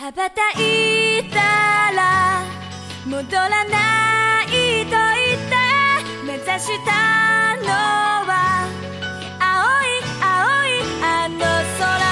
羽ばたいたら戻らないと言って目指したのは青い青いあの空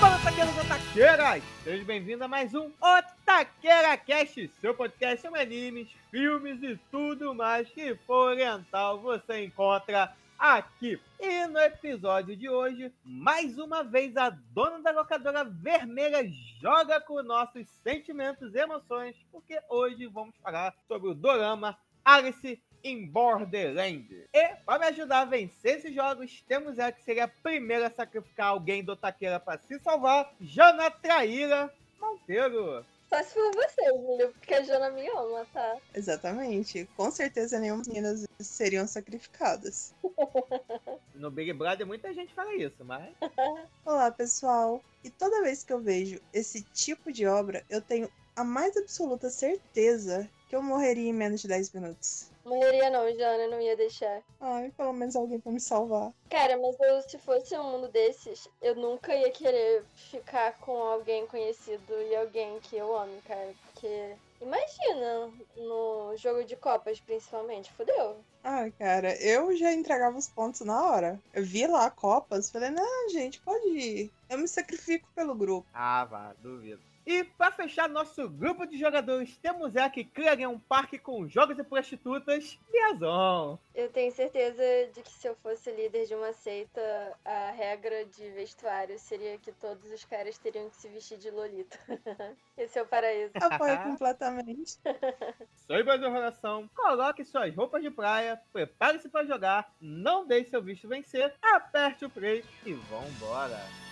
Fala, taqueiros otaqueiras! Sejam bem-vindos a mais um Otaqueira Cast, seu podcast sobre animes, filmes e tudo mais que for oriental você encontra aqui. E no episódio de hoje, mais uma vez a dona da locadora vermelha joga com nossos sentimentos e emoções, porque hoje vamos falar sobre o dorama Alice em Borderland. E para me ajudar a vencer esses jogos, temos ela que seria a primeira a sacrificar alguém do Taqueira para se salvar, Jana Traíra Monteiro. Só se for você, Júlio, porque a Jana me ama, tá? Exatamente. Com certeza nenhuma meninas seriam sacrificadas. No Big Brother muita gente fala isso, mas Olá, pessoal. E toda vez que eu vejo esse tipo de obra, eu tenho a mais absoluta certeza que eu morreria em menos de 10 minutos. Morreria não, Jana, não ia deixar. Ai, pelo menos alguém pra me salvar. Cara, mas eu, se fosse um mundo desses, eu nunca ia querer ficar com alguém conhecido e alguém que eu amo, cara. Porque imagina, no jogo de copas, principalmente, fudeu. Ai, cara, eu já entregava os pontos na hora. Eu vi lá Copas, falei, não, gente, pode ir. Eu me sacrifico pelo grupo. Ah, vá, duvido. E para fechar nosso grupo de jogadores, temos ela que criaria um parque com jogos e prostitutas, Biazon. Eu tenho certeza de que se eu fosse líder de uma seita, a regra de vestuário seria que todos os caras teriam que se vestir de Lolita. Esse é o paraíso. Apoio completamente. Sob mais uma relação, coloque suas roupas de praia, prepare-se para jogar, não deixe seu bicho vencer, aperte o play e vambora. Então,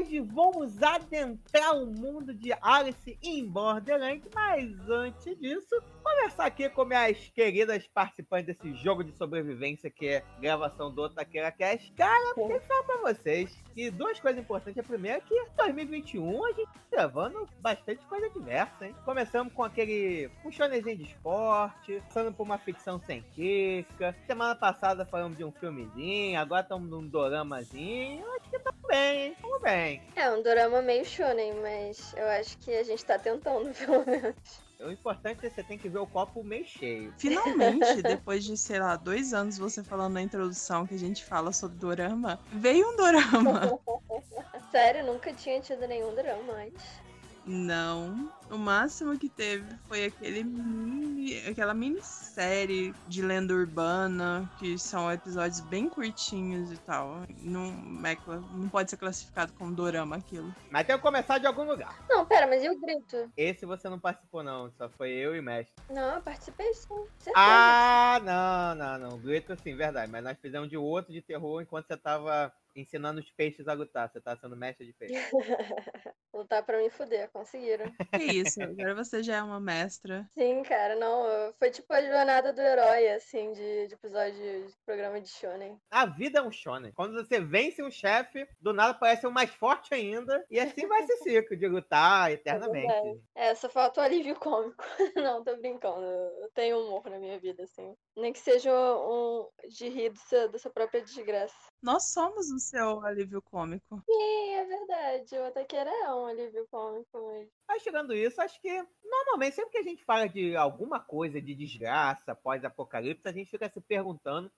hoje vamos adentrar o mundo de Alice in Borderland, mas antes disso, conversar aqui com minhas queridas participantes desse jogo de sobrevivência que é gravação do Otaqueira Cast. Cara, eu quero falar pra vocês que duas coisas importantes. A primeira é que em 2021 a gente tá gravando bastante coisa diversa, hein? Começamos com aquele shonenzinho de esporte, passando por uma ficção científica. Semana passada falamos de um filmezinho, agora estamos num doramazinho. Eu acho que tá bem, hein? Tamo bem. É um drama meio shonen, mas eu acho que a gente tá tentando, pelo menos. O importante é que você tem que ver o copo meio cheio. Finalmente, depois de, sei lá, dois anos você falando na introdução que a gente fala sobre dorama, veio um dorama. Sério, nunca tinha tido nenhum drama antes. Não. O máximo que teve foi aquele mini, aquela minissérie de lenda urbana, que são episódios bem curtinhos e tal. Não, é não pode ser classificado como dorama aquilo. Mas tem que começar de algum lugar. Não, pera, mas e o grito? Esse você não participou, não. Só foi eu e o mestre. Não, eu participei sim. Certeza. Ah, não, não, não. Grito sim, verdade. Mas nós fizemos de outro de terror enquanto você tava ensinando os peixes a lutar. Você tá sendo mestre de peixe. Lutar pra me fuder, conseguiram. Que isso, agora você já é uma mestra. Sim, cara, não. Foi tipo a jornada do herói, assim, de, de episódio de programa de shonen. A vida é um shonen. Quando você vence um chefe, do nada parece um mais forte ainda. E assim vai esse ciclo de lutar eternamente. verdade. É, só falta o alívio cômico. não, tô brincando. Eu tenho humor na minha vida, assim. Nem que seja um de rir da sua própria desgraça. Nós somos o seu alívio cômico. Sim, é verdade. O Ataqueira é um alívio cômico mesmo. Mas tirando isso, acho que normalmente, sempre que a gente fala de alguma coisa de desgraça, pós-apocalipse, a gente fica se perguntando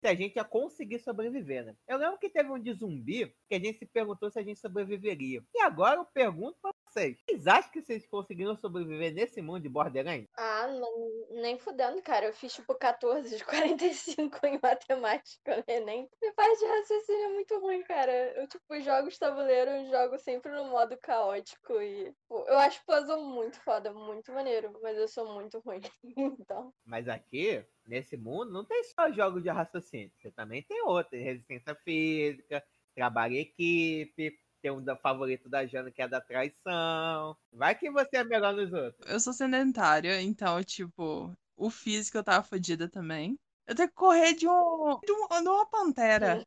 se a gente ia conseguir sobreviver, né? Eu lembro que teve um de zumbi que a gente se perguntou se a gente sobreviveria. E agora eu pergunto pra vocês: vocês acham que vocês conseguiriam sobreviver nesse mundo de Borderlands? Ah, não, nem fudendo, cara. Eu fiz tipo 14 de 45 em matemática no Enem. Minha parte de raciocínio é muito ruim, cara. Eu, tipo, jogo os tabuleiro, eu jogo sempre no modo caótico e. Eu acho puzzle muito foda, muito maneiro, mas eu sou muito ruim. Então. Mas aqui, nesse mundo, não tem só jogos de raciocínio. Você também tem outros: tem resistência física, trabalho em equipe. Tem um da favorito da Jana que é da traição. Vai que você é melhor nos outros. Eu sou sedentária, então, tipo, o físico eu tava fodida também. Eu tenho que correr de, um, de, um, de uma pantera,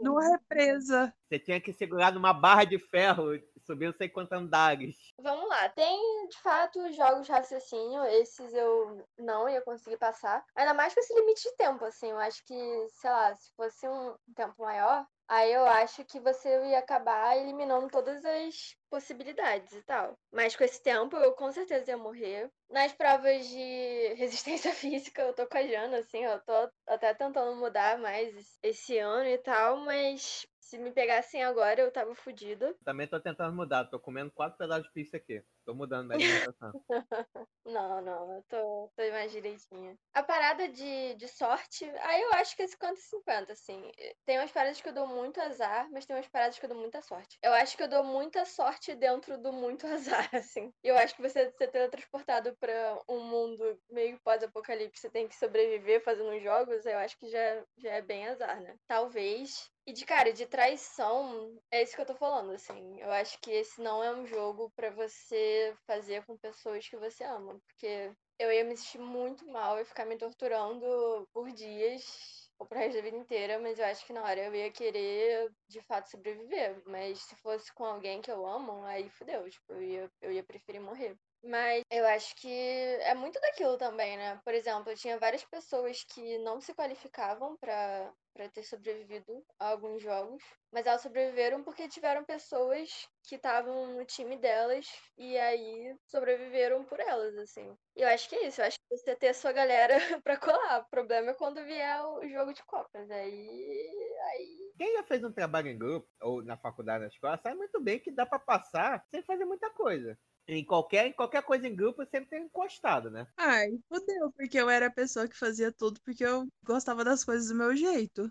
numa represa. Você tinha que segurar numa barra de ferro, subir não sei quantos andares. Vamos lá, tem de fato jogos de raciocínio, esses eu não ia conseguir passar. Ainda mais com esse limite de tempo, assim. Eu acho que, sei lá, se fosse um tempo maior, Aí eu acho que você ia acabar eliminando todas as possibilidades e tal. Mas com esse tempo eu com certeza ia morrer. Nas provas de resistência física eu tô com a Jana, assim, eu tô até tentando mudar mais esse ano e tal, mas se me pegassem agora, eu tava fodida. Também tô tentando mudar, tô comendo quatro pedaços de pizza aqui. Tô mudando minha alimentação. não, não, eu tô, tô mais direitinha. A parada de, de sorte, aí eu acho que é 50-50, assim. Tem umas paradas que eu dou muito azar, mas tem umas paradas que eu dou muita sorte. Eu acho que eu dou muita sorte dentro do muito azar, assim. E eu acho que você ser teletransportado pra um mundo meio pós-apocalipse, você tem que sobreviver fazendo jogos, eu acho que já, já é bem azar, né? Talvez e de cara, de traição, é isso que eu tô falando, assim. Eu acho que esse não é um jogo para você fazer com pessoas que você ama, porque eu ia me sentir muito mal e ficar me torturando por dias ou pro resto da vida inteira, mas eu acho que na hora eu ia querer de fato sobreviver. Mas se fosse com alguém que eu amo, aí fudeu, tipo, eu ia, eu ia preferir morrer. Mas eu acho que é muito daquilo também, né? Por exemplo, eu tinha várias pessoas que não se qualificavam para para ter sobrevivido a alguns jogos, mas elas sobreviveram porque tiveram pessoas que estavam no time delas e aí sobreviveram por elas, assim. E eu acho que é isso, eu acho que você ter a sua galera para colar. O problema é quando vier o jogo de copas, aí aí quem já fez um trabalho em grupo ou na faculdade, na escola, sabe muito bem que dá para passar sem fazer muita coisa. Em qualquer, em qualquer coisa em grupo, sempre tem encostado, né? Ai, fodeu, porque eu era a pessoa que fazia tudo porque eu gostava das coisas do meu jeito.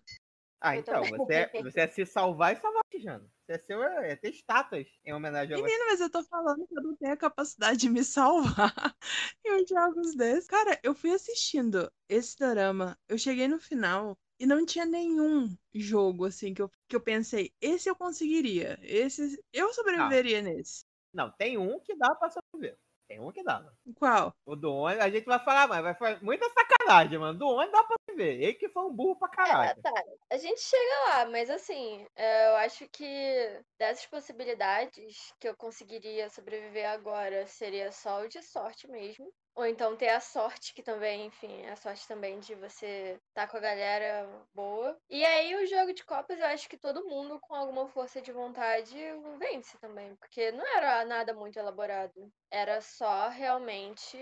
Ah, então, você é, você é se salvar e salvar, Jana. Você é, seu, é ter status em homenagem a você. Menino, mas eu tô falando que eu não tenho a capacidade de me salvar em uns jogos desses. Cara, eu fui assistindo esse drama, eu cheguei no final e não tinha nenhum jogo assim que eu, que eu pensei, esse eu conseguiria, esse eu sobreviveria ah. nesse. Não, tem um que dá pra sobreviver. Tem um que dá. Qual? O do ônibus, a gente vai falar mais. Vai falar muita sacanagem, mano. Do ônibus dá pra viver. Ele que foi um burro pra caralho. É, tá. A gente chega lá, mas assim, é, eu acho que dessas possibilidades que eu conseguiria sobreviver agora seria só o de sorte mesmo. Ou então ter a sorte, que também, enfim, a sorte também de você estar tá com a galera boa. E aí o jogo de Copas, eu acho que todo mundo com alguma força de vontade vence também. Porque não era nada muito elaborado. Era só realmente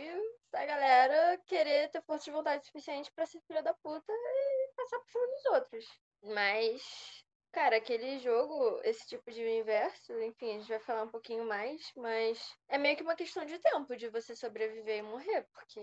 a galera querer ter força de vontade suficiente para ser filha da puta e passar por cima dos outros. Mas Cara, aquele jogo, esse tipo de universo, enfim, a gente vai falar um pouquinho mais, mas é meio que uma questão de tempo de você sobreviver e morrer, porque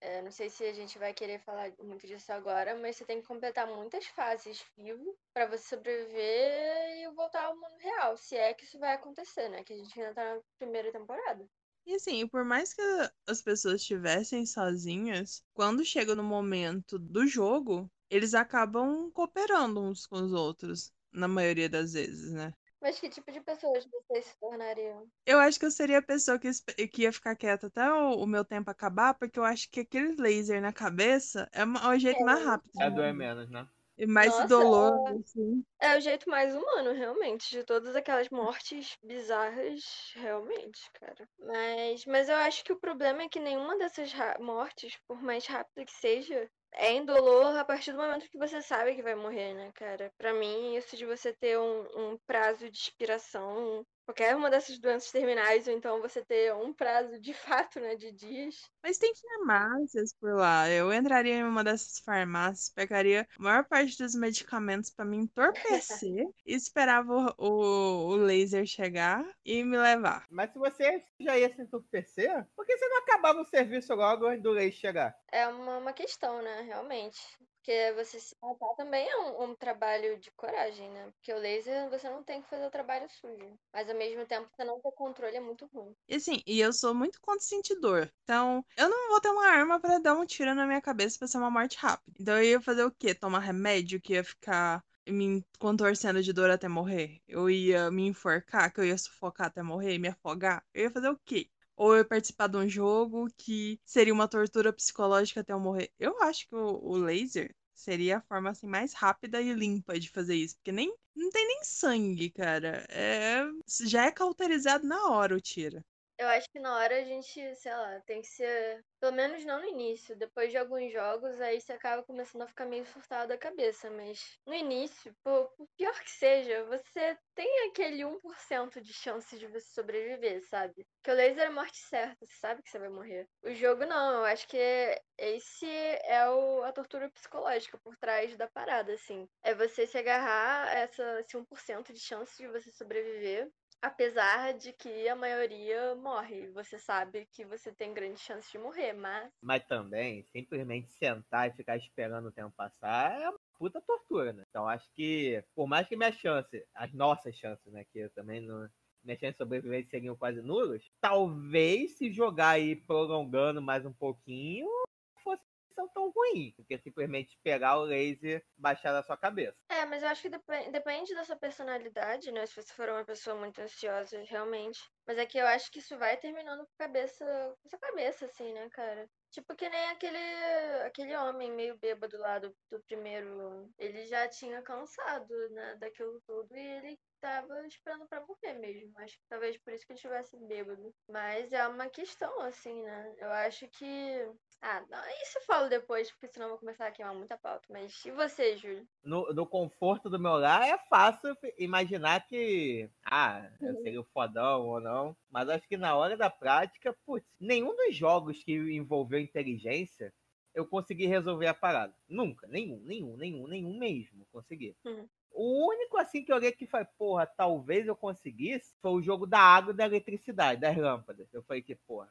é, não sei se a gente vai querer falar muito disso agora, mas você tem que completar muitas fases vivo para você sobreviver e voltar ao mundo real, se é que isso vai acontecer, né? Que a gente ainda tá na primeira temporada. E assim, por mais que as pessoas estivessem sozinhas, quando chega no momento do jogo, eles acabam cooperando uns com os outros na maioria das vezes, né? Mas que tipo de pessoas vocês se tornariam? Eu acho que eu seria a pessoa que, que ia ficar quieta até o, o, meu tempo acabar, porque eu acho que aquele laser na cabeça é, é o jeito é, mais rápido. É doer menos, né? E mais Nossa, dolor, é... assim. É o jeito mais humano, realmente, de todas aquelas mortes bizarras, realmente, cara. Mas, mas eu acho que o problema é que nenhuma dessas mortes, por mais rápida que seja, é indolor a partir do momento que você sabe que vai morrer, né, cara? Para mim, isso de você ter um, um prazo de expiração qualquer uma dessas doenças terminais, ou então você ter um prazo de fato, né, de dias. Mas tem farmácias por lá. Eu entraria em uma dessas farmácias, pegaria a maior parte dos medicamentos para me entorpecer e esperava o, o, o, laser chegar e me levar. Mas se você já ia se entorpecer, por que você não acabava o serviço logo do laser chegar? É uma, uma questão, né, realmente. Porque você se matar também é um, um, trabalho de coragem, né? Porque o laser você não tem que fazer o trabalho sujo. Mas ao mesmo tempo você não ter controle é muito ruim. E assim, e eu sou muito consentidor. Então, eu não vou ter uma arma para dar um tiro na minha cabeça pra ser uma morte rápida. Então eu ia fazer o quê? Tomar remédio que ia ficar me contorcendo de dor até morrer? Eu ia me enforcar, que eu ia sufocar até morrer me afogar? Eu ia fazer o quê? Ou eu participar de um jogo que seria uma tortura psicológica até eu morrer. Eu acho que o, o laser seria a forma assim mais rápida e limpa de fazer isso, porque nem não tem nem sangue, cara. É, já é cauterizado na hora o tiro. Eu acho que na hora a gente, sei lá, tem que ser. Pelo menos não no início. Depois de alguns jogos, aí você acaba começando a ficar meio surtado da cabeça. Mas no início, por, por pior que seja, você tem aquele 1% de chance de você sobreviver, sabe? Que o laser é morte certa, você sabe que você vai morrer. O jogo não, eu acho que esse é o, a tortura psicológica por trás da parada, assim. É você se agarrar a essa, esse 1% de chance de você sobreviver Apesar de que a maioria morre. Você sabe que você tem grande chance de morrer, mas. Mas também, simplesmente sentar e ficar esperando o tempo passar é uma puta tortura, né? Então acho que, por mais que minha chance, as nossas chances, né? Que eu também não. Minhas chances de sobrevivência seriam quase nulas. Talvez se jogar aí prolongando mais um pouquinho, são tão ruim, porque simplesmente pegar o laser baixar na sua cabeça. É, mas eu acho que dep depende da sua personalidade, né? Se você for uma pessoa muito ansiosa, realmente. Mas é que eu acho que isso vai terminando com a cabeça, com a sua cabeça, assim, né, cara? Tipo que nem aquele, aquele homem meio bêbado lá do, do primeiro. Ele já tinha cansado, né, daquilo tudo e ele tava esperando para morrer mesmo. Acho que talvez por isso que ele estivesse bêbado. Mas é uma questão, assim, né? Eu acho que. Ah, não, isso eu falo depois, porque senão eu vou começar a queimar muita pauta. Mas e você, Júlio? No, no conforto do meu lar é fácil imaginar que. Ah, eu uhum. seria o fodão ou não. Mas acho que na hora da prática, putz, nenhum dos jogos que envolveu inteligência eu consegui resolver a parada. Nunca, nenhum, nenhum, nenhum, nenhum mesmo consegui. Uhum. O único assim que eu olhei que foi, porra, talvez eu conseguisse, foi o jogo da água e da eletricidade, das lâmpadas. Eu falei que, porra,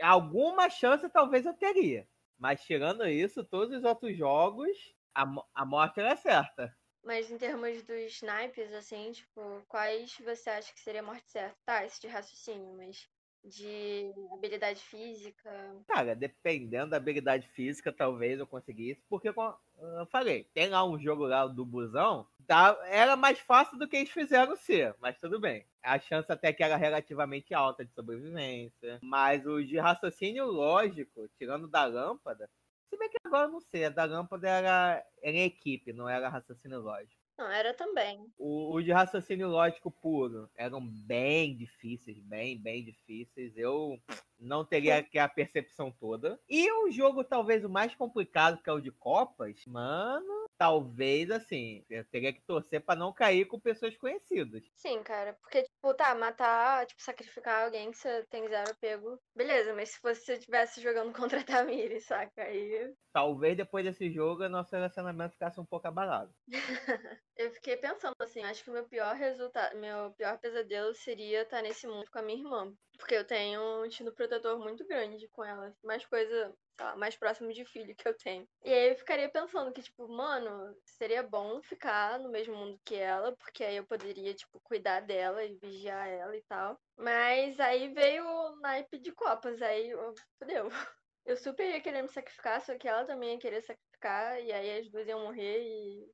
alguma chance talvez eu teria. Mas tirando isso, todos os outros jogos, a, a morte era certa. Mas em termos dos snipes, assim, tipo, quais você acha que seria a morte certa? Tá, esse de raciocínio, mas de habilidade física? Cara, dependendo da habilidade física, talvez eu conseguisse, porque como eu falei, tem lá um jogo lá do busão, tá, era mais fácil do que eles fizeram ser, mas tudo bem. A chance até que era relativamente alta de sobrevivência, mas o de raciocínio lógico, tirando da lâmpada, se bem que agora eu não sei, a da lâmpada era, era equipe, não era raciocínio lógico. Não, era também. O, o, de raciocínio lógico puro eram bem difíceis, bem, bem difíceis. Eu não teria que a percepção toda. E o jogo, talvez o mais complicado, que é o de Copas, mano, talvez assim, eu teria que torcer para não cair com pessoas conhecidas. Sim, cara, porque, tipo, tá, matar, tipo, sacrificar alguém que você tem zero apego, beleza, mas se você estivesse jogando contra a Tamiri, saca? Aí. Talvez depois desse jogo nosso relacionamento ficasse um pouco abalado. eu fiquei pensando assim, acho que o meu pior resultado, meu pior pesadelo seria estar nesse mundo com a minha irmã. Porque eu tenho um instinto protetor muito grande com ela. Mais coisa, lá, mais próximo de filho que eu tenho. E aí eu ficaria pensando que, tipo, mano, seria bom ficar no mesmo mundo que ela, porque aí eu poderia, tipo, cuidar dela e vigiar ela e tal. Mas aí veio o naipe de copas, aí, fodeu. Eu super ia querer me sacrificar, só que ela também ia querer sacrificar, e aí as duas iam morrer e,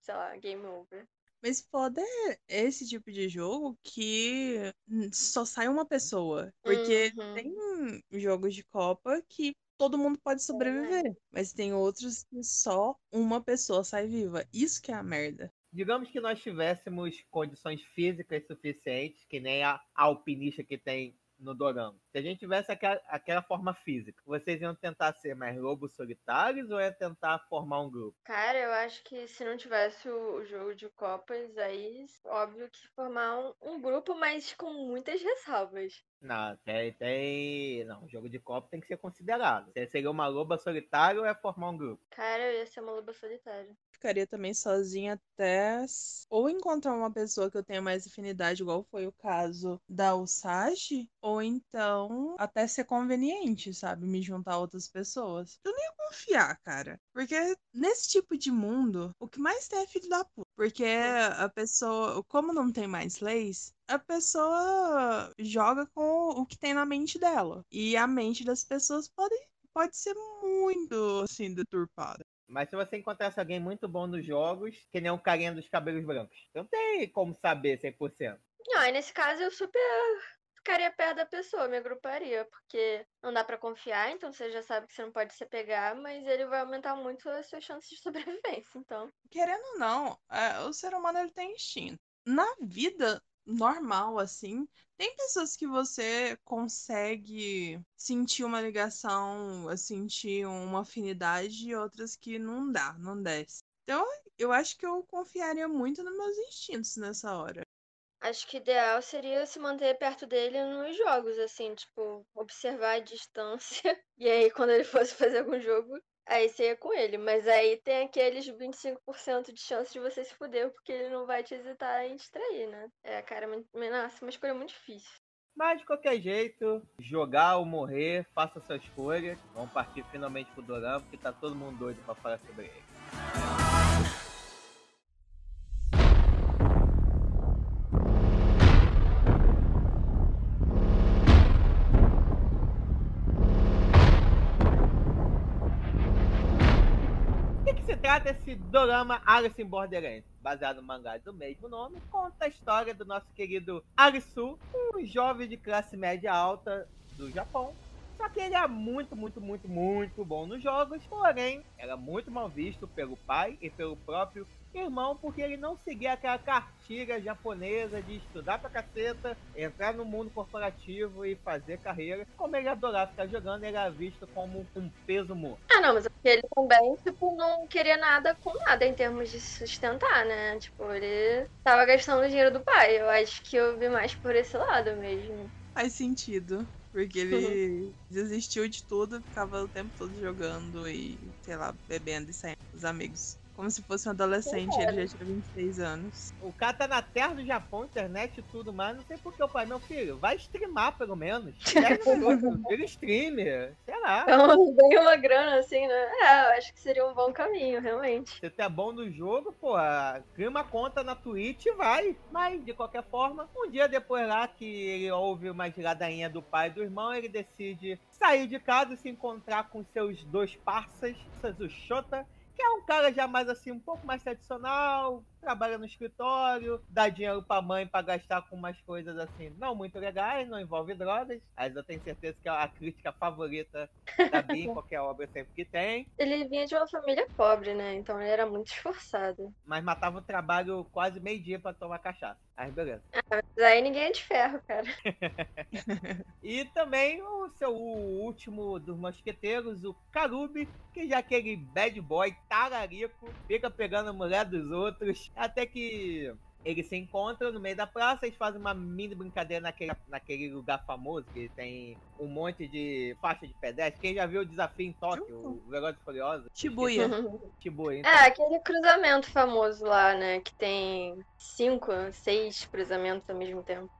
sei lá, game over. Mas foda é esse tipo de jogo que só sai uma pessoa. Porque uhum. tem jogos de Copa que todo mundo pode sobreviver. Mas tem outros que só uma pessoa sai viva. Isso que é a merda. Digamos que nós tivéssemos condições físicas suficientes, que nem a alpinista que tem no Dorama. Se a gente tivesse aquela, aquela forma física, vocês iam tentar ser mais lobos solitários ou ia tentar formar um grupo? Cara, eu acho que se não tivesse o, o jogo de copas, aí óbvio que formar um, um, grupo, mas com muitas ressalvas. Não, tem, tem. Não, o jogo de copa tem que ser considerado. Se seria uma loba solitária ou é formar um grupo? Cara, eu ia ser uma loba solitária ficaria também sozinha até ou encontrar uma pessoa que eu tenha mais afinidade, igual foi o caso da Usagi, ou então até ser conveniente, sabe? Me juntar a outras pessoas. Eu nem ia confiar, cara. Porque nesse tipo de mundo, o que mais tem é filho da puta. Porque a pessoa, como não tem mais leis, a pessoa joga com o que tem na mente dela. E a mente das pessoas pode, pode ser muito, assim, deturpada. Mas se você encontrasse alguém muito bom nos jogos, que nem um carinha dos cabelos brancos, não tem como saber 100%. Não, aí nesse caso eu super ficaria perto da pessoa, me agruparia, porque não dá pra confiar, então você já sabe que você não pode se pegar, mas ele vai aumentar muito as suas chances de sobrevivência, então. Querendo ou não, é, o ser humano ele tem instinto. Na vida normal, assim, tem pessoas que você consegue sentir uma ligação, sentir uma afinidade e outras que não dá, não desce. Então, eu acho que eu confiaria muito nos meus instintos nessa hora. Acho que ideal seria se manter perto dele nos jogos, assim, tipo, observar a distância. E aí, quando ele fosse fazer algum jogo, aí você ia com ele. Mas aí tem aqueles 25% de chance de você se fuder, porque ele não vai te hesitar em distrair, né? É, cara, nossa, uma escolha muito difícil. Mas de qualquer jeito, jogar ou morrer, faça sua escolha. Vamos partir finalmente pro Dorama, porque tá todo mundo doido pra falar sobre ele. Trata esse dorama Alice in Borderlands, baseado no mangá do mesmo nome, conta a história do nosso querido Arisu, um jovem de classe média alta do Japão. Só que ele é muito, muito, muito, muito bom nos jogos, porém, era muito mal visto pelo pai e pelo próprio irmão, porque ele não seguia aquela cartilha japonesa de estudar pra caceta, entrar no mundo corporativo e fazer carreira. Como ele adorava ficar jogando, ele era visto como um peso morto. Ah, não, mas é porque ele também, tipo, não queria nada com nada em termos de sustentar, né? Tipo, ele tava gastando o dinheiro do pai. Eu acho que eu vi mais por esse lado mesmo. Faz sentido. Porque ele desistiu de tudo, ficava o tempo todo jogando e, sei lá, bebendo e saindo com os amigos. Como se fosse um adolescente, ele já tinha 26 anos. O cara tá na terra do Japão, internet e tudo mais. Não sei por que o pai, meu filho, vai streamar pelo menos. Vira streamer, sei lá. Então, ganha uma grana assim, né? É, eu acho que seria um bom caminho, realmente. Se tu é bom no jogo, pô, cria uma conta na Twitch e vai. Mas, de qualquer forma, um dia depois lá que ele ouve uma ladainha do pai e do irmão, ele decide sair de casa e se encontrar com seus dois parças, o Shota que é um cara já mais assim, um pouco mais tradicional, trabalha no escritório, dá dinheiro pra mãe para gastar com umas coisas assim, não muito legais, não envolve drogas. Mas eu tenho certeza que é a crítica favorita da Bia em qualquer obra sempre que tem. Ele vinha de uma família pobre, né? Então ele era muito esforçado. Mas matava o trabalho quase meio-dia para tomar cachaça. Aí beleza. Ah, mas aí ninguém é de ferro, cara. e também o seu o último dos mosqueteiros, o Karubi, que já é aquele bad boy tararico, fica pegando a mulher dos outros, até que eles se encontram no meio da praça, eles fazem uma mini brincadeira naquele, naquele lugar famoso, que tem um monte de faixa de pedestre. Quem já viu o desafio em Tóquio, o Velozes Furiosos? Shibuya. Shibuya. Então. É, aquele cruzamento famoso lá, né, que tem cinco, seis cruzamentos ao mesmo tempo.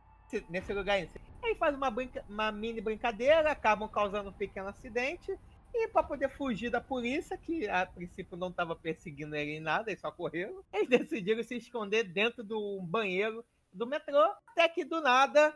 Nesse lugar aí. Aí faz uma, brinca... uma mini brincadeira, acabam causando um pequeno acidente. E para poder fugir da polícia, que a princípio não estava perseguindo ele em nada, eles só correram, eles decidiram se esconder dentro do banheiro do metrô, até que do nada.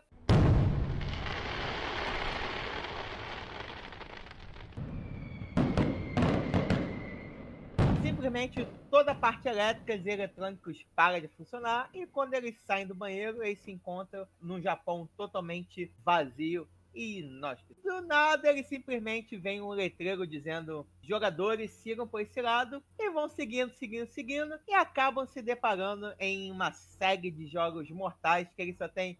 Simplesmente toda a parte elétrica e eletrônicos para de funcionar e quando eles saem do banheiro, eles se encontram num Japão totalmente vazio e nós. Do nada, ele simplesmente vem um letreiro dizendo: jogadores sigam por esse lado e vão seguindo, seguindo, seguindo e acabam se deparando em uma série de jogos mortais que eles só têm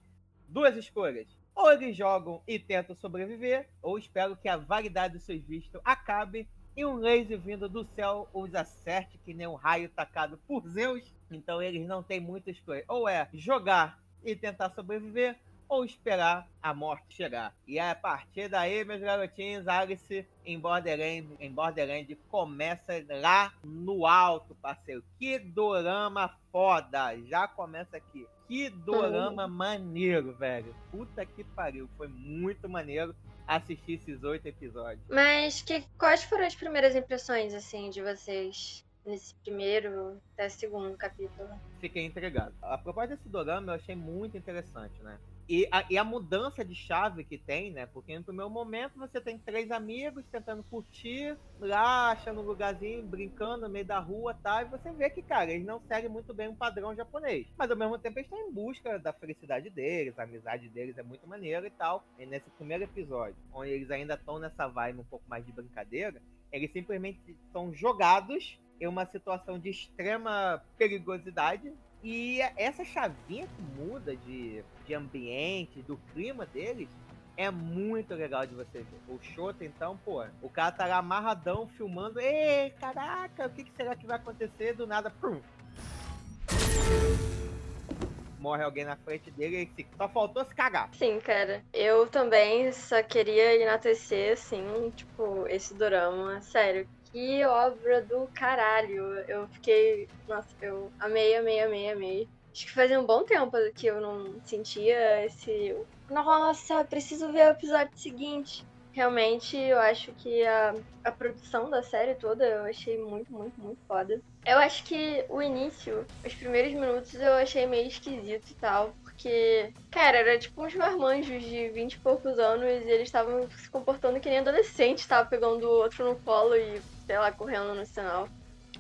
duas escolhas. Ou eles jogam e tentam sobreviver, ou espero que a validade dos seus vistos acabe e um laser vindo do céu os acerte que nem um raio tacado por Zeus. Então eles não têm muita escolha. Ou é jogar e tentar sobreviver, ou esperar a morte chegar. E a partir daí, meus garotinhos, Alice em Borderland, em Borderland começa lá no alto, parceiro. Que dorama foda! Já começa aqui. Que dorama maneiro, velho. Puta que pariu. Foi muito maneiro assistir esses oito episódios. Mas que, quais foram as primeiras impressões, assim, de vocês? nesse primeiro até segundo capítulo. Fiquei entregado. A proposta desse dorama eu achei muito interessante, né? E a, e a, mudança de chave que tem, né? Porque no primeiro momento você tem três amigos tentando curtir lá, achando um lugarzinho, brincando no meio da rua tá? e você vê que, cara, eles não seguem muito bem um padrão japonês. Mas ao mesmo tempo eles estão em busca da felicidade deles, a amizade deles é muito maneira e tal. E nesse primeiro episódio, onde eles ainda estão nessa vibe um pouco mais de brincadeira, eles simplesmente são jogados em uma situação de extrema perigosidade e essa chavinha que muda de, de ambiente, do clima deles, é muito legal de você ver. O Shota, então, pô, o cara tá lá amarradão, filmando. Ei, caraca, o que, que será que vai acontecer? Do nada, pum. Morre alguém na frente dele e só faltou se cagar. Sim, cara. Eu também só queria enaltecer, assim, tipo, esse dorama. Sério, que obra do caralho. Eu fiquei. Nossa, eu amei, amei, amei, amei. Acho que fazia um bom tempo que eu não sentia esse. Nossa, preciso ver o episódio seguinte. Realmente, eu acho que a, a produção da série toda eu achei muito, muito, muito foda. Eu acho que o início, os primeiros minutos, eu achei meio esquisito e tal. Porque, cara, era tipo uns marmanjos de 20 e poucos anos e eles estavam se comportando que nem adolescente, tava pegando o outro no colo e sei lá, correndo no sinal.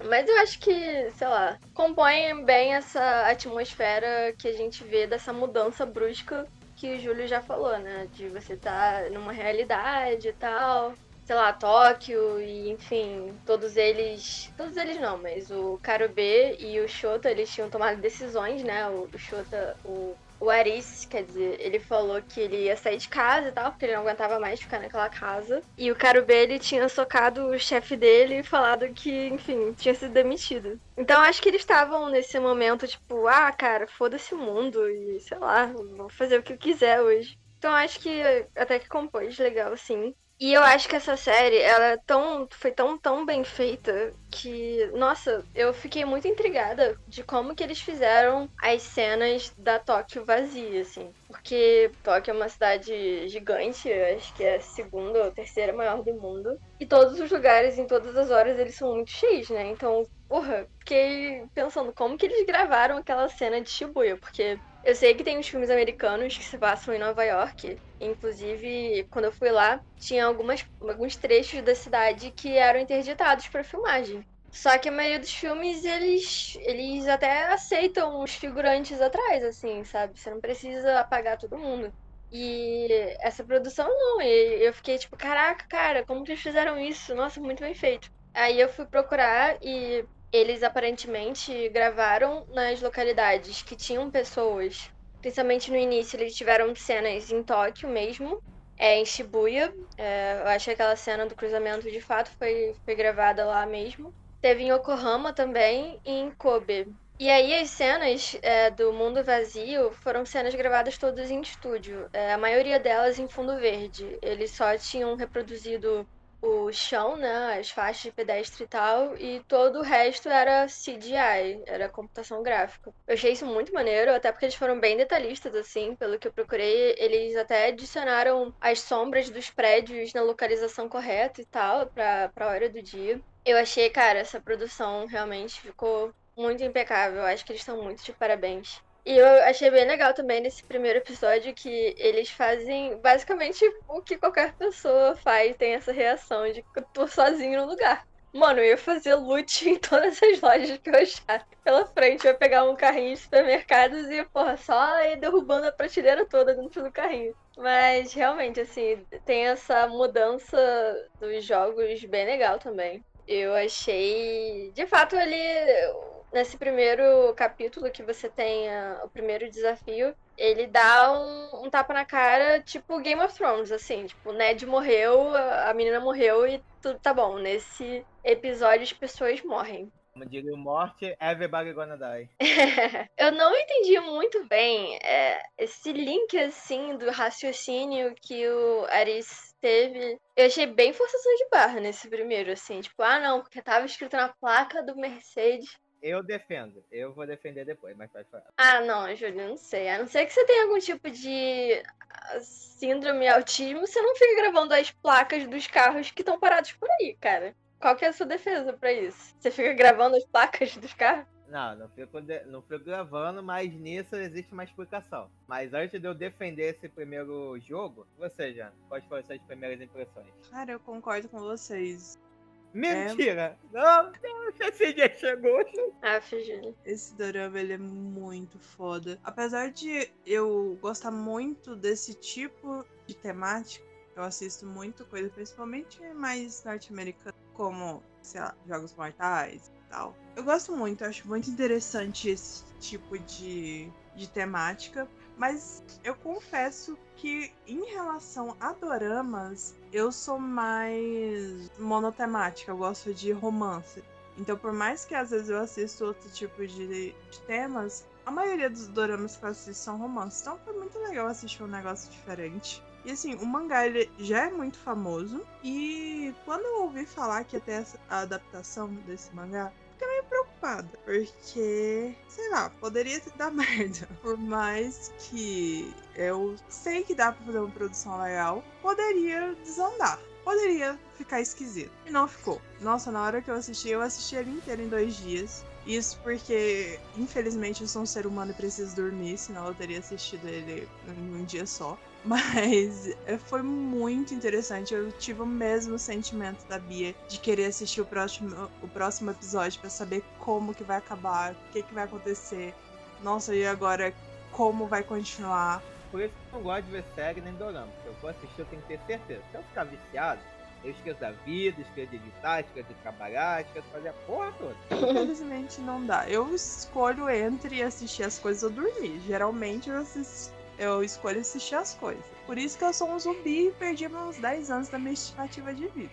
Mas eu acho que, sei lá, compõe bem essa atmosfera que a gente vê dessa mudança brusca que o Júlio já falou, né? De você estar tá numa realidade e tal. Sei lá, Tóquio e enfim, todos eles. Todos eles não, mas o Karube e o Shota, eles tinham tomado decisões, né? O, o Shota, o o Aris, quer dizer, ele falou que ele ia sair de casa e tal, porque ele não aguentava mais ficar naquela casa. E o Karube, ele tinha socado o chefe dele e falado que, enfim, tinha sido demitido. Então acho que eles estavam nesse momento, tipo, ah, cara, foda-se o mundo e sei lá, vou fazer o que eu quiser hoje. Então acho que até que compôs legal, sim. E eu acho que essa série, ela é tão, foi tão, tão bem feita que, nossa, eu fiquei muito intrigada de como que eles fizeram as cenas da Tóquio vazia, assim. Porque Tóquio é uma cidade gigante, acho que é a segunda ou terceira maior do mundo. E todos os lugares, em todas as horas, eles são muito cheios, né? Então, porra, fiquei pensando como que eles gravaram aquela cena de Shibuya, porque eu sei que tem uns filmes americanos que se passam em Nova York. Inclusive, quando eu fui lá, tinha algumas, alguns trechos da cidade que eram interditados para filmagem. Só que a maioria dos filmes, eles, eles até aceitam os figurantes atrás, assim, sabe? Você não precisa apagar todo mundo. E essa produção não. E eu fiquei tipo, caraca, cara, como que eles fizeram isso? Nossa, muito bem feito. Aí eu fui procurar e eles aparentemente gravaram nas localidades que tinham pessoas. Principalmente no início, eles tiveram cenas em Tóquio mesmo, é, em Shibuya. É, eu acho que aquela cena do cruzamento de fato foi, foi gravada lá mesmo. Teve em Yokohama também e em Kobe. E aí as cenas é, do Mundo Vazio foram cenas gravadas todas em estúdio. É, a maioria delas em fundo verde. Eles só tinham reproduzido o chão, né, as faixas de pedestre e tal, e todo o resto era CGI, era computação gráfica. Eu achei isso muito maneiro, até porque eles foram bem detalhistas, assim, pelo que eu procurei, eles até adicionaram as sombras dos prédios na localização correta e tal, pra, pra hora do dia. Eu achei, cara, essa produção realmente ficou muito impecável, acho que eles estão muito de parabéns. E eu achei bem legal também nesse primeiro episódio que eles fazem basicamente o que qualquer pessoa faz, tem essa reação de que eu tô sozinho no lugar. Mano, eu ia fazer loot em todas as lojas que eu achar pela frente. Eu ia pegar um carrinho de supermercados e, porra, só ir derrubando a prateleira toda dentro do carrinho. Mas realmente, assim, tem essa mudança dos jogos bem legal também. Eu achei. De fato, ele nesse primeiro capítulo que você tem uh, o primeiro desafio, ele dá um, um, tapa na cara, tipo Game of Thrones, assim, tipo, o Ned morreu, a menina morreu e tudo tá bom. Nesse episódio as pessoas morrem. Como diria o Morte, everybody gonna die. eu não entendi muito bem é, esse link, assim, do raciocínio que o Aris teve. Eu achei bem forçação de barra nesse primeiro, assim. Tipo, ah, não, porque tava escrito na placa do Mercedes eu defendo. Eu vou defender depois, mas pode falar. Ah, não, Júlio, não sei. A não ser que você tenha algum tipo de ah, síndrome autismo, você não fica gravando as placas dos carros que estão parados por aí, cara. Qual que é a sua defesa pra isso? Você fica gravando as placas dos carros? Não, não fico, de- não fico gravando, mas nisso existe uma explicação. Mas antes de eu defender esse primeiro jogo, você, Jana, quais foram suas primeiras impressões? Cara, eu concordo com vocês. Mentira! Não, não, esse dia chegou. Ah, Figília. Esse dorama, ele é muito foda. Apesar de eu gostar muito desse tipo de temática, eu assisto muito coisa, principalmente mais norte-americana, como, sei lá, Jogos Mortais e tal. Eu gosto muito, eu acho muito interessante esse tipo de, de temática. Mas eu confesso que em relação a doramas, eu sou mais monotemática, eu gosto de romance. Então, por mais que às vezes eu assisto outro tipo de, de temas, a maioria dos doramas que eu assisto são romances. Então foi muito legal assistir um negócio diferente. E assim, o mangá ele já é muito famoso. E quando eu ouvi falar que ia ter a adaptação desse mangá, preocupada. Porque, sei lá, poderia dar merda. Por mais que eu sei que dá pra fazer uma produção legal, poderia desandar. Poderia ficar esquisito. E não ficou. Nossa, na hora que eu assisti, eu assisti ele inteiro em dois dias. Isso porque, infelizmente, eu sou um ser humano e preciso dormir, senão eu teria assistido ele em um dia só. Mas é, foi muito interessante. Eu tive o mesmo sentimento da Bia de querer assistir o próximo, o próximo episódio pra saber como que vai acabar, o que, que vai acontecer. Nossa, e agora como vai continuar? Por isso que eu não gosto de ver série nem dorama. Se eu for assistir, eu tenho que ter certeza. Se eu ficar viciado, eu esqueço da vida, esqueço de editar, esqueço de trabalhar, esqueço de fazer a porra toda. Infelizmente não dá. Eu escolho entre assistir as coisas ou dormir. Geralmente eu, assisto, eu escolho assistir as coisas. Por isso que eu sou um zumbi e perdi meus 10 anos da minha estimativa de vida.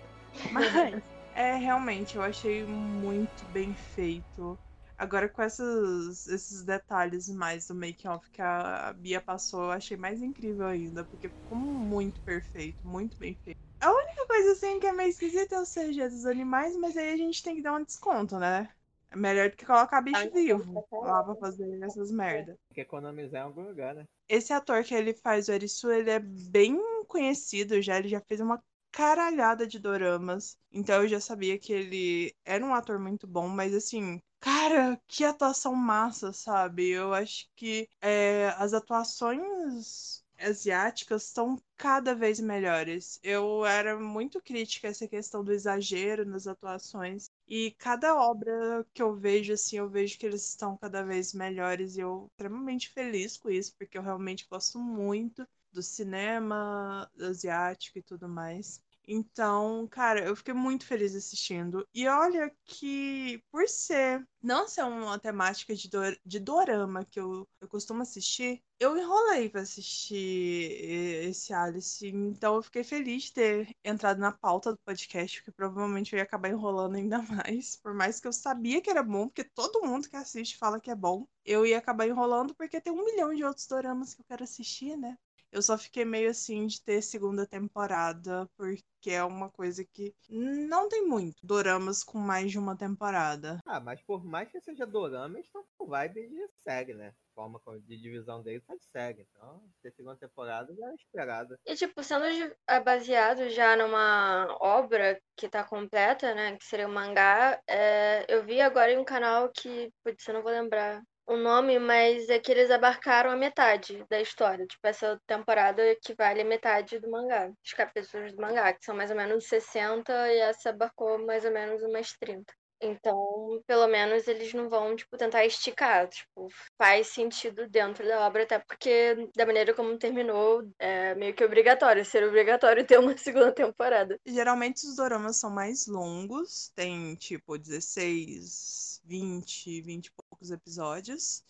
Mas é realmente, eu achei muito bem feito. Agora com essas, esses detalhes mais do make-off que a Bia passou, eu achei mais incrível ainda, porque ficou muito perfeito, muito bem feito. A única coisa assim que é meio esquisita é o CG dos animais, mas aí a gente tem que dar um desconto, né? É melhor do que colocar bicho vivo lá pra fazer essas merda. Tem que economizar em algum lugar, né? Esse ator que ele faz o Erisu, ele é bem conhecido já, ele já fez uma caralhada de doramas. Então eu já sabia que ele era um ator muito bom, mas assim, cara, que atuação massa, sabe? Eu acho que é, as atuações asiáticas estão cada vez melhores. Eu era muito crítica a essa questão do exagero nas atuações. E cada obra que eu vejo, assim, eu vejo que eles estão cada vez melhores e eu extremamente feliz com isso, porque eu realmente gosto muito do cinema asiático e tudo mais. Então, cara, eu fiquei muito feliz assistindo. E olha que, por ser, não ser uma temática de, dor, de dorama que eu, eu costumo assistir, eu enrolei pra assistir esse Alice. Então, eu fiquei feliz de ter entrado na pauta do podcast, porque provavelmente eu ia acabar enrolando ainda mais. Por mais que eu sabia que era bom, porque todo mundo que assiste fala que é bom, eu ia acabar enrolando porque tem um milhão de outros doramas que eu quero assistir, né? Eu só fiquei meio assim de ter segunda temporada, porque é uma coisa que não tem muito doramas com mais de uma temporada. Ah, mas por mais que seja dorama, estão com vibe de série, né? Forma de divisão deles tá de série. Então, ter segunda temporada já é esperado. E, tipo, sendo é, baseado já numa obra que tá completa, né? Que seria o mangá, é, eu vi agora em um canal que, putz, eu não vou lembrar o nome, mas é que eles abarcaram a metade da história. Tipo, essa temporada equivale a metade do mangá, os capítulos do mangá, que são mais ou menos 60, e essa abarcou mais ou menos umas 30. Então, pelo menos eles não vão, tipo, tentar esticar. Tipo, faz sentido dentro da obra, até porque, da maneira como terminou, é meio que obrigatório, ser obrigatório ter uma segunda temporada. Geralmente os doramas são mais longos, tem tipo 16, 20, 20 e poucos episódios.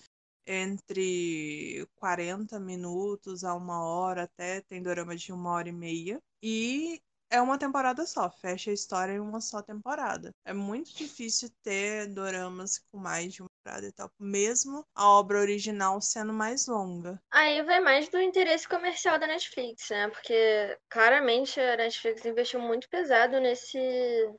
Entre 40 minutos a uma hora, até tem dorama de uma hora e meia. E é uma temporada só, fecha a história em uma só temporada. É muito difícil ter doramas com mais de uma temporada e tal, mesmo a obra original sendo mais longa. Aí vai mais do interesse comercial da Netflix, né? Porque claramente a Netflix investiu muito pesado nesse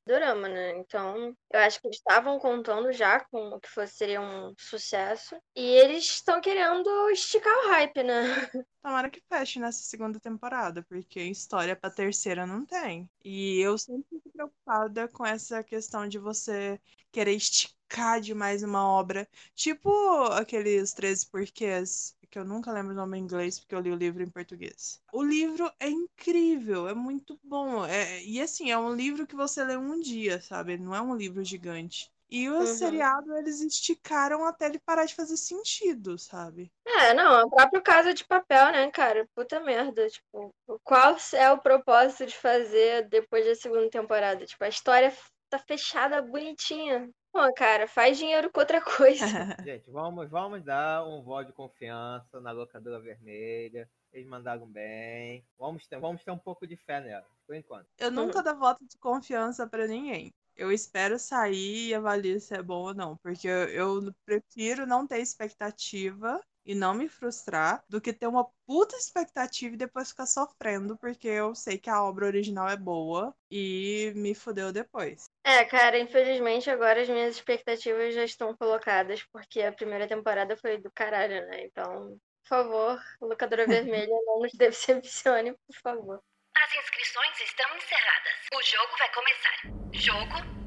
drama, né? Então, eu acho que eles estavam contando já com o que fosse, seria um sucesso. E eles estão querendo esticar o hype, né? Tomara que feche nessa segunda temporada, porque história pra terceira não tem. E eu sempre fico preocupada com essa questão de você querer esticar demais uma obra. Tipo aqueles 13 porquês, que eu nunca lembro o nome em inglês, porque eu li o livro em português. O livro é incrível, é muito bom. É, e assim, é um livro que você lê um dia, sabe? Não é um livro gigante. E o Uhum. seriado, eles esticaram até ele parar de fazer sentido, sabe? É, não, o próprio Casa de Papel, né, cara? Puta merda. Tipo, qual é o propósito de fazer depois da segunda temporada? Tipo, a história tá fechada, bonitinha. Pô, cara, faz dinheiro com outra coisa. Gente, vamos, vamos dar um voto de confiança na locadora vermelha. Eles mandaram bem. Vamos ter, vamos ter um pouco de fé nela, por enquanto. Eu nunca dou voto de confiança pra ninguém. Eu espero sair e avaliar se é bom ou não, porque eu, eu prefiro não ter expectativa e não me frustrar do que ter uma puta expectativa e depois ficar sofrendo, porque eu sei que a obra original é boa e me fudeu depois. É, cara, infelizmente agora as minhas expectativas já estão colocadas, porque a primeira temporada foi do caralho, né? Então, por favor, locadora vermelha, não nos decepcione, por favor. As inscrições estão encerradas. O jogo vai começar. Jogo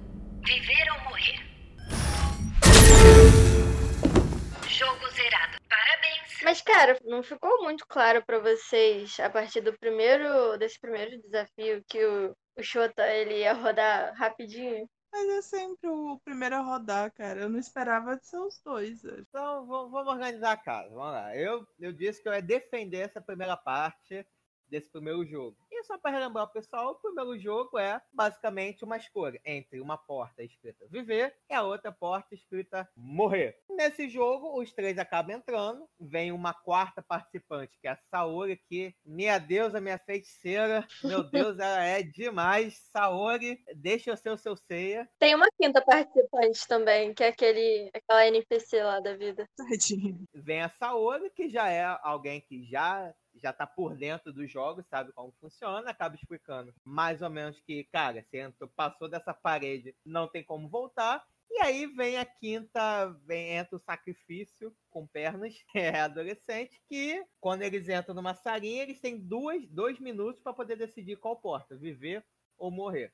Viver ou Morrer. Jogo zerado. Parabéns. Mas, cara, não ficou muito claro pra vocês, a partir do primeiro, desse primeiro desafio, que o, o Shota, ele ia rodar rapidinho? Mas é sempre o primeiro a rodar, cara. Eu não esperava de ser os dois. velho. Então, vamos, vamos organizar a casa. Vamos lá. Eu, eu disse que eu ia defender essa primeira parte desse primeiro jogo. E só para relembrar o pessoal, o primeiro jogo é basicamente uma escolha entre uma porta escrita viver e a outra porta escrita morrer. Nesse jogo, os três acabam entrando, vem uma quarta participante, que é a Saori, que, minha deusa, minha feiticeira, meu Deus, ela é demais. Saori, deixa eu ser o seu ceia. Tem uma quinta participante também, que é aquele, aquela NPC lá da vida. Tadinho. vem a Saori, que já é alguém que já já tá por dentro dos jogos, sabe como funciona, acaba explicando mais ou menos que, cara, você entrou, passou dessa parede, não tem como voltar. E aí vem a quinta, vem, entra o sacrifício com pernas, é adolescente, que quando eles entram numa salinha, eles têm duas, dois minutos para poder decidir qual porta, viver ou morrer.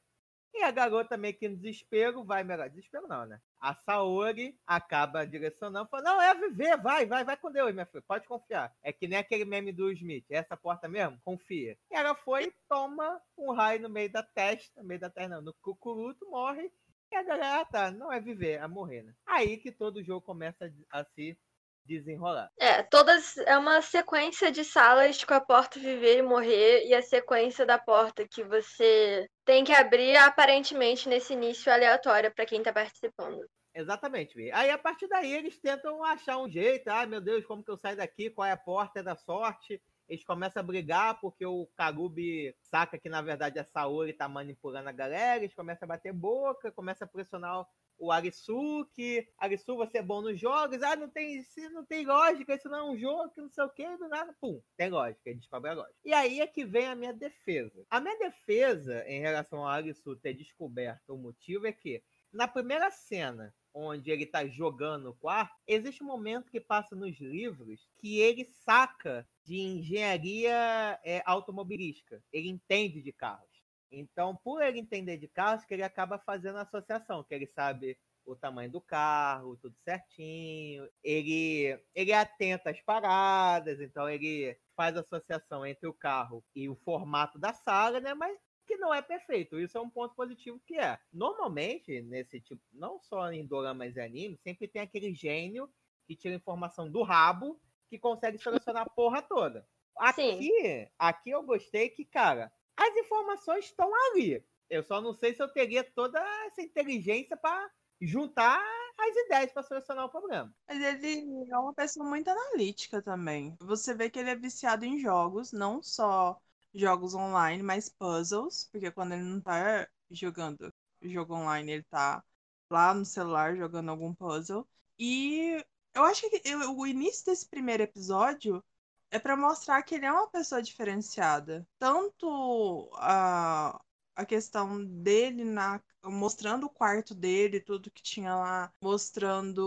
E a garota meio que no desespero, vai, melhor, desespero não, né? A Saori acaba direcionando, fala, não, é viver, vai, vai, vai com Deus, minha filha, pode confiar. É que nem aquele meme do Smith, é essa porta mesmo? Confia. E ela foi e toma um raio no meio da testa, no meio da testa não, no cucuruto, morre. E a galera, ah, tá, não é viver, é morrer, né? Aí que todo jogo começa a se desenrolar. É, todas é uma sequência de salas com a porta viver e morrer e a sequência da porta que você tem que abrir aparentemente nesse início aleatório para quem tá participando. Exatamente. Aí a partir daí eles tentam achar um jeito. Ah, meu Deus, como que eu saio daqui? Qual é a porta? É da sorte. Eles começam a brigar porque o Karubi saca que na verdade a Saori tá manipulando a galera. Eles começam a bater boca, começam a pressionar o Arisu, que Arisu, você é bom nos jogos. Ah, não tem, isso não tem lógica, isso não é um jogo, que não sei o que, do nada. Pum, tem lógica, ele descobre a lógica. E aí é que vem a minha defesa. A minha defesa em relação ao Arisu ter descoberto o motivo é que na primeira cena, onde ele tá jogando no quarto, existe um momento que passa nos livros que ele saca de engenharia é, automobilística. Ele entende de carros. Então, por ele entender de carros, que ele acaba fazendo a associação, que ele sabe o tamanho do carro, tudo certinho. Ele, ele é atento às paradas, então ele faz associação entre o carro e o formato da sala, né? Mas que não é perfeito. Isso é um ponto positivo que é. Normalmente, nesse tipo, não só em doramas e anime, sempre tem aquele gênio que tira informação do rabo que consegue solucionar a porra toda. Aqui, aqui eu gostei que, cara, as informações estão ali. Eu só não sei se eu teria toda essa inteligência para juntar as ideias para solucionar o problema. Mas ele é uma pessoa muito analítica também. Você vê que ele é viciado em jogos, não só jogos online, mas puzzles, porque quando ele não tá jogando jogo online, ele tá lá no celular jogando algum puzzle. E eu acho que eu- o início desse primeiro episódio é pra mostrar que ele é uma pessoa diferenciada. Tanto a, a questão dele na mostrando o quarto dele, tudo que tinha lá, mostrando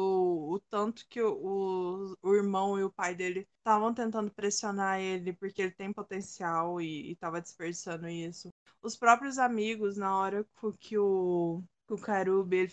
o tanto que o, o irmão e o pai dele estavam tentando pressionar ele porque ele tem potencial e, e tava desperdiçando isso. Os próprios amigos, na hora que o, que o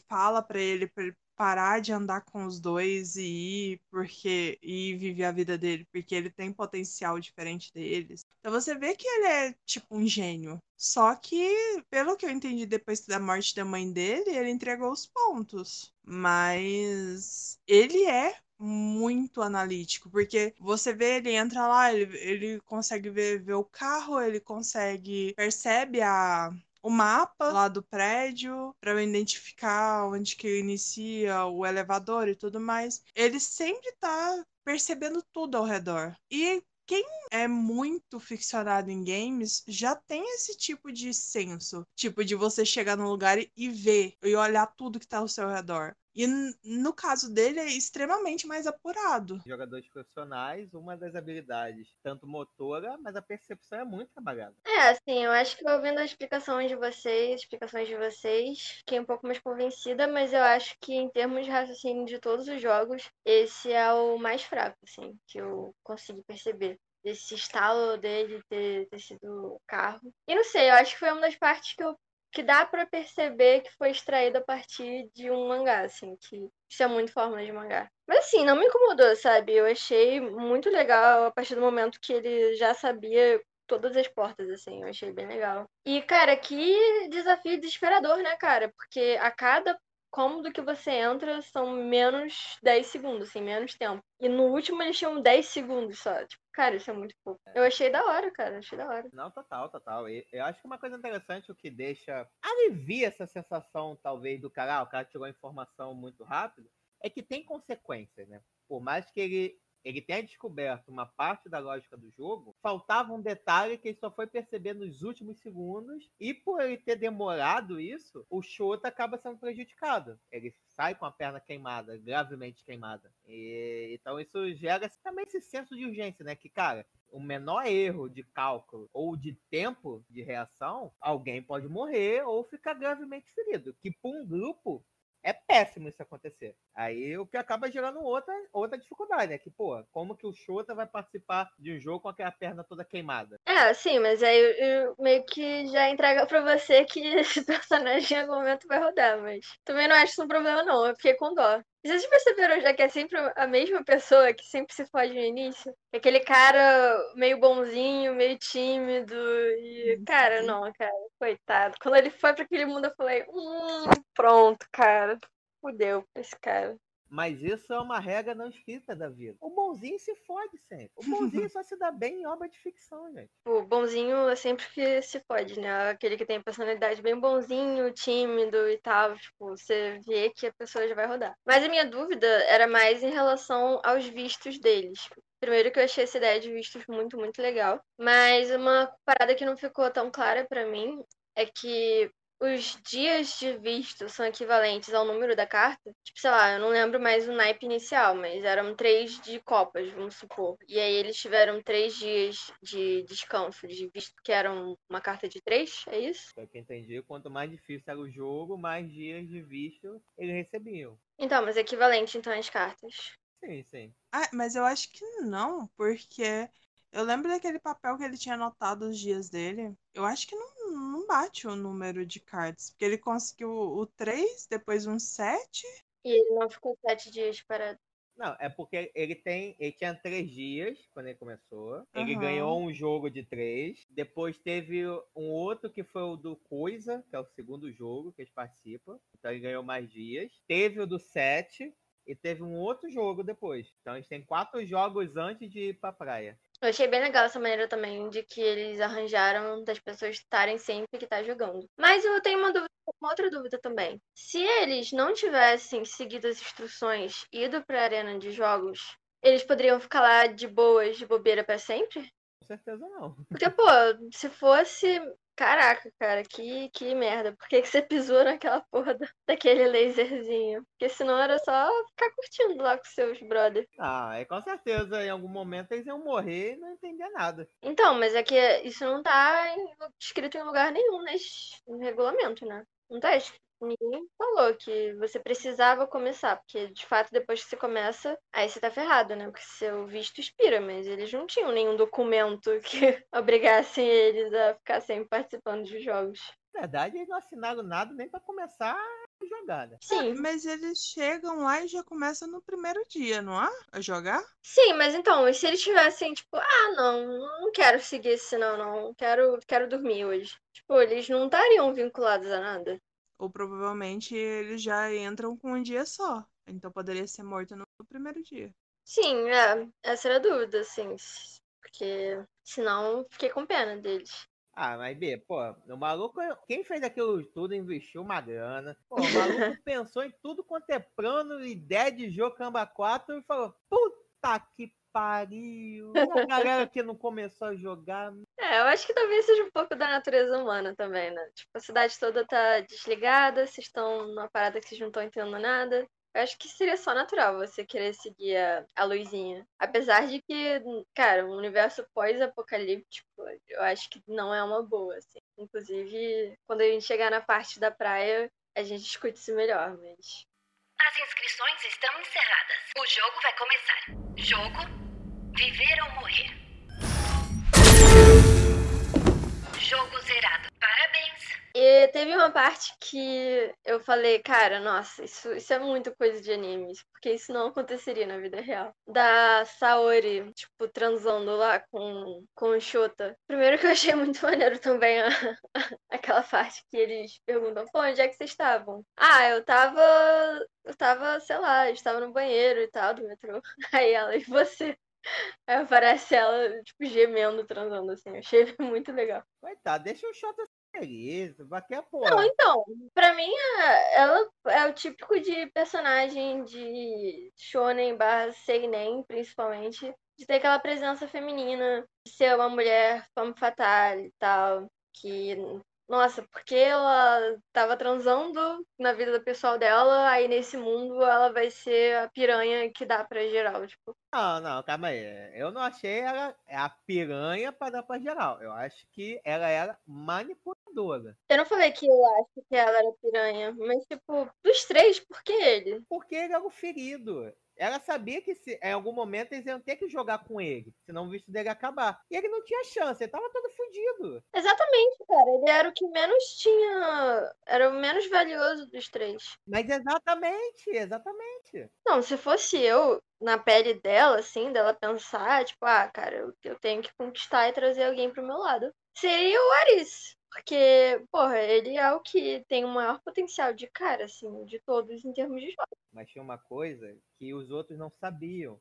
fala pra ele, pra ele parar de andar com os dois e ir porque e viver a vida dele, porque ele tem potencial diferente deles. Então você vê que ele é tipo um gênio. Só que, pelo que eu entendi depois da morte da mãe dele, ele entregou os pontos. Mas ele é muito analítico, porque você vê, ele entra lá, ele, ele consegue ver, ver o carro, ele consegue, percebe a, o mapa lá do prédio para identificar onde que inicia o elevador e tudo mais. Ele sempre tá percebendo tudo ao redor. E quem é muito ficcionado em games já tem esse tipo de senso, tipo de você chegar num lugar e ver e olhar tudo que tá ao seu redor. E no caso dele é extremamente mais apurado. Jogadores profissionais, uma das habilidades, tanto motora, mas a percepção é muito trabalhada. É, assim, eu acho que ouvindo a explicação de vocês, explicações de vocês, fiquei um pouco mais convencida, mas eu acho que em termos de raciocínio de todos os jogos, esse é o mais fraco, assim, que eu consegui perceber. Desse estalo dele ter, ter sido o carro. E não sei, eu acho que foi uma das partes que eu que dá para perceber que foi extraído a partir de um mangá, assim, que isso é muito fórmula de mangá. Mas assim, não me incomodou, sabe? Eu achei muito legal a partir do momento que ele já sabia todas as portas, assim, eu achei bem legal. E, cara, que desafio desesperador, né, cara? Porque a cada cômodo que você entra são menos 10 segundos, assim, menos tempo. E no último eles tinham 10 segundos só. Tipo, cara, isso é muito pouco. Eu achei da hora, cara, achei da hora. Não, total, total. E eu acho que uma coisa interessante, o que deixa. alivia essa sensação, talvez, do cara, ah, o cara tirou a informação muito rápido, é que tem consequências, né? Por mais que ele ele tenha descoberto uma parte da lógica do jogo, faltava um detalhe que ele só foi perceber nos últimos segundos, e por ele ter demorado isso, o Shota acaba sendo prejudicado. Ele sai com a perna queimada, gravemente queimada. E, então isso gera também esse senso de urgência, né? Que, cara, o menor erro de cálculo ou de tempo de reação, alguém pode morrer ou ficar gravemente ferido. Que para um grupo é péssimo isso acontecer. Aí o que acaba gerando outra, outra dificuldade, né? Que, pô, como que o Shota vai participar de um jogo com aquela perna toda queimada? É, sim, mas aí eu, eu meio que já entrega pra você que esse personagem em algum momento vai rodar, mas também não acho isso um problema, não. Eu fiquei com dó. Vocês perceberam já que é sempre a mesma pessoa que sempre se fode no início? Aquele cara meio bonzinho, meio tímido e. Cara, não, cara, coitado. Quando ele foi para aquele mundo, eu falei, hum, pronto, cara. Fudeu pra esse cara. Mas isso é uma regra não escrita da vida. O bonzinho se fode sempre. O bonzinho só se dá bem em obra de ficção, gente. O bonzinho é sempre que se fode, né? Aquele que tem personalidade bem bonzinho, tímido e tal. Tipo, você vê que a pessoa já vai rodar. Mas a minha dúvida era mais em relação aos vistos deles. Primeiro que eu achei essa ideia de vistos muito, muito legal. Mas uma parada que não ficou tão clara para mim é que os dias de visto são equivalentes ao número da carta? Tipo, sei lá, eu não lembro mais o naipe inicial, mas eram três de copas, vamos supor. E aí eles tiveram três dias de descanso, de visto que eram uma carta de três, é isso? Pelo que eu entendi, quanto mais difícil era o jogo, mais dias de visto eles recebiam. Então, mas é equivalente então às cartas. Sim, sim. Ah, mas eu acho que não, porque eu lembro daquele papel que ele tinha anotado os dias dele. Eu acho que não, não bate o número de cards. Porque ele conseguiu o 3, depois um 7. E ele não ficou sete dias parado. Não, é porque ele tem. Ele tinha três dias quando ele começou. Ele Aham. ganhou um jogo de três. Depois teve um outro que foi o do Coisa, que é o segundo jogo que eles participam. Então ele ganhou mais dias. Teve o do sete. E teve um outro jogo depois. Então eles têm quatro jogos antes de ir pra praia. Eu achei bem legal essa maneira também de que eles arranjaram das pessoas estarem sempre que tá jogando. Mas eu tenho uma dúvida, uma outra dúvida também. Se eles não tivessem seguido as instruções e ido pra arena de jogos, eles poderiam ficar lá de boas, de bobeira pra sempre? Com certeza não. Porque, pô, se fosse. Caraca, cara, que, que merda. Por que, que você pisou naquela porra da- daquele laserzinho? Porque senão era só ficar curtindo lá com seus brothers. Ah, é com certeza, em algum momento eles iam morrer e não entender nada. Então, mas é que isso não tá em- escrito em lugar nenhum nesse no regulamento, né? Não tá escrito. Ninguém falou que você precisava começar, porque de fato depois que você começa, aí você tá ferrado, né? Porque seu visto expira, mas eles não tinham nenhum documento que obrigassem eles a ficar sempre participando de jogos. Na verdade, eles não assinaram nada nem pra começar a jogada. Sim, Mas eles chegam lá e já começam no primeiro dia, não é? A jogar? sim, mas então, e se eles tivessem, tipo, ah, não, não quero seguir esse não, não, quero, quero dormir hoje. Tipo, eles não estariam vinculados a nada. Ou provavelmente eles já entram com um dia só. Então poderia ser morto no primeiro dia. Sim, é, essa era a dúvida, assim, porque senão fiquei com pena deles. Ah, mas B, pô, o maluco, quem fez aquilo tudo investiu uma grana. Pô, o maluco pensou em tudo quanto é plano, ideia de jogo Camba 4 e falou: puta que pariu. A galera que não começou a jogar. É, eu acho que talvez seja um pouco da natureza humana também, né? Tipo, a cidade toda tá desligada, vocês estão numa parada que vocês não estão entendendo nada. Eu acho que seria só natural você querer seguir a, a luzinha. Apesar de que, cara, um universo pós-apocalíptico, eu acho que não é uma boa, assim. Inclusive, quando a gente chegar na parte da praia, a gente discute isso melhor, mas. As inscrições estão encerradas. O jogo vai começar. Jogo Viver ou Morrer. Jogo zerado. Parabéns. E teve uma parte que eu falei, cara, nossa, isso, isso é muito coisa de animes, porque isso não aconteceria na vida real. Da Saori, tipo, transando lá com, com o Shota. Primeiro que eu achei muito maneiro também a, aquela parte que eles perguntam, pô, onde é que vocês estavam? Ah, eu tava. Eu tava, sei lá, eu estava no banheiro e tal, do metrô. Aí ela, e você? Aí aparece ela, tipo, gemendo, transando, assim. Eu achei muito legal. Coitado, deixa o Shota feliz. Daqui a pouco. Não, então, pra mim, ela é o típico de personagem de shonen barra seinen, principalmente, de ter aquela presença feminina, de ser uma mulher femme fatale e tal, que, nossa, porque ela tava transando na vida do pessoal dela, aí nesse mundo ela vai ser a piranha que dá pra geral, tipo. Não, não, calma aí. Eu não achei ela a piranha para dar pra geral. Eu acho que ela era manipuladora. Eu não falei que eu acho que ela era piranha, mas, tipo, dos três, por que ele? Porque ele era o ferido. Ela sabia que se, em algum momento eles iam ter que jogar com ele, senão o visto dele ia acabar. E ele não tinha chance, ele tava todo fudido. Exatamente, cara. Ele era o que menos tinha. Era o menos valioso dos três. Mas exatamente, exatamente. Não, se fosse eu na pele dela, assim, dela pensar, tipo, ah, cara, eu, eu tenho que conquistar e trazer alguém pro meu lado. Seria o Aris. Porque, porra, ele é o que tem o maior potencial de cara, assim, de todos em termos de jogo. Mas tinha uma coisa que os outros não sabiam.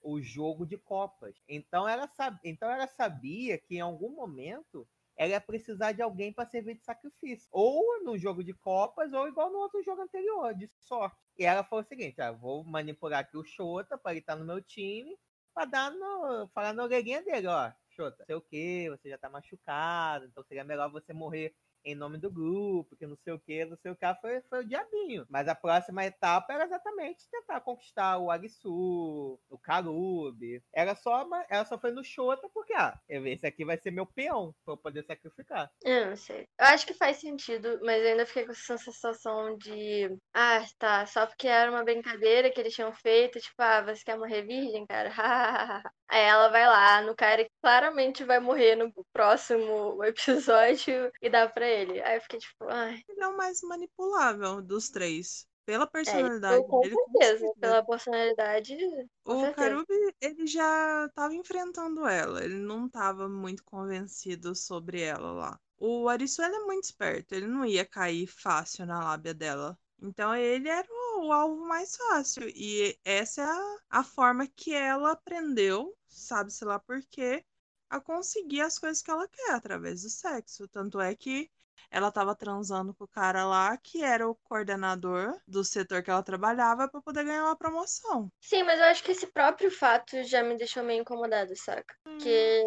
O jogo de copas. Então ela, sab... então ela sabia que em algum momento ela ia precisar de alguém para servir de sacrifício. Ou no jogo de copas, ou igual no outro jogo anterior, de sorte. E ela falou o seguinte: ah, vou manipular aqui o Xota para ele estar no meu time, para dar no. falar na orelhinha dele, ó. Xota, sei o que, você já tá machucado, então seria melhor você morrer em nome do grupo, que não sei o que, não sei o que, foi, foi o diabinho. Mas a próxima etapa era exatamente tentar conquistar o Agsu, o Karube. Era só, ela só foi no Xota porque, ah, esse aqui vai ser meu peão, pra eu poder sacrificar. Eu não sei. Eu acho que faz sentido, mas eu ainda fiquei com essa sensação de. Ah, tá. Só porque era uma brincadeira que eles tinham feito. Tipo, ah, você quer morrer virgem, cara? Aí ela vai lá no cara que claramente vai morrer no próximo episódio e dá pra. Aí eu fiquei tipo, ai. Ele é o mais manipulável dos três. Pela É, personalidade eu, com dele, com certeza. Pela personalidade. O. Karubi, ele já tava enfrentando ela. Ele não tava muito convencido sobre ela lá. O Arisu, ele é muito esperto. Ele não ia cair fácil na lábia dela. Então ele era o, o alvo mais fácil. E essa é a, a forma que ela aprendeu, sabe-se lá por quê, a conseguir as coisas que ela quer através do sexo. Tanto é que ela tava transando com o cara lá, que era o coordenador do setor que ela trabalhava, pra poder ganhar uma promoção. Sim, mas eu acho que esse próprio fato já me deixou meio incomodada, saca? Porque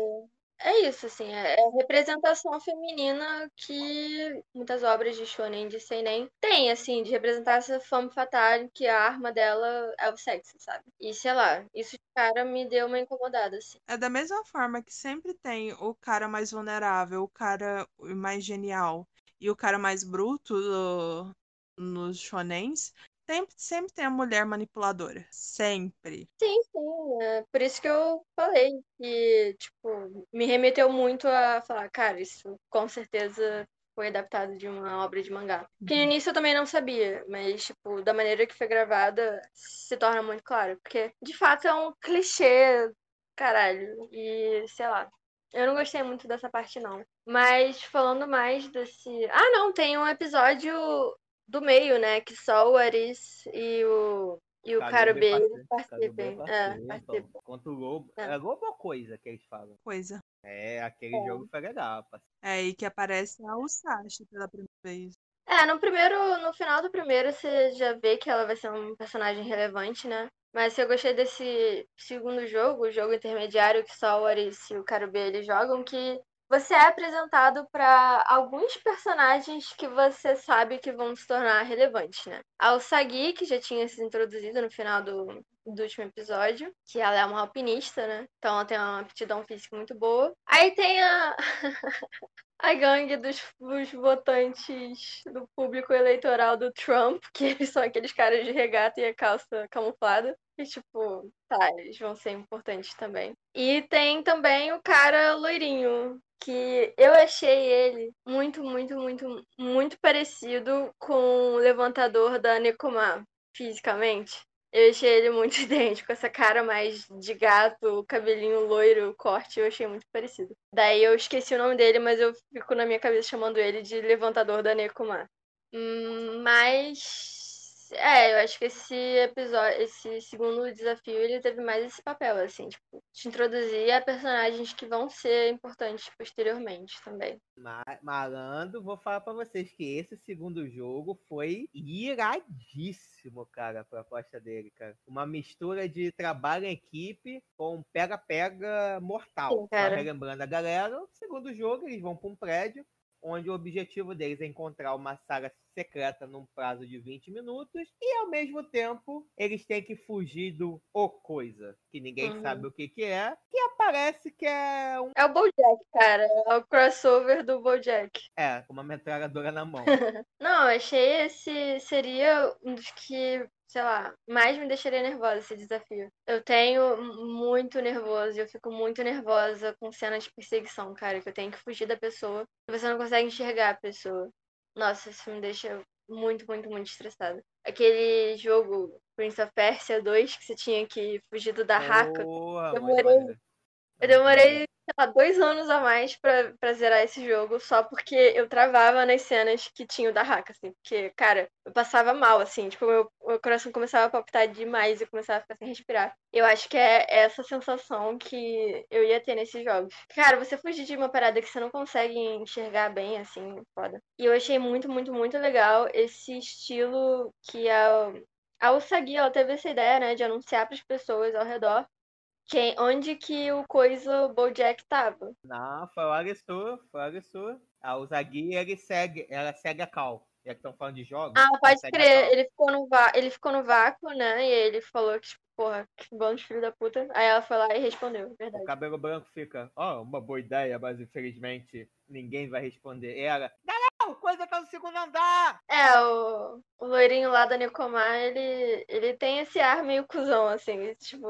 é isso, assim, é é a representação feminina que muitas obras de shonen de seinen têm, assim, de representar essa femme fatale que a arma dela é o sexo, sabe? E sei lá, isso de cara me deu uma incomodada, assim. É da mesma forma que sempre tem o cara mais vulnerável, o cara mais genial e o cara mais bruto do- nos shonens. Sempre, sempre tem a mulher manipuladora. Sempre. Sim, sim, é por isso que eu falei que, tipo, me remeteu muito a falar, cara, isso com certeza foi adaptado de uma obra de mangá. Que no início eu também não sabia, mas, tipo, da maneira que foi gravada, se torna muito claro. Porque, de fato, é um clichê, caralho. E, sei lá, eu não gostei muito dessa parte, não. Mas, falando mais desse... Ah, não, tem um episódio do meio, né? Que só o Aris e o... E o Caro B, eles participem. É, participam. Contra o Lobo. É. É Lobo ou coisa que eles falam? Coisa. É, aquele É. jogo foi legal. parceiro. É, e que aparece a Usashi pela primeira vez. É, no primeiro, no final do primeiro você já vê que ela vai ser um personagem relevante, né? Mas eu gostei desse segundo jogo, o jogo intermediário que só o Aris e o Karube eles jogam, que você é apresentado para alguns personagens que você sabe que vão se tornar relevantes, né? A Usagi, que já tinha se introduzido no final do, do último episódio, que ela é uma alpinista, né? Então ela tem uma aptidão física muito boa. Aí tem a a gangue dos, dos votantes do público eleitoral do Trump, que eles são aqueles caras de regata e a calça camuflada. E, tipo, tá, eles vão ser importantes também. E tem também o cara loirinho, que eu achei ele muito, muito, muito, muito parecido com o levantador da Nekoma, fisicamente. Eu achei ele muito idêntico, essa cara mais de gato, cabelinho loiro, corte, eu achei muito parecido. Daí eu esqueci o nome dele, mas eu fico na minha cabeça chamando ele de levantador da Nekoma. Hum, Mas é, eu acho que esse episódio, esse segundo desafio, ele teve mais esse papel, assim, tipo, de introduzir a personagens que vão ser importantes posteriormente também. Ma- Malandro, vou falar pra vocês que esse segundo jogo foi iradíssimo, cara, a proposta dele, cara. Uma mistura de trabalho em equipe com pega-pega mortal. Sim, cara. Só relembrando a galera, o segundo jogo eles vão pra um prédio onde o objetivo deles é encontrar uma saga secreta num prazo de 20 minutos e ao mesmo tempo eles têm que fugir do O Coisa, que ninguém Uhum. sabe o que que é, que aparece que é um É o Bojack, cara, é o crossover do Bojack. é, com uma metralhadora na mão. Não, eu achei esse seria um dos que, sei lá, mais me deixaria nervosa esse desafio. Eu tenho muito nervoso, eu fico muito nervosa com cenas de perseguição, cara, que eu tenho que fugir da pessoa e você não consegue enxergar a pessoa. Nossa, isso me deixa muito, muito, muito estressada. Aquele jogo Prince of Persia 2 que você tinha que fugir do Dahaka. Boa, Eu muito demorei-. Eu demorei, lá, dois anos a mais pra, pra zerar esse jogo, só porque eu travava nas cenas que tinha o da Haka, assim. Porque, cara, eu passava mal, assim. Tipo, meu, meu coração começava a palpitar demais e começava a ficar sem respirar. Eu acho que é essa sensação que eu ia ter nesses jogos. Cara, você fugir de uma parada que você não consegue enxergar bem, assim, foda. E eu achei muito, muito, muito legal esse estilo que a, a Usagi, ela teve essa ideia, né, de anunciar pras pessoas ao redor quem, onde que o coisa o Bojack tava. Não, foi o Arisu, foi o Arisu. A Uzagi, ele segue, ela segue a Cal. Já que estão falando de jogos. Ah, pode crer, ele ficou no ele ficou no vácuo, né? E ele falou que, tipo, porra, que bando de filho da puta. Aí ela foi lá e respondeu, O verdade. cabelo branco fica, ó, uma boa ideia, mas infelizmente ninguém vai responder. E ela, não, coisa tá no segundo andar! É, o, o loirinho lá da Nicomar, ele, ele tem esse ar meio cuzão, assim, tipo,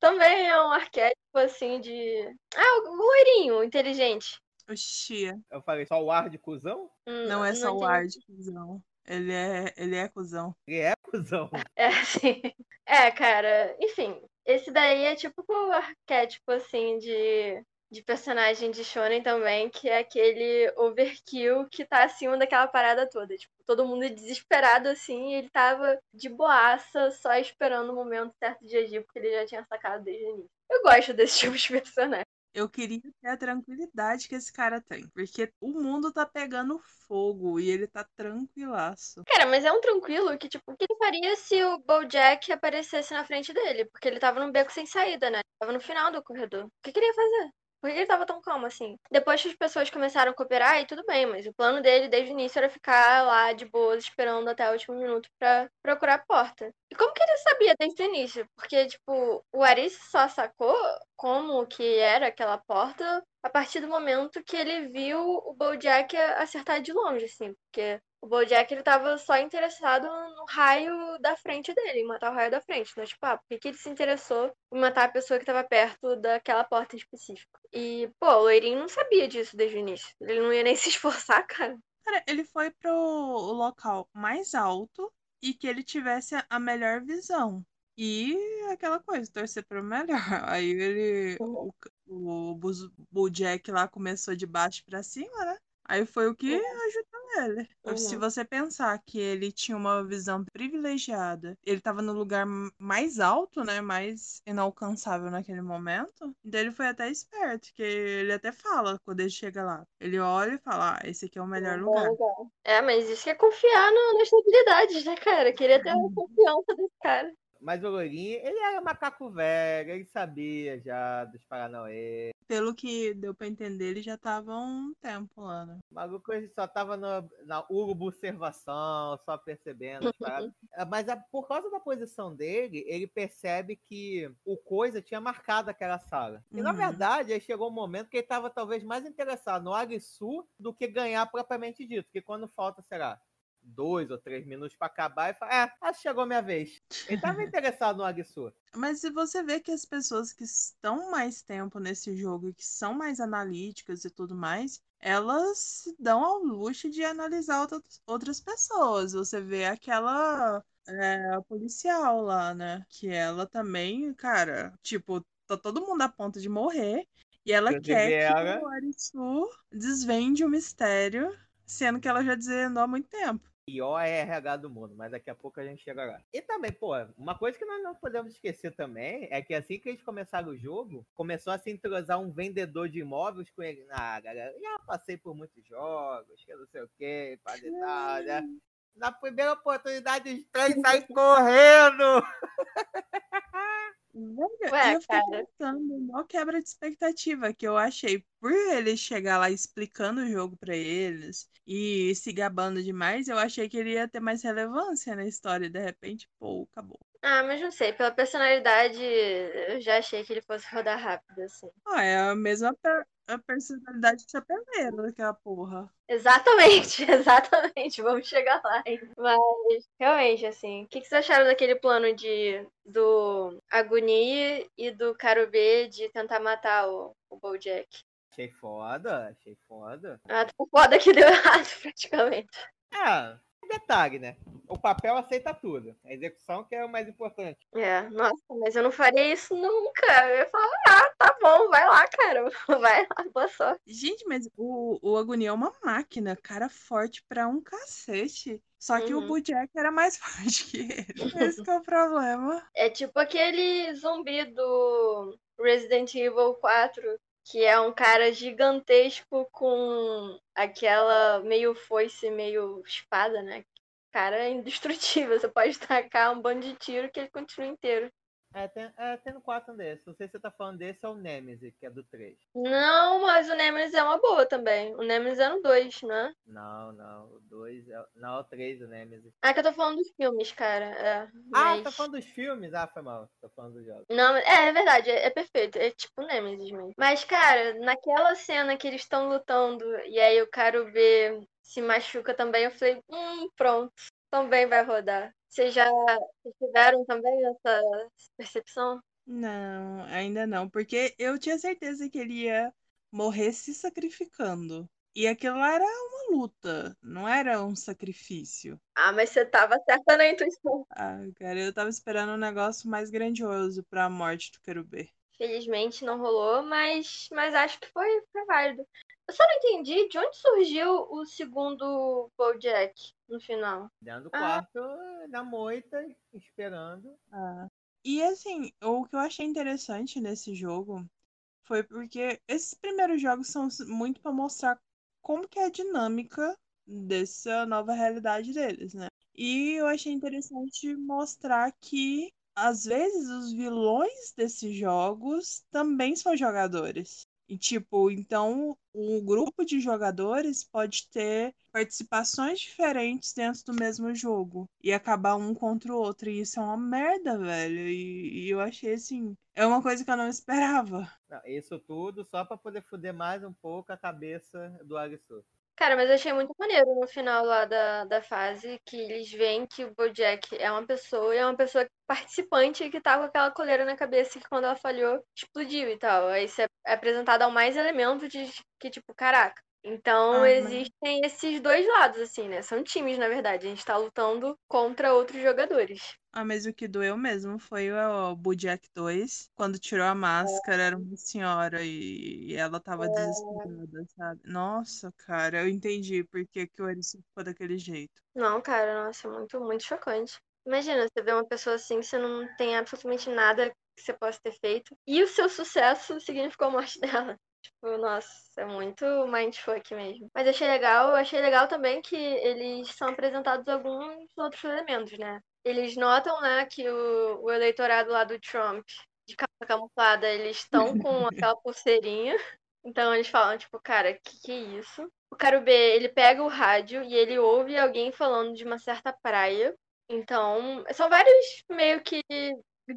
também é um arquétipo, assim, de... Ah, o loirinho, inteligente. O Xia. Eu falei, só o ar de cuzão? Hum, Não é só o entendi. ar de cuzão. Ele é, ele é cuzão. Ele é cuzão. É, assim. É, cara, enfim. Esse daí é tipo o arquétipo, assim, de, de personagem de Shonen também, que é aquele overkill que tá acima daquela parada toda. Tipo, todo mundo desesperado, assim, e ele tava de boaça, só esperando o momento certo de agir, porque ele já tinha sacado desde o início. Eu gosto desse tipo de personagem. Eu queria ter a tranquilidade que esse cara tem. Porque o mundo tá pegando fogo e ele tá tranquilaço. Cara, mas é um tranquilo que, tipo, o que ele faria se o Bojack aparecesse na frente dele? Porque ele tava num beco sem saída, né? Tava no final do corredor. O que que ele ia fazer? Por que ele tava tão calmo assim? Depois que as pessoas começaram a cooperar, e tudo bem, mas o plano dele desde o início era ficar lá de boas, esperando até o último minuto pra procurar a porta. E como que ele sabia desde o início? Porque, tipo, o Aris só sacou como que era aquela porta a partir do momento que ele viu o Bojack acertar de longe, assim, porque o Bojack ele tava só interessado no raio da frente dele, em matar o raio da frente. Então, tipo, ah, por que, que ele se interessou em matar a pessoa que tava perto daquela porta em específico? E, pô, o Loirinho não sabia disso desde o início. Ele não ia nem se esforçar, cara. Cara, ele foi pro local mais alto e que ele tivesse a melhor visão. E aquela coisa, torcer pro melhor. Aí ele. O, o Bojack lá começou de baixo pra cima, né? Aí foi o que ajudou ele. Uhum. Se você pensar que ele tinha uma visão privilegiada, ele estava no lugar mais alto, né? Mais inalcançável naquele momento. Então ele foi até esperto, que ele até fala quando ele chega lá. Ele olha e fala: Ah, esse aqui é o melhor lugar. É, mas isso que é confiar no, nas habilidades, né, cara? Queria ter a confiança desse cara. Mas o Lourinho, ele era macaco velho, ele sabia já dos Paranauê. Pelo que deu pra entender, ele já tava há um tempo lá, né? O maluco ele só tava no, na urubu-observação, só percebendo as paradas. Mas a, por causa da posição dele, ele percebe que o Coisa tinha marcado aquela sala. E na Uhum. verdade, aí chegou um momento que ele tava talvez mais interessado no Arisu do que ganhar propriamente dito. Porque quando falta, será? Dois ou três minutos pra acabar e fala, é, acho que chegou minha vez. Ele tava interessado no Arisu. Mas se você vê que as pessoas que estão mais tempo nesse jogo e que são mais analíticas e tudo mais, elas se dão ao luxo de analisar outras, pessoas. Você vê aquela é, policial lá, né? Que ela também, cara, tipo, tá todo mundo a ponto de morrer. E ela Inclusive quer que ela- o Arisu desvende o mistério, sendo que ela já desvendou há muito tempo. Pior RH do mundo, mas daqui a pouco a gente chega lá. E também, pô, uma coisa que nós não podemos esquecer também é que assim que eles começaram o jogo, começou a se entrosar um vendedor de imóveis com ele. Ah, galera, já passei por muitos jogos, que não sei o que, e tal, né? Na primeira oportunidade, os três saem correndo! Ué, eu fiquei cara. pensando, mó quebra de expectativa que eu achei por ele chegar lá explicando o jogo pra eles e se gabando demais, eu achei que ele ia ter mais relevância na história e de repente, pô, acabou. Ah, mas não sei, pela personalidade, eu já achei que ele fosse rodar rápido, assim. Ah, é a mesma a personalidade de chapeleiro daquela porra. Exatamente, exatamente. Vamos chegar lá. hein? Mas, realmente, assim, o que, que vocês acharam daquele plano de do Agonia e do Karubê de tentar matar o, o Bojack? Achei foda, achei foda. Ah, tô foda que deu errado, praticamente. É, detalhe, né? O papel aceita tudo. A execução que é o mais importante. É, nossa, mas eu não faria isso nunca. Eu ia falar, ah, tá bom, vai lá, cara. Vai lá, boa sorte. Gente, mas o, o Agonia é uma máquina, cara forte pra um cacete. Só que o Uhum. Bojack era mais forte que ele. Esse que é o problema. É tipo aquele zumbi do Resident Evil 4, que é um cara gigantesco com aquela meio foice, meio espada, né? Cara é indestrutível. Você pode tacar um bando de tiro que ele continua inteiro. É, tem, é, tem no 4 desse. Não sei se você tá falando desse ou o Nemesis, que é do 3. Não, mas o Nemesis é uma boa também. O Nemesis é no 2, né? Não, não. O 2 é. Não, o 3, o Nemesis. Ah, que eu tô falando dos filmes, cara. É, Ah, mas... tá falando dos filmes? Ah, foi mal. Tô falando dos jogos. Não, é, é verdade, é, é perfeito. É tipo Nemesis mesmo. Mas, cara, naquela cena que eles estão lutando e aí o cara B se machuca também, eu falei, hum, pronto, também vai rodar. Vocês já tiveram também essa percepção? Não, ainda não, porque eu tinha certeza que ele ia morrer se sacrificando. E aquilo era uma luta, não era um sacrifício. Ah, mas você tava certa na intuição. Ah, cara, eu tava esperando um negócio mais grandioso pra morte do Querubê. Felizmente não rolou, mas, mas acho que foi, foi válido. Eu só não entendi de onde surgiu o segundo Bojack no final. Dentro do Ah. quarto, na moita, esperando. Ah. E assim, o que eu achei interessante nesse jogo foi porque esses primeiros jogos são muito pra mostrar como que é a dinâmica dessa nova realidade deles, né? E eu achei interessante mostrar que às vezes os vilões desses jogos também são jogadores. E, tipo, então o grupo de jogadores pode ter participações diferentes dentro do mesmo jogo e acabar um contra o outro. E isso é uma merda, velho. E, e eu achei assim. É uma coisa que eu não esperava. Não, isso tudo só pra poder fuder mais um pouco a cabeça do Arisu. Cara, mas eu achei muito maneiro no final lá da, da fase que eles veem que o Bojack é uma pessoa e é uma pessoa participante que tá com aquela coleira na cabeça que quando ela falhou, explodiu e tal. Aí você é apresentado ao mais elementos de que, tipo, caraca. Então Ah, mas- existem esses dois lados, assim, né? São times, na verdade. A gente tá lutando contra outros jogadores. Ah, mas o que doeu mesmo foi o Bojack 2, quando tirou a máscara, era uma senhora e, ela tava desesperada, sabe? Nossa, cara, eu entendi por que, que o Eric ficou daquele jeito. Não, cara, nossa, é muito, muito chocante. Imagina, você vê uma pessoa assim, você não tem absolutamente nada que você possa ter feito. E o seu sucesso significou a morte dela. Tipo, nossa, é muito mindfuck mesmo. Mas achei legal, eu achei legal também que eles são apresentados alguns outros elementos, né? Eles notam, né, que o, o eleitorado lá do Trump, de capa camuflada, eles estão com aquela pulseirinha. Então eles falam, tipo, cara, que que é isso? O cara B, ele pega o rádio e ele ouve alguém falando de uma certa praia. Então, são vários meio que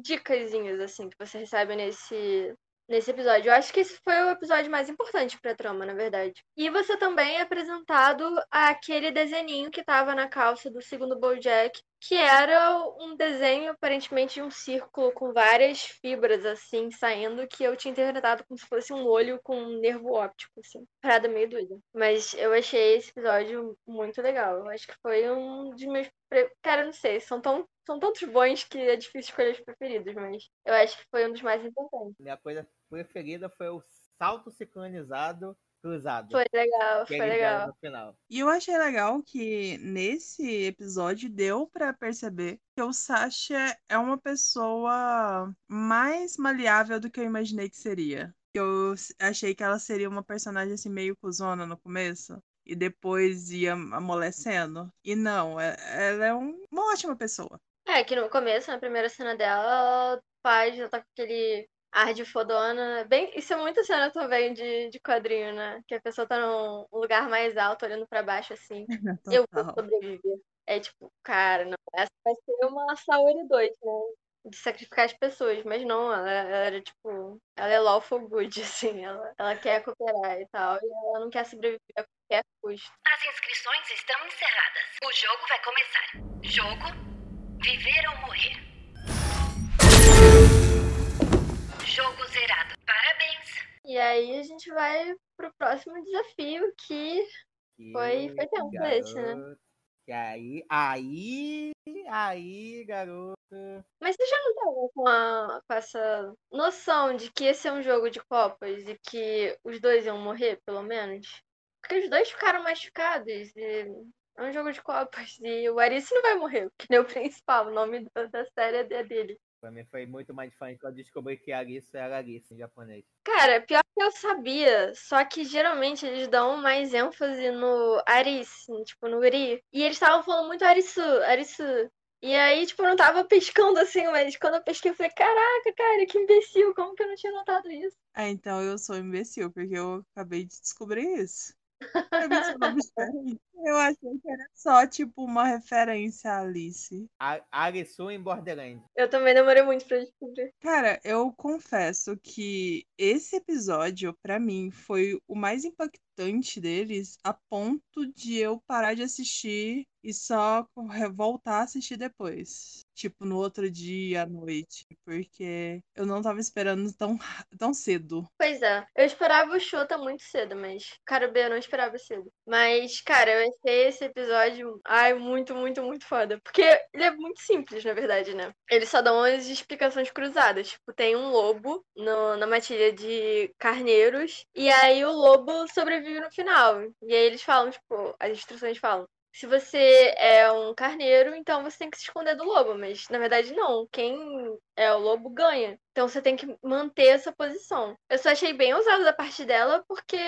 dicasinhas, assim, que você recebe nesse, nesse episódio. Eu acho que esse foi o episódio mais importante pra trama, na verdade. E você também é apresentado aquele desenhinho que tava na calça do segundo Bojack, que era um desenho, aparentemente, de um círculo com várias fibras, assim, saindo, que eu tinha interpretado como se fosse um olho com um nervo óptico, assim. Parada meio doida. Mas eu achei esse episódio muito legal. Eu acho que foi um dos meus. Cara, não sei, são tão. São tantos bons que é difícil escolher os preferidos, mas eu acho que foi um dos mais importantes. Minha coisa preferida foi o salto sincronizado cruzado. Foi legal, que foi legal. no final. E eu achei legal que nesse episódio deu pra perceber que o Sasha é uma pessoa mais maleável do que eu imaginei que seria. Eu achei que ela seria uma personagem assim meio cuzona no começo e depois ia amolecendo. E não, é- ela é um- uma ótima pessoa. É, que no começo, na primeira cena dela, ela faz, ela tá com aquele ar de fodona. Bem, isso é muita cena também de, de quadrinho, né? Que a pessoa tá num lugar mais alto, olhando pra baixo, assim. Eu vou sobreviver. É tipo, cara, não, essa vai ser uma Saori 2, né? De sacrificar as pessoas, mas não, ela, ela era tipo, ela é lawful good, assim, ela, ela quer cooperar e tal, e ela não quer sobreviver a qualquer custo. As inscrições estão encerradas. O jogo vai começar. Jogo Viver ou Morrer. Jogo zerado. Parabéns. E aí a gente vai pro próximo desafio, que Que Foi- foi tenso esse, né? garoto. E aí, aí, aí, garoto. Mas você já não tava com, a- com essa noção de que esse é um jogo de Copas e que os dois iam morrer, pelo menos? Porque os dois ficaram machucados e é um jogo de Copas e o Arice não vai morrer, que nem o principal, o nome da, série é dele. Pra mim foi muito mais fã quando eu descobri que Arisu era Arisu em japonês. Cara, pior que eu sabia, só que geralmente eles dão mais ênfase no Arice, tipo no Uri. E eles estavam falando muito Arisu, Arisu. E aí, tipo, eu não tava pescando assim, mas quando eu pesquei, eu falei, caraca, cara, que imbecil, como que eu não tinha notado isso? Ah, então eu sou imbecil, porque eu acabei de descobrir isso. Eu achei que era só, tipo, uma referência a Alice. A- Arisu em Borderlands. Eu também demorei muito pra descobrir. Cara, eu confesso que esse episódio, pra mim, foi o mais impactante deles, a ponto de eu parar de assistir e só voltar a assistir depois. Tipo, no outro dia, à noite. Porque eu não tava esperando tão, tão cedo. Pois é, eu esperava o Shota muito cedo, mas Cara eu não esperava cedo. Mas, cara, eu achei esse episódio, ai, muito, muito, muito foda. Porque ele é muito simples, na verdade, né? Eles só dão as explicações cruzadas. Tipo, tem um lobo no- na matilha de carneiros, e aí o lobo sobrevive no final. E aí eles falam, tipo, as instruções falam. Se você é um carneiro, então você tem que se esconder do lobo. Mas na verdade, não. Quem é o lobo ganha. Então você tem que manter essa posição. Eu só achei bem ousado da parte dela, porque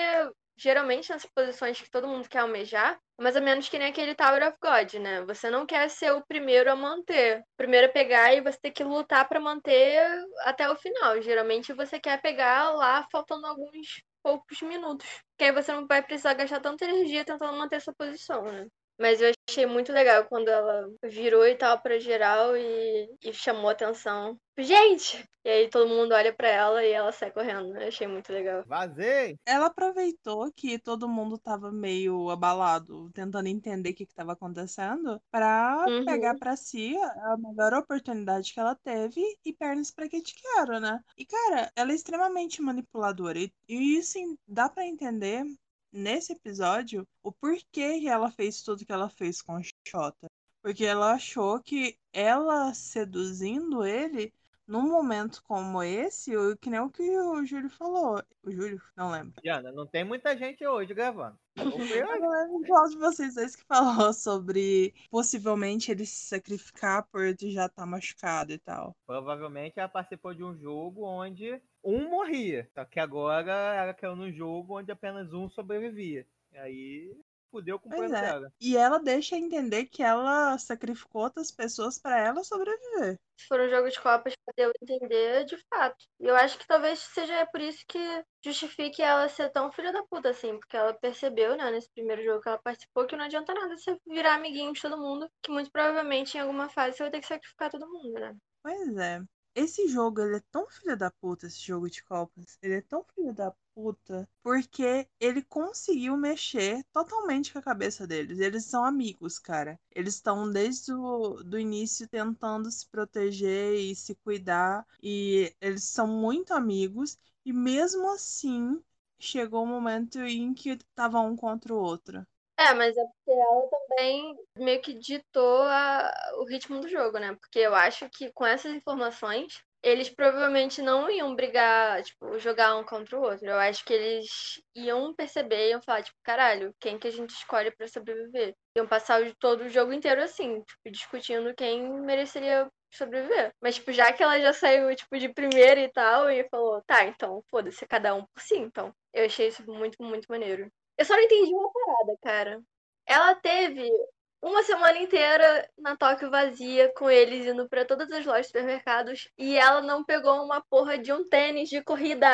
geralmente nessas posições que todo mundo quer almejar, é mais ou menos que nem aquele Tower of God, né? Você não quer ser o primeiro a manter. O primeiro a pegar e você tem que lutar pra manter até o final. Geralmente você quer pegar lá faltando alguns poucos minutos. Que aí você não vai precisar gastar tanta energia tentando manter essa posição, né? Mas eu achei muito legal quando ela virou e tal pra geral e, e chamou atenção. Gente! E aí todo mundo olha pra ela e ela sai correndo. Eu achei muito legal. Vazei! Ela aproveitou que todo mundo tava meio abalado, tentando entender o que, que tava acontecendo, pra Uhum. pegar pra si a melhor oportunidade que ela teve e pernas pra que te quero, né? E, cara, ela é extremamente manipuladora. E, e isso em- dá pra entender nesse episódio o porquê que ela fez tudo que ela fez com o Xota. Porque ela achou que ela seduzindo ele num momento como esse, o- que nem o que o Júlio falou. O Júlio? Não lembro. Diana, não tem muita gente hoje gravando. Eu? Eu qual de vocês dois que falou sobre possivelmente ele se sacrificar por ele já estar machucado e tal. Provavelmente ela participou de um jogo onde um morria. Só que agora ela caiu num jogo onde apenas um sobrevivia. E aí fudeu com o plano é. dela. E ela deixa entender que ela sacrificou outras pessoas pra ela sobreviver. Se for um jogo de copas pra eu entender de fato. E eu acho que talvez seja por isso que justifique ela ser tão filha da puta, assim. Porque ela percebeu, né, nesse primeiro jogo que ela participou, que não adianta nada você virar amiguinho de todo mundo. Que muito provavelmente em alguma fase você vai ter que sacrificar todo mundo, né? Pois é. Esse jogo, ele é tão filho da puta, esse jogo de copas. Ele é tão filho da puta porque ele conseguiu mexer totalmente com a cabeça deles. Eles são amigos, cara. Eles estão desde o do início tentando se proteger e se cuidar. E eles são muito amigos. E mesmo assim, chegou o um momento em que tava um contra o outro. É, mas é porque ela também meio que ditou a- o ritmo do jogo, né? Porque eu acho que com essas informações, eles provavelmente não iam brigar, tipo, jogar um contra o outro. Eu acho que eles iam perceber, iam falar, tipo, caralho, quem que a gente escolhe pra sobreviver? Iam passar todo o jogo inteiro assim, tipo, discutindo quem mereceria sobreviver. Mas, tipo, já que ela já saiu, tipo, de primeira e tal, e falou, tá, então, foda-se, cada um por si, então. Eu achei isso muito, muito maneiro. Eu só não entendi uma parada, cara. Ela teve uma semana inteira na Tóquio vazia, com eles indo pra todas as lojas de supermercados, e ela não pegou uma porra de um tênis de corrida.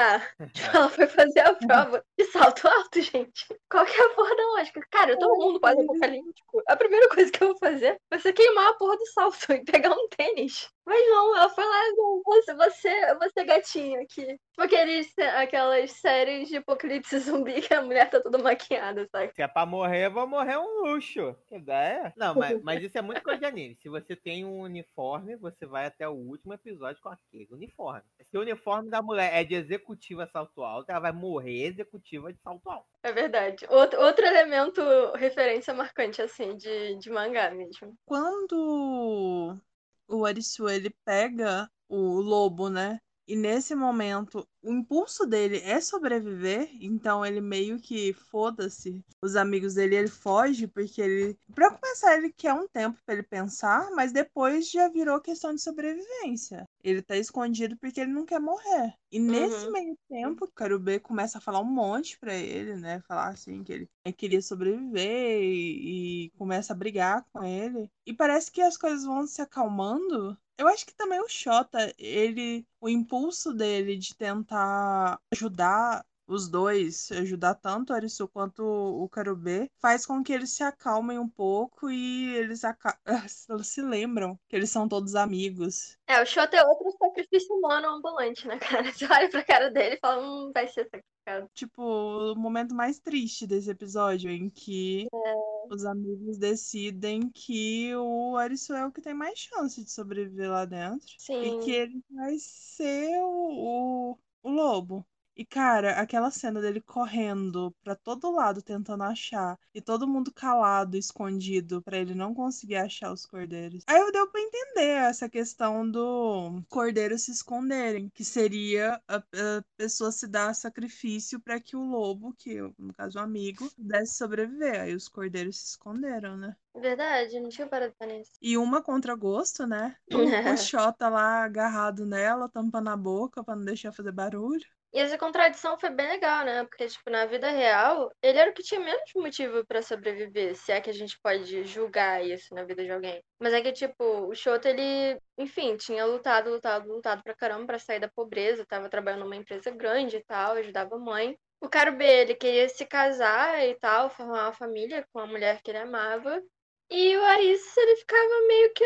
Tipo, ela foi fazer a prova de salto alto, gente. Qual que é a porra da lógica? Cara, todo mundo quase apocalíptico. A primeira coisa que eu vou fazer vai ser queimar a porra do salto e pegar um tênis. Mas não, ela foi lá, não, você, você, você gatinho aqui. Tipo aqueles, aquelas séries de apocalipse zumbi que a mulher tá toda maquiada, sabe? Se é pra morrer, eu vou morrer um luxo. Que ideia? Não, mas, mas isso é muito coisa de anime. Se você tem um uniforme, você vai até o último episódio com aquele uniforme. Se o uniforme da mulher é de executiva salto alto, ela vai morrer executiva de salto alto. É verdade. Outro, outro elemento, referência marcante, assim, de, de mangá mesmo. Quando o Arisu ele pega o lobo, né? E nesse momento, o impulso dele é sobreviver, então ele meio que foda-se. Os amigos dele, ele foge porque ele, Pra começar, ele quer um tempo pra ele pensar, mas depois já virou questão de sobrevivência. Ele tá escondido porque ele não quer morrer. E nesse Uhum. meio tempo, o Karubê começa a falar um monte pra ele, né? Falar assim que ele ele queria sobreviver e, e começa a brigar com ele. E parece que as coisas vão se acalmando. Eu acho que também o Shota, ele, o impulso dele de tentar ajudar os dois, ajudar tanto o Arisu quanto o Karubê, faz com que eles se acalmem um pouco e eles, eles se lembram que eles são todos amigos. É, o Shota é outro sacrifício humano ambulante, né, cara? Você olha pra cara dele e fala, hum, vai ser sacrificado. Tipo, o momento mais triste desse episódio, em que É. os amigos decidem que o Arisu é o que tem mais chance de sobreviver lá dentro. E Sim. que ele vai ser o, o, o lobo. E, cara, aquela cena dele correndo pra todo lado tentando achar, e todo mundo calado, escondido, pra ele não conseguir achar os cordeiros. Aí eu deu pra entender essa questão do cordeiro se esconderem, que seria a, a pessoa se dar sacrifício pra que o lobo, que no caso o amigo, pudesse sobreviver. Aí os cordeiros se esconderam, né? Verdade, não tinha parado pra nisso. E uma contra gosto, né? O, Xota lá agarrado nela, tampando a boca pra não deixar fazer barulho. E essa contradição foi bem legal, né? Porque, tipo, na vida real, ele era o que tinha menos motivo pra sobreviver, se é que a gente pode julgar isso na vida de alguém. Mas é que, tipo, o Shota, ele, enfim, tinha lutado, lutado, lutado pra caramba pra sair da pobreza, tava trabalhando numa empresa grande e tal, ajudava a mãe. O Caro B, ele queria se casar e tal, formar uma família com a mulher que ele amava. E o Aris, ele ficava meio que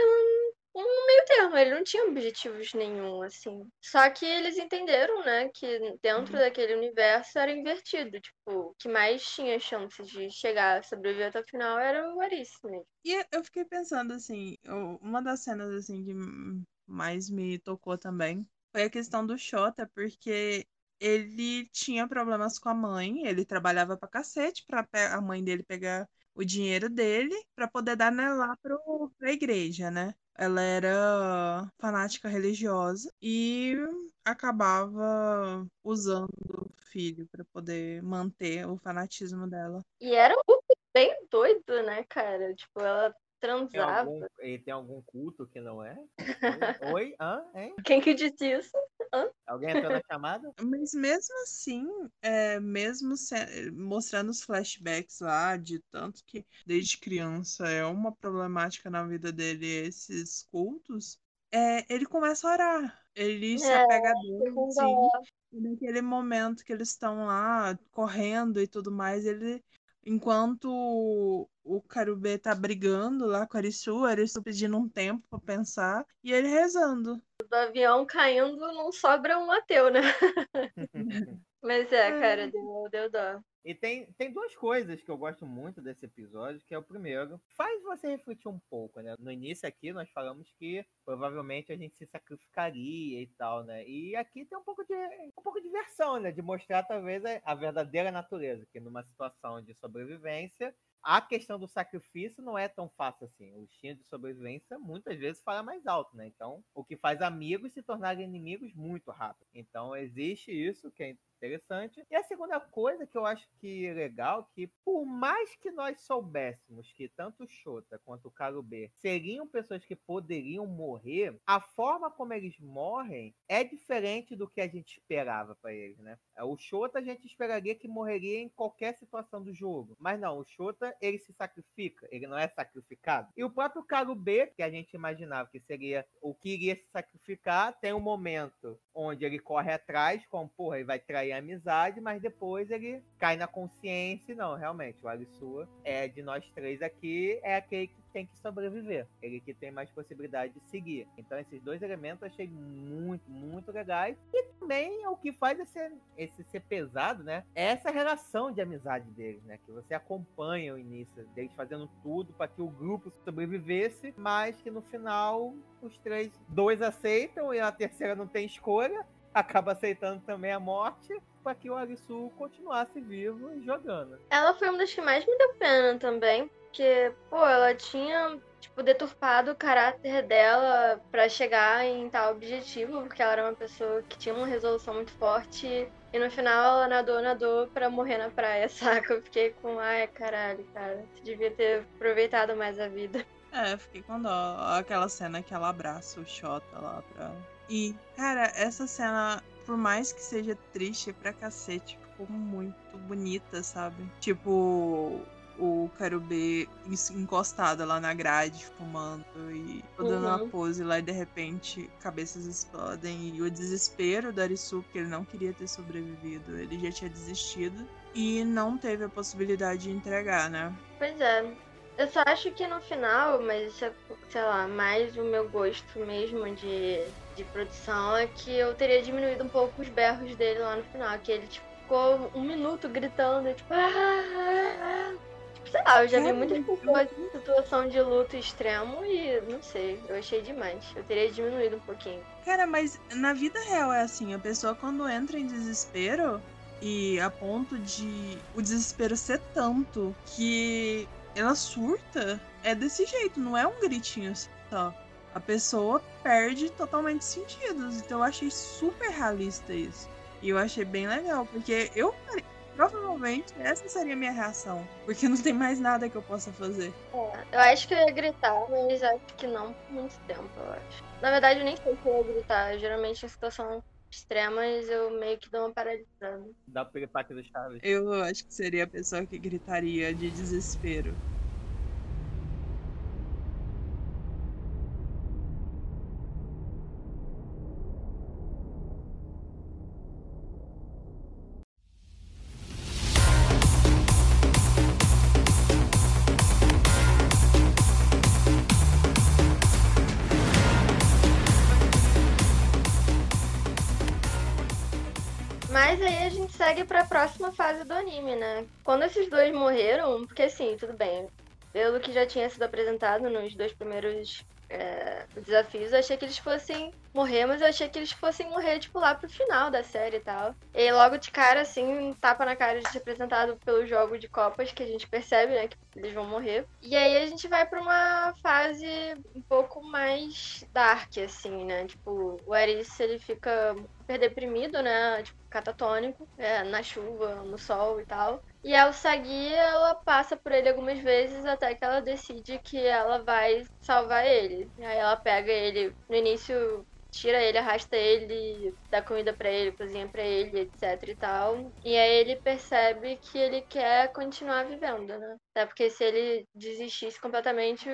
um meio termo, ele não tinha objetivos nenhum, assim. Só que eles entenderam, né, que dentro Uhum. daquele universo era invertido. Tipo, o que mais tinha chances de chegar a sobreviver até o final era o Aris mesmo. E eu fiquei pensando assim, uma das cenas assim que mais me tocou também foi a questão do Xota, porque ele tinha problemas com a mãe, ele trabalhava pra cacete pra a mãe dele pegar o dinheiro dele pra poder dar né, lá pro, pra igreja, né? Ela era fanática religiosa e acabava usando o filho pra poder manter o fanatismo dela. E era um bem doido, né, cara? Tipo, ela Tem transava. algum, e tem algum culto que não é? Oi? Oi? Hã? Hein? Quem que disse isso? Alguém entrou na chamada? Mas mesmo assim, é, mesmo se- mostrando os flashbacks lá, de tanto que desde criança é uma problemática na vida dele esses cultos, é, ele começa a orar. Ele se É, apega a Deus, assim, e naquele momento que eles estão lá correndo e tudo mais, ele. Enquanto o Carubê tá brigando lá com a Arisu, a Arisu pedindo um tempo pra pensar, e ele rezando. do avião caindo, não sobra um ateu, né? Mas é, cara, deu, deu dó. E tem, tem duas coisas que eu gosto muito desse episódio, que é o primeiro, faz você refletir um pouco, né? No início aqui nós falamos que provavelmente a gente se sacrificaria e tal, né? E aqui tem um pouco de um pouco de versão, né? De mostrar talvez a, a verdadeira natureza, que numa situação de sobrevivência, a questão do sacrifício não é tão fácil assim. O instinto de sobrevivência muitas vezes fala mais alto, né? Então, o que faz amigos se tornarem inimigos muito rápido. Então, existe isso que é interessante. E a segunda coisa que eu acho que é legal, que por mais que nós soubéssemos que tanto o Shota quanto o Karubê seriam pessoas que poderiam morrer, a forma como eles morrem é diferente do que a gente esperava para eles, né? O Shota a gente esperaria que morreria em qualquer situação do jogo, mas não, o Shota ele se sacrifica, ele não é sacrificado. E o próprio Karubê, que a gente imaginava que seria o que iria se sacrificar, tem um momento onde ele corre atrás, como, porra, ele vai trair a amizade, mas depois ele cai na consciência não, realmente, o Arisua é de nós três aqui, é aquele que tem que sobreviver, ele que tem mais possibilidade de seguir. Então esses dois elementos eu achei muito, muito legais. E também o que faz esse, esse ser pesado, né? É essa relação de amizade deles, né? Que você acompanha o início deles fazendo tudo para que o grupo sobrevivesse, mas que no final os três, dois aceitam e a terceira não tem escolha, acaba aceitando também a morte para que o Arisu continuasse vivo e jogando. Ela foi uma das que mais me deu pena também, porque, pô, ela tinha, tipo, deturpado o caráter dela pra chegar em tal objetivo, porque ela era uma pessoa que tinha uma resolução muito forte. E no final ela nadou, nadou pra morrer na praia, saca? Eu fiquei com, ai, caralho, cara. Você devia ter aproveitado mais a vida. É, fiquei com dó. Aquela cena que ela abraça o Xota lá pra. E, cara, essa cena, por mais que seja triste pra cacete, ficou muito bonita, sabe? Tipo, o Karubê encostado lá na grade, fumando e dando uma Uhum. pose lá e de repente cabeças explodem. E o desespero do Arisu, porque ele não queria ter sobrevivido, ele já tinha desistido. E não teve a possibilidade de entregar, né? Pois é. Eu só acho que no final, mas isso é, sei lá, mais o meu gosto mesmo de, de produção, é que eu teria diminuído um pouco os berros dele lá no final. Que ele, tipo, ficou um minuto gritando, tipo, "Ah, ah, ah". Tipo, sei lá, eu já vi muitas pessoas em situação de luto extremo e não sei, eu achei demais. Eu teria diminuído um pouquinho. Cara, mas na vida real é assim, a pessoa quando entra em desespero e a ponto de o desespero ser tanto que ela surta, é desse jeito, não é um gritinho só. A pessoa perde totalmente sentidos. Então eu achei super realista isso. E eu achei bem legal, porque eu provavelmente essa seria a minha reação, porque não tem mais nada que eu possa fazer. Eu acho que eu ia gritar, mas acho que não por muito tempo, eu acho. Na verdade, eu nem sei se eu ia gritar. Geralmente em situação extremas eu meio que dou uma paralisada. Dá o piripaque do Chaves. Eu acho que seria a pessoa que gritaria de desespero. Pra próxima fase do anime, né? Quando esses dois morreram, porque assim, tudo bem, pelo que já tinha sido apresentado nos dois primeiros é, desafios, eu achei que eles fossem morrer, mas eu achei que eles fossem morrer, tipo, lá pro final da série e tal. E logo de cara, assim, tapa na cara de ser apresentado pelo jogo de copas, que a gente percebe, né, que eles vão morrer. E aí a gente vai pra uma fase um pouco mais dark, assim, né? Tipo, o Eris, ele fica super deprimido, né? Tipo, catatônico, é, na chuva, no sol e tal. E a Usagi, ela passa por ele algumas vezes até que ela decide que ela vai salvar ele. E aí ela pega ele no início tira ele, arrasta ele, dá comida para ele, cozinha para ele, etc e tal. E aí ele percebe que ele quer continuar vivendo, né? Até porque se ele desistisse completamente,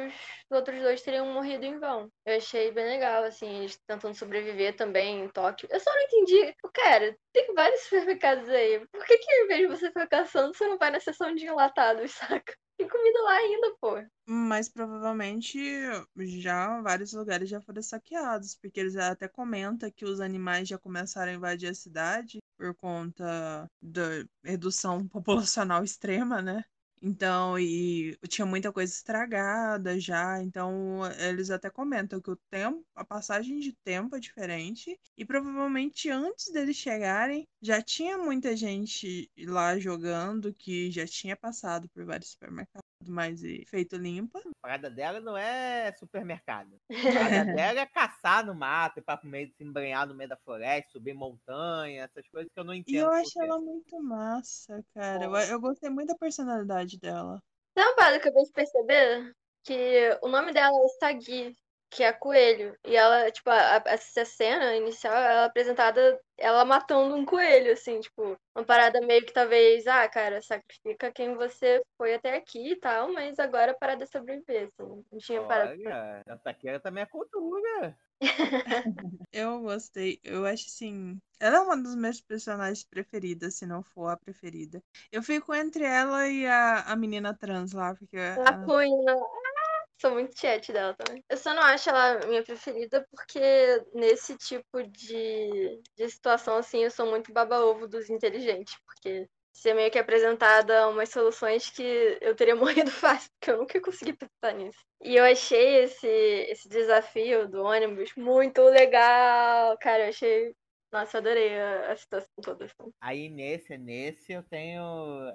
os outros dois teriam morrido em vão. Eu achei bem legal, assim, eles tentando sobreviver também em Tóquio. Eu só não entendi. Cara, tem vários supermercados aí. Por que que em vez de você ficar caçando, você não vai na seção de enlatados, saca? Tem comida lá ainda, pô. Mas provavelmente já vários lugares já foram saqueados, porque eles até comentam que os animais já começaram a invadir a cidade por conta da redução populacional extrema, né? Então, e tinha muita coisa estragada já, então eles até comentam que o tempo, a passagem de tempo é diferente e provavelmente antes deles chegarem já tinha muita gente lá jogando que já tinha passado por vários supermercados mais feito limpa. A parada dela não é supermercado. A parada dela é caçar no mato, ir pra meio se embranhar no meio da floresta, subir montanha, essas coisas que eu não entendo. E eu acho ela muito massa, cara. Eu, eu gostei muito da personalidade dela. Parada que eu acabei de perceber? Que o nome dela é Sagi que é coelho. E ela, tipo, a, essa cena inicial, ela é apresentada ela matando um coelho, assim, tipo, uma parada meio que talvez, ah, cara, sacrifica quem você foi até aqui e tal, mas agora a parada é sobreviver, assim. Não tinha parada. Olha, a taqueira também é cultura. eu gostei. Eu acho assim. Ela é uma das minhas personagens preferidas, se não for a preferida. Eu fico entre ela e a, a menina trans lá, porque. A, a... Cunha. Sou muito chat dela também. Eu só não acho ela minha preferida porque nesse tipo de, de situação, assim, eu sou muito baba-ovo dos inteligentes. Porque ser meio que apresentada umas soluções que eu teria morrido fácil, porque eu nunca consegui pensar nisso. E eu achei esse, esse desafio do ônibus muito legal. Cara, eu achei nossa, adorei a, a situação toda. Assim. Aí nesse, nesse eu tenho.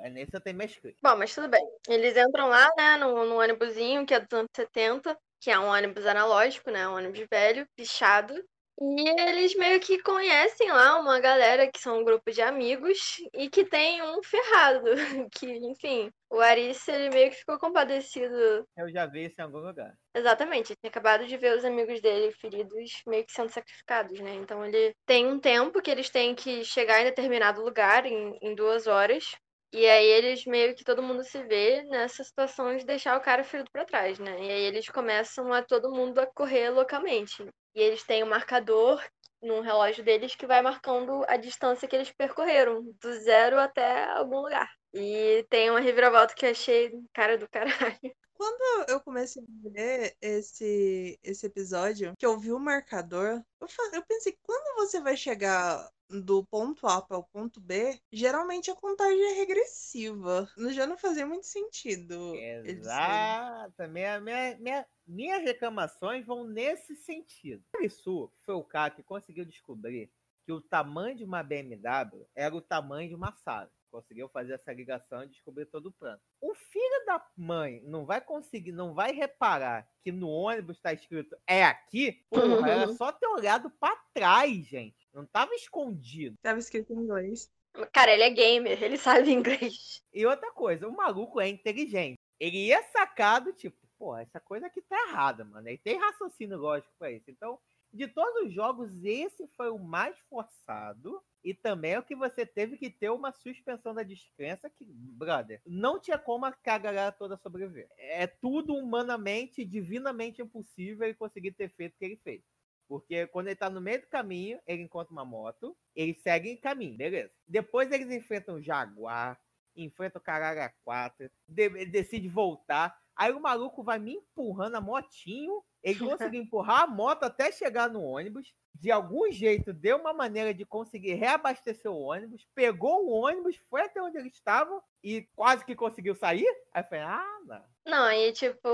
É nesse eu tenho meus Bom, mas tudo bem. Eles entram lá, né, no, no ônibusinho, que é dos anos 70, que é um ônibus analógico, né? Um ônibus velho, pichado. E eles meio que conhecem lá uma galera que são um grupo de amigos e que tem um ferrado, que, enfim, o Arice, ele meio que ficou compadecido. Eu já vi isso em algum lugar. Exatamente, ele tinha acabado de ver os amigos dele feridos meio que sendo sacrificados, né? Então ele tem um tempo que eles têm que chegar em determinado lugar, em, em duas horas, e aí eles meio que todo mundo se vê nessa situação de deixar o cara ferido para trás, né? E aí eles começam a todo mundo a correr loucamente. E eles têm um marcador no relógio deles que vai marcando a distância que eles percorreram, do zero até algum lugar. E tem uma reviravolta que eu achei cara do caralho. Quando eu comecei a ver esse, esse episódio, que eu vi o marcador, eu, eu pensei, quando você vai chegar do ponto A para o ponto B, geralmente a contagem é regressiva. Já não fazia muito sentido. Exato. Minha, minha, minha, minhas reclamações vão nesse sentido. Isso foi o cara que conseguiu descobrir que o tamanho de uma BMW era o tamanho de uma sala conseguiu fazer essa ligação e descobrir todo o plano. O filho da mãe não vai conseguir, não vai reparar que no ônibus está escrito é aqui? Porra, era uhum. só ter olhado para trás, gente. Não tava escondido. Tava escrito em inglês. Cara, ele é gamer, ele sabe inglês. E outra coisa, o maluco é inteligente. Ele ia sacado, tipo, pô, essa coisa aqui tá errada, mano. Ele tem raciocínio lógico pra isso. Então, de todos os jogos, esse foi o mais forçado. E também é o que você teve que ter uma suspensão da descrença que, brother, não tinha como a galera toda sobreviver. É tudo humanamente, divinamente impossível ele conseguir ter feito o que ele fez. Porque quando ele tá no meio do caminho, ele encontra uma moto, ele segue em caminho, beleza. Depois eles enfrentam o Jaguar, enfrentam o Caralho 4, de decide voltar. Aí o maluco vai me empurrando a motinho Ele conseguiu empurrar a moto até chegar no ônibus. De algum jeito, deu uma maneira de conseguir reabastecer o ônibus. Pegou o ônibus, foi até onde eles estavam e quase que conseguiu sair. Aí eu falei, ah, não. Não, e tipo,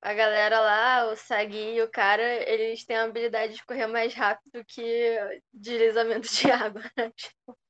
a galera lá, o Sagi e o cara, eles têm a habilidade de correr mais rápido que deslizamento de água. né?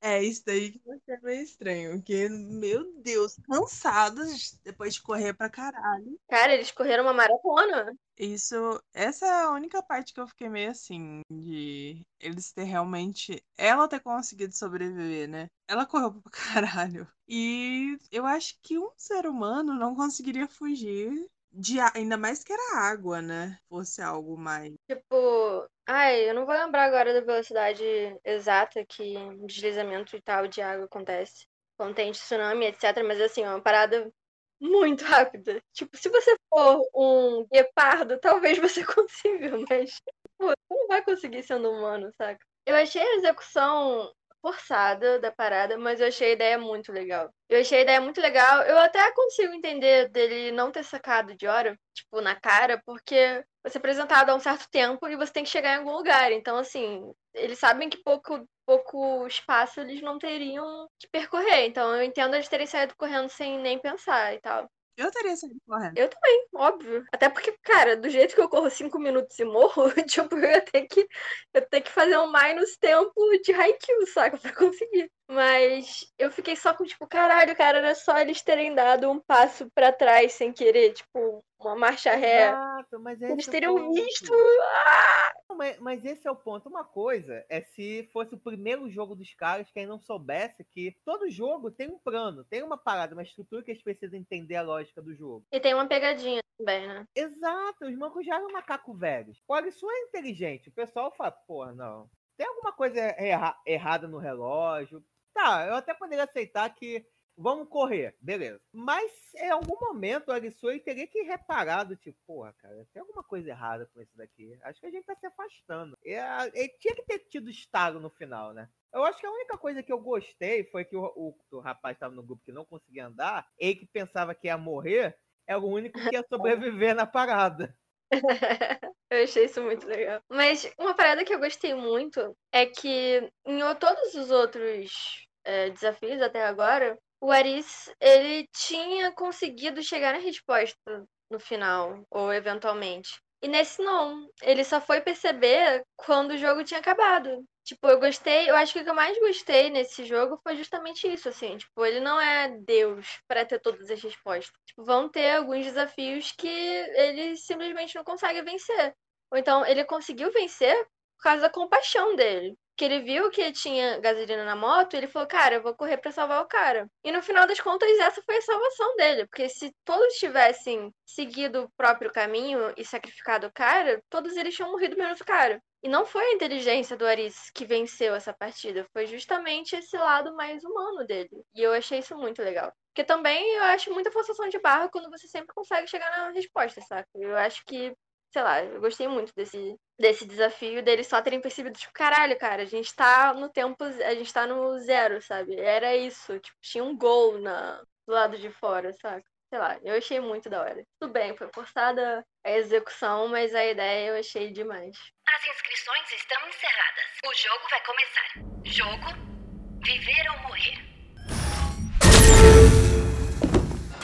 É isso daí que vai ser meio estranho. Porque, meu Deus, cansados depois de correr pra caralho. Cara, eles correram uma maratona. Isso, essa é a única parte que eu fiquei meio assim, de eles ter realmente. Ela ter conseguido sobreviver, né? Ela correu pra caralho. E eu acho que um ser humano não conseguiria fugir de. Ainda mais que era água, né? Fosse algo mais. Tipo, ai, eu não vou lembrar agora da velocidade exata que deslizamento e tal de água acontece. Quando tem tsunami, etc. Mas assim, é uma parada muito rápida. Tipo, se você for um guepardo, talvez você consiga, mas pô, você não vai conseguir sendo humano, saca? Eu achei a execução forçada da parada, mas eu achei a ideia muito legal. Eu achei a ideia muito legal. Eu até consigo entender dele não ter sacado de hora, tipo, na cara, porque você é apresentado há um certo tempo e você tem que chegar em algum lugar. Então, assim, eles sabem que pouco, pouco espaço eles não teriam que percorrer. Então, eu entendo eles terem saído correndo sem nem pensar e tal. Eu teria saído correndo. Eu também, óbvio. Até porque, cara, do jeito que eu corro cinco minutos e morro, tipo, eu ia ter que, eu ia ter que fazer um minus tempo de Haikyuu, saca? Pra conseguir. Mas eu fiquei só com, tipo, caralho, cara, era só eles terem dado um passo pra trás sem querer, tipo, uma marcha ré. Exato, mas Eles é teriam ponto. visto. Ah! Mas, mas esse é o ponto. Uma coisa é se fosse o primeiro jogo dos caras, quem não soubesse que todo jogo tem um plano, tem uma parada, uma estrutura que eles precisam entender a lógica do jogo. E tem uma pegadinha também, né? Exato, os mancos já eram macaco velhos. Olha, isso é inteligente. O pessoal fala, porra, não. Tem alguma coisa erra- errada no relógio. Tá, eu até poderia aceitar que vamos correr, beleza. Mas em algum momento o Arisui teria que ir reparado, tipo, porra, cara, tem alguma coisa errada com isso daqui. Acho que a gente tá se afastando. E, a- Ele tinha que ter tido estalo no final, né? Eu acho que a única coisa que eu gostei foi que o, o, o rapaz estava no grupo que não conseguia andar, ele que pensava que ia morrer, era o único que ia sobreviver na parada. Eu achei isso muito legal. Mas uma parada que eu gostei muito é que em todos os outros é, desafios até agora, o Aris ele tinha conseguido chegar na resposta no final, ou eventualmente. E nesse não. Ele só foi perceber quando o jogo tinha acabado. Tipo, eu gostei, eu acho que o que eu mais gostei nesse jogo foi justamente isso, assim. Tipo, ele não é Deus para ter todas as respostas. Tipo, vão ter alguns desafios que ele simplesmente não consegue vencer. Ou então, ele conseguiu vencer por causa da compaixão dele. Que ele viu que tinha gasolina na moto e ele falou, cara, eu vou correr pra salvar o cara. E no final das contas, essa foi a salvação dele. Porque se todos tivessem seguido o próprio caminho e sacrificado o cara, todos eles tinham morrido menos o cara. E não foi a inteligência do Aris que venceu essa partida, foi justamente esse lado mais humano dele. E eu achei isso muito legal. Porque também eu acho muita forçação de barra quando você sempre consegue chegar na resposta, saca? Eu acho que, sei lá, eu gostei muito desse, desse desafio deles só terem percebido, tipo, caralho, cara, a gente tá no tempo, a gente tá no zero, sabe? Era isso, tipo, tinha um gol na, do lado de fora, saca? Sei lá, eu achei muito da hora. Tudo bem, foi forçada a execução, mas a ideia eu achei demais. As inscrições estão encerradas. O jogo vai começar. Jogo Viver ou Morrer.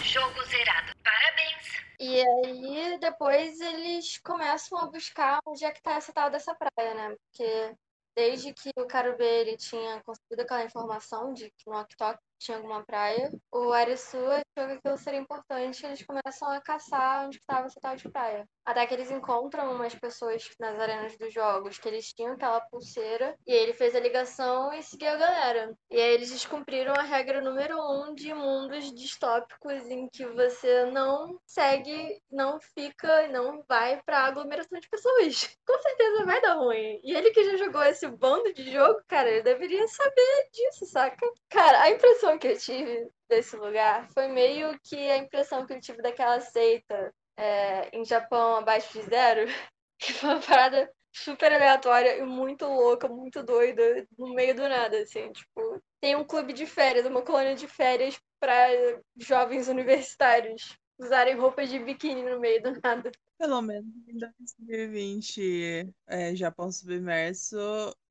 Jogo zerado. Parabéns. E aí, depois eles começam a buscar onde é que tá essa tal dessa praia, né? Porque desde que o Karube ele tinha conseguido aquela informação de que no Oktok tinha alguma praia, o Arisu achou que aquilo seria importante e eles começam a caçar onde estava essa tal de praia. Até que eles encontram umas pessoas nas arenas dos jogos que eles tinham aquela pulseira e ele fez a ligação e seguiu a galera. E aí eles descumpriram a regra número um de mundos distópicos em que você não segue, não fica, não vai pra aglomeração de pessoas. Com certeza vai dar ruim. E ele que já jogou esse bando de jogo, cara, ele deveria saber disso, saca? Cara, a impressão que eu tive desse lugar foi meio que a impressão que eu tive daquela seita é, em Japão abaixo de zero, que foi uma parada super aleatória e muito louca, muito doida, no meio do nada, assim, tipo, tem um clube de férias, uma colônia de férias para jovens universitários. usarem roupas de biquíni no meio do nada. Pelo menos em 2020, é, Japão Submerso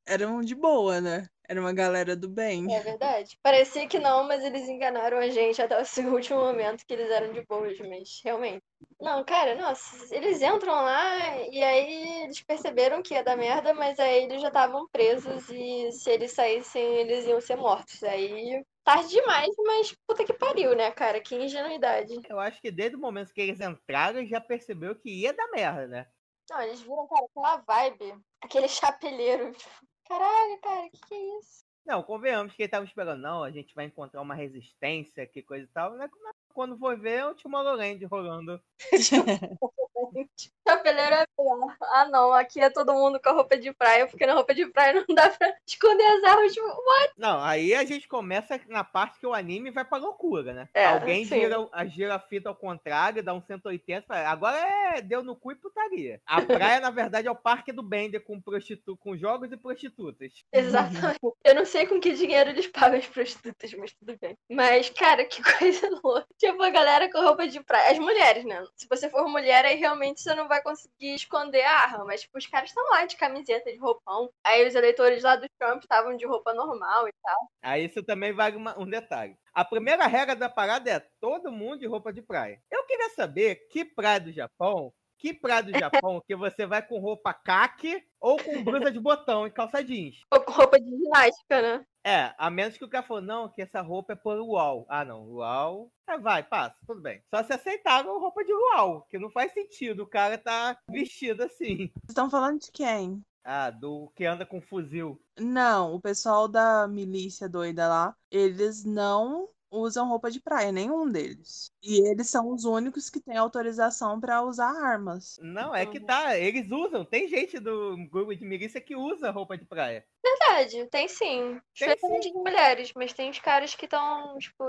eram de boa, né? Era uma galera do bem. É verdade. Parecia que não, mas eles enganaram a gente até o último momento que eles eram de boas, mas realmente. Não, cara, nossa, eles entram lá e aí eles perceberam que ia dar merda, mas aí eles já estavam presos e se eles saíssem, eles iam ser mortos. Aí tarde demais, mas puta que pariu, né, cara? Que ingenuidade. Eu acho que desde o momento que eles entraram, já percebeu que ia dar merda, né? Não, eles viram, cara, aquela vibe, aquele chapeleiro. Tipo, caralho, cara, que que é isso? Não, convenhamos que ele tava esperando, não, a gente vai encontrar uma resistência, que coisa e tal. Né? Quando for ver, é o Tomorrowland rolando. Chapeleiro é melhor. Ah, não, aqui é todo mundo com a roupa de praia, porque na roupa de praia não dá pra esconder as armas. Tipo, what? Não, aí a gente começa na parte que o anime vai pra loucura, né? É, Alguém sim. gira, a- gira a fita ao contrário, dá um 180, fala, agora é deu no cu e putaria. A praia, na verdade, é o parque do Bender com, prostitu com jogos e prostitutas. Exatamente. Eu não sei com que dinheiro eles pagam as prostitutas, mas tudo bem. Mas, cara, que coisa louca. Tipo, a galera com roupa de praia. As mulheres, né? Se você for mulher, aí realmente você não vai conseguir esconder a arma. Mas, tipo, os caras estão lá de camiseta, de roupão. Aí os eleitores lá do Trump estavam de roupa normal e tal. Aí isso também vale uma- um detalhe. A primeira regra da parada é todo mundo de roupa de praia. Eu queria saber que praia do Japão, que praia do Japão que você vai com roupa caque ou com blusa de botão e calça jeans. Ou com roupa de ginástica, né? É, a menos que o cara falou, não, que essa roupa é por luau. Ah, não, luau. É, vai, passa, tudo bem. Só se aceitaram roupa de luau, que não faz sentido o cara tá vestido assim. Vocês estão falando de quem? Ah, do que anda com fuzil. Não, o pessoal da milícia doida lá, eles não usam roupa de praia, nenhum deles. E eles são os únicos que têm autorização pra usar armas. Não, é que tá, eles usam. Tem gente do grupo de milícia que usa roupa de praia. Verdade, tem sim. Tem Especialmente de mulheres, mas tem os caras que estão, tipo,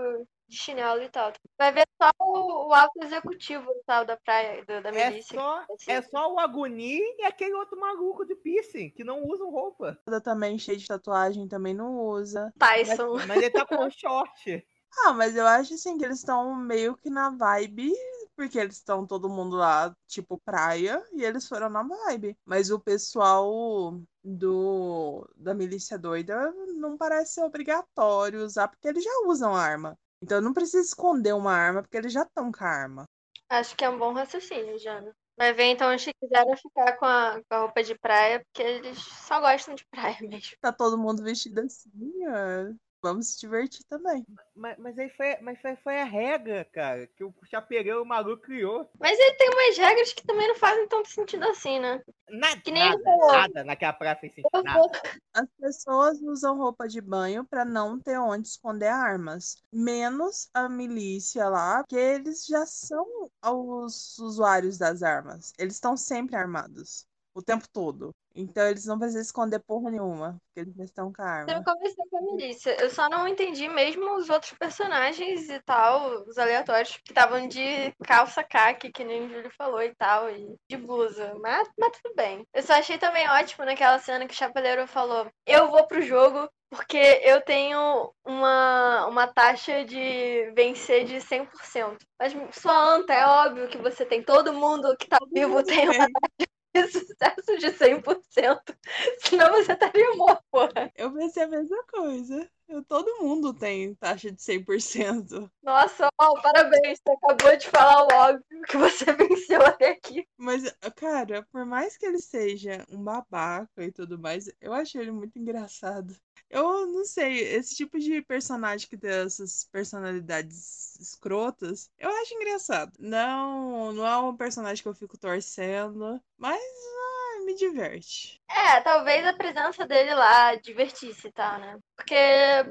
de chinelo e tal. Vai ver só o, o alto executivo tal da praia, do- da É milícia. só, assim. é só o Aguni e aquele outro maluco de piercing, que não usam roupa. Também cheia de tatuagem também não usa. Mas, Tyson. mas ele tá com short. Ah, mas eu acho assim que eles estão meio que na vibe, porque eles estão todo mundo lá, tipo praia, e eles foram na vibe. Mas o pessoal do da milícia doida não parece ser obrigatório usar, porque eles já usam arma. Então não precisa esconder uma arma, porque eles já estão com a arma. Acho que é um bom raciocínio, Jana. Vai ver então que quiseram ficar com a, com a roupa de praia, porque eles só gostam de praia mesmo. Tá todo mundo vestido assim, é, vamos se divertir também. Mas, mas aí foi, mas foi, foi a regra, cara, que o chapeleiro maluco criou. Mas ele tem umas regras que também não fazem tanto sentido assim, né? Nada, Que nem nada, o- nada naquela praia fez sentido. Vou. As pessoas usam roupa de banho pra não ter onde esconder armas, menos a milícia lá, que eles já são os usuários das armas. Eles estão sempre armados, o tempo todo. Então eles não precisam esconder porra nenhuma, porque eles estão com a Eu arma. conversei com a milícia. Eu só não entendi mesmo os outros personagens e tal, os aleatórios, que estavam de calça caque, que nem o Júlio falou e tal, e de blusa. Mas, mas tudo bem. Eu só achei também ótimo naquela cena que o Chapeleiro falou: Eu vou pro jogo porque eu tenho uma, uma taxa de vencer de 100%. Mas sua anta, é óbvio que você tem. Todo mundo que tá vivo tem uma de sucesso de 100%. Senão você estaria morto, porra. Eu pensei a mesma coisa. Todo mundo tem taxa de 100%. Nossa, ó, parabéns. Você acabou de falar o óbvio que você venceu até aqui. Mas, cara, por mais que ele seja um babaca e tudo mais, eu acho ele muito engraçado. Eu não sei, esse tipo de personagem que tem essas personalidades escrotas, eu acho engraçado. Não, não é um personagem que eu fico torcendo, mas me diverte. É, talvez a presença dele lá divertisse e tal, né? Porque,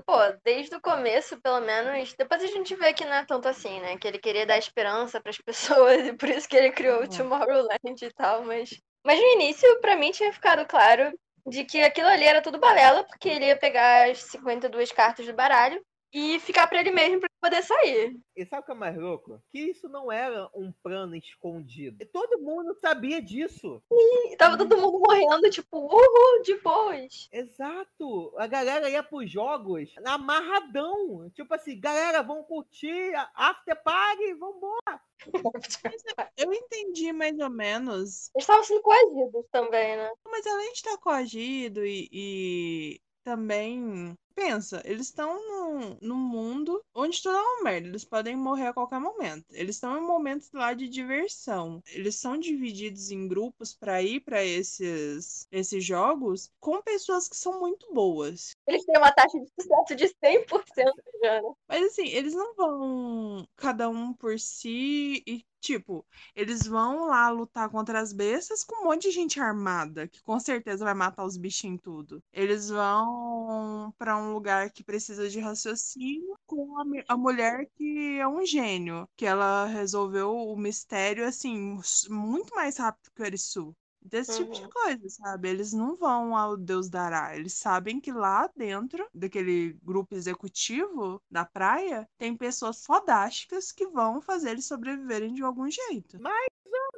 pô, desde o começo, pelo menos, depois a gente vê que não é tanto assim, né? Que ele queria dar esperança pras pessoas e por isso que ele criou o Uhum. Tomorrowland e tal, mas. Mas no início, pra mim, tinha ficado claro de que aquilo ali era tudo balela, porque ele ia pegar as 52 cartas do baralho e ficar pra ele mesmo, porque poder sair. E sabe o que é mais louco? Que isso não era um plano escondido. E todo mundo sabia disso. E tava todo mundo morrendo, tipo, uhul, de boas. Exato. A galera ia pros jogos amarradão. Tipo assim, galera, vamos curtir, after party, vambora. Eu entendi mais ou menos Eles estavam sendo coagidos também, né? Mas além de estar coagido e, e também. Pensa, eles estão num, num mundo onde tudo é uma merda. Eles podem morrer a qualquer momento. Eles estão em momentos lá de diversão. Eles são divididos em grupos para ir para esses, esses jogos com pessoas que são muito boas. Eles têm uma taxa de sucesso de 100% já, né? Mas assim, eles não vão cada um por si e, tipo, eles vão lá lutar contra as bestas com um monte de gente armada, que com certeza vai matar os bichinhos tudo. Eles vão pra um lugar que precisa de raciocínio com a, a mulher que é um gênio, que ela resolveu o mistério assim, muito mais rápido que o Erisu. Desse tipo de Uhum. coisa, sabe? Eles não vão ao Deus dará. Eles sabem que lá dentro daquele grupo executivo da praia tem pessoas fodásticas que vão fazer eles sobreviverem de algum jeito.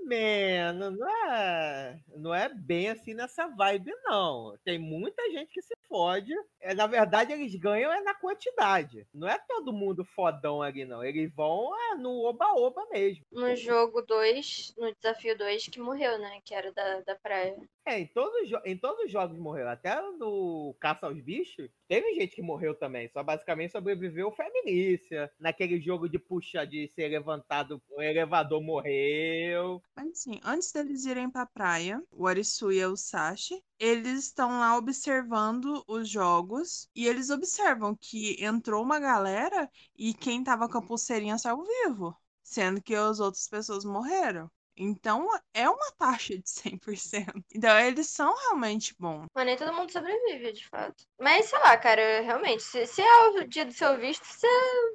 Mano, não é, não é bem assim nessa vibe, não. Tem muita gente que se fode. É, na verdade, eles ganham é na quantidade. Não é todo mundo fodão ali, não. Eles vão é, no oba-oba mesmo. No jogo 2, no desafio 2, que morreu, né? Que era da, da praia. É, em todos, em todos os jogos morreu. Até no Caça aos Bichos, teve gente que morreu também. Só basicamente sobreviveu Feminícia. Naquele jogo de puxa, de ser levantado, o elevador morreu. Mas assim, antes deles irem pra praia, o Arisu e o Sashi, eles estão lá observando os jogos e eles observam que entrou uma galera e quem tava com a pulseirinha saiu vivo, sendo que as outras pessoas morreram. Então é uma taxa de 100%. Então eles são realmente bons. Mas nem todo mundo sobrevive, de fato. Mas sei lá, cara, realmente, se, se é o dia do seu visto, se,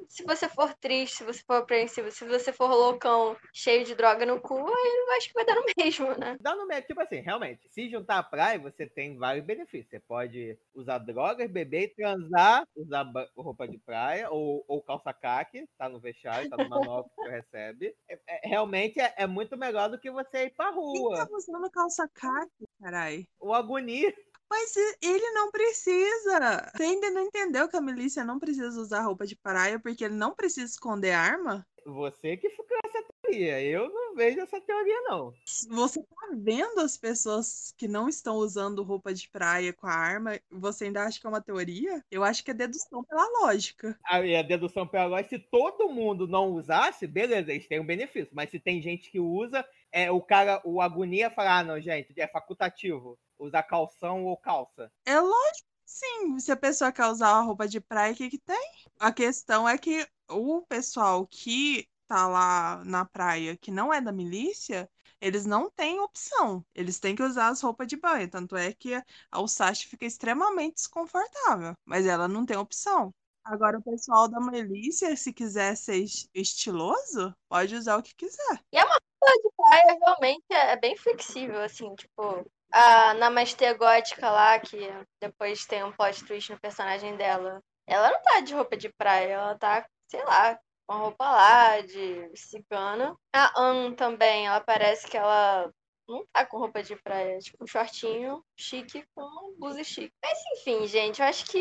se você for triste, se você for apreensivo, se você for loucão, cheio de droga no cu, aí eu acho que vai dar no mesmo, né? Dá no meio, tipo assim, realmente, se juntar à praia, você tem vários benefícios. Você pode usar drogas, beber e transar, usar roupa de praia ou, ou calça caque, tá no vestiário, tá no manual que você recebe. É- é- realmente é, é muito melhor do que você ir pra Quem rua. tá usando calça caqui, carai? O agonia. Mas ele não precisa. Você ainda não entendeu que a milícia não precisa usar roupa de praia porque ele não precisa esconder arma? Você que ficou essa teoria. Eu não vejo essa teoria, não. Você tá vendo as pessoas que não estão usando roupa de praia com a arma? Você ainda acha que é uma teoria? Eu acho que é dedução pela lógica. Aí a dedução pela lógica, se todo mundo não usasse, beleza, eles têm um benefício. Mas se tem gente que usa, é, o cara, o agonia fala, ah, não, gente, é facultativo. Usar calção ou calça. É lógico sim. Se a pessoa quer usar a roupa de praia, o que que tem? A questão é que o pessoal que tá lá na praia, que não é da milícia, eles não têm opção. Eles têm que usar as roupas de banho. Tanto é que a Usashi fica extremamente desconfortável. Mas ela não tem opção. Agora, o pessoal da milícia, se quiser ser es- estiloso, pode usar o que quiser. A de praia realmente é é bem flexível, assim, tipo, a Namastê gótica lá, que depois tem um plot twist no personagem dela, ela não tá de roupa de praia, ela tá, sei lá, com roupa lá de cigana. A Anne também, ela parece que ela não tá com roupa de praia, tipo, um shortinho chique com blusa chique. Mas enfim, gente, eu acho que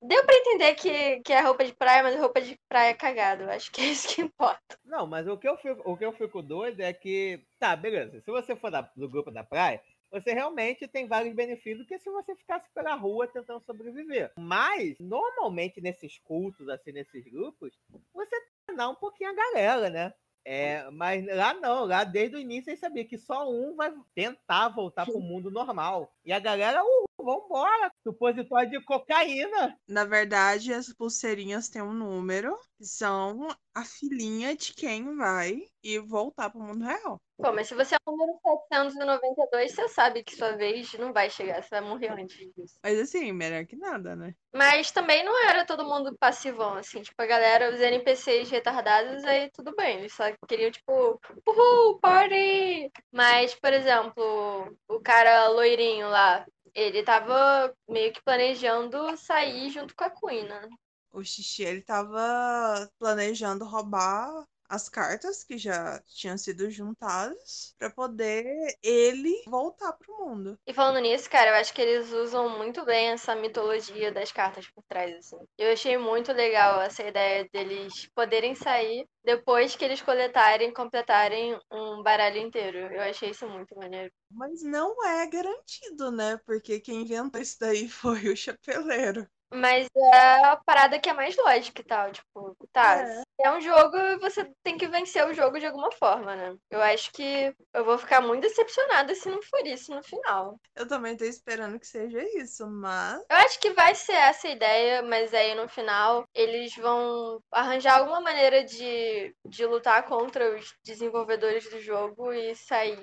deu pra entender que, que é roupa de praia, mas roupa de praia é cagado. Eu acho que é isso que importa. Não, mas o que eu fico, o que eu fico doido é que, tá, beleza, se você for da- do grupo da praia, você realmente tem vários benefícios do que se você ficasse pela rua tentando sobreviver. Mas, normalmente nesses cultos, assim, nesses grupos, você treinar um pouquinho a galera, né? É, mas lá não, lá desde o início eles sabiam que só um vai tentar voltar pro mundo normal. E a galera, uh, vambora, supositório de cocaína. Na verdade, as pulseirinhas têm um número, que são a filinha de quem vai e voltar pro mundo real. Pô, mas se você é o número 792, você sabe que sua vez não vai chegar, você vai morrer antes disso. Mas assim, melhor que nada, né? Mas também não era todo mundo passivão, assim, tipo, a galera, os NPCs retardados, aí tudo bem, eles só queriam, tipo, uhul, party! Mas, por exemplo, o cara loirinho lá, ele tava meio que planejando sair junto com a Queen, né? o Xixi ele tava planejando roubar as cartas que já tinham sido juntadas para poder ele voltar pro mundo. E falando nisso, cara, eu acho que eles usam muito bem essa mitologia das cartas por trás, assim. Eu achei muito legal essa ideia deles poderem sair depois que eles coletarem e completarem um baralho inteiro. Eu achei isso muito maneiro. Mas não é garantido, né? Porque quem inventou isso daí foi o chapeleiro. Mas é a parada que é mais lógica e tal. Tipo, tá. É. É um jogo e você tem que vencer o jogo de alguma forma, né? Eu acho que eu vou ficar muito decepcionada se não for isso no final. Eu também tô esperando que seja isso, mas Eu acho que vai ser essa a ideia, mas aí no final eles vão arranjar alguma maneira de, de lutar contra os desenvolvedores do jogo e sair.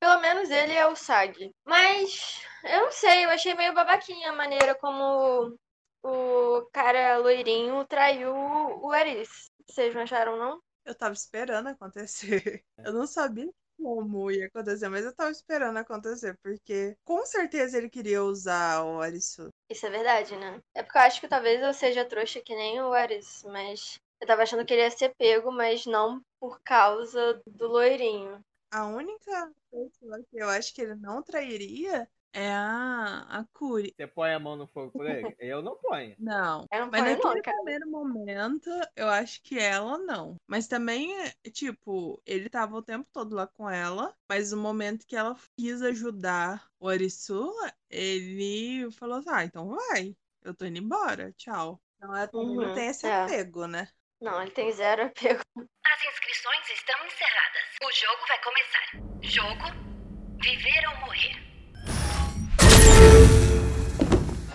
Pelo menos ele é o SAG. Mas eu não sei, eu achei meio babaquinha a maneira como o cara loirinho traiu o Eris. Vocês não acharam, não? eu tava esperando acontecer. Eu não sabia como ia acontecer, mas eu tava esperando acontecer, porque com certeza ele queria usar o Arisu. Isso é verdade, né? É porque eu acho que talvez eu seja trouxa que nem o Eris, mas eu tava achando que ele ia ser pego, mas não por causa do loirinho. A única pessoa que eu acho que ele não trairia é a, a Kuri. Você põe a mão no fogo por ele? Eu não ponho. Não. Eu não Mas ponho naquele não, cara. primeiro momento, eu acho que ela não. Mas também, é, tipo, ele tava o tempo todo lá com ela, mas no momento que ela quis ajudar o Arisu, ele falou assim, ah, então vai. Eu tô indo embora, tchau. Então ela não Uhum, tem esse é. apego, né? Não, ele tem zero apego. As inscrições estão encerradas. O jogo vai começar. Jogo Viver ou Morrer.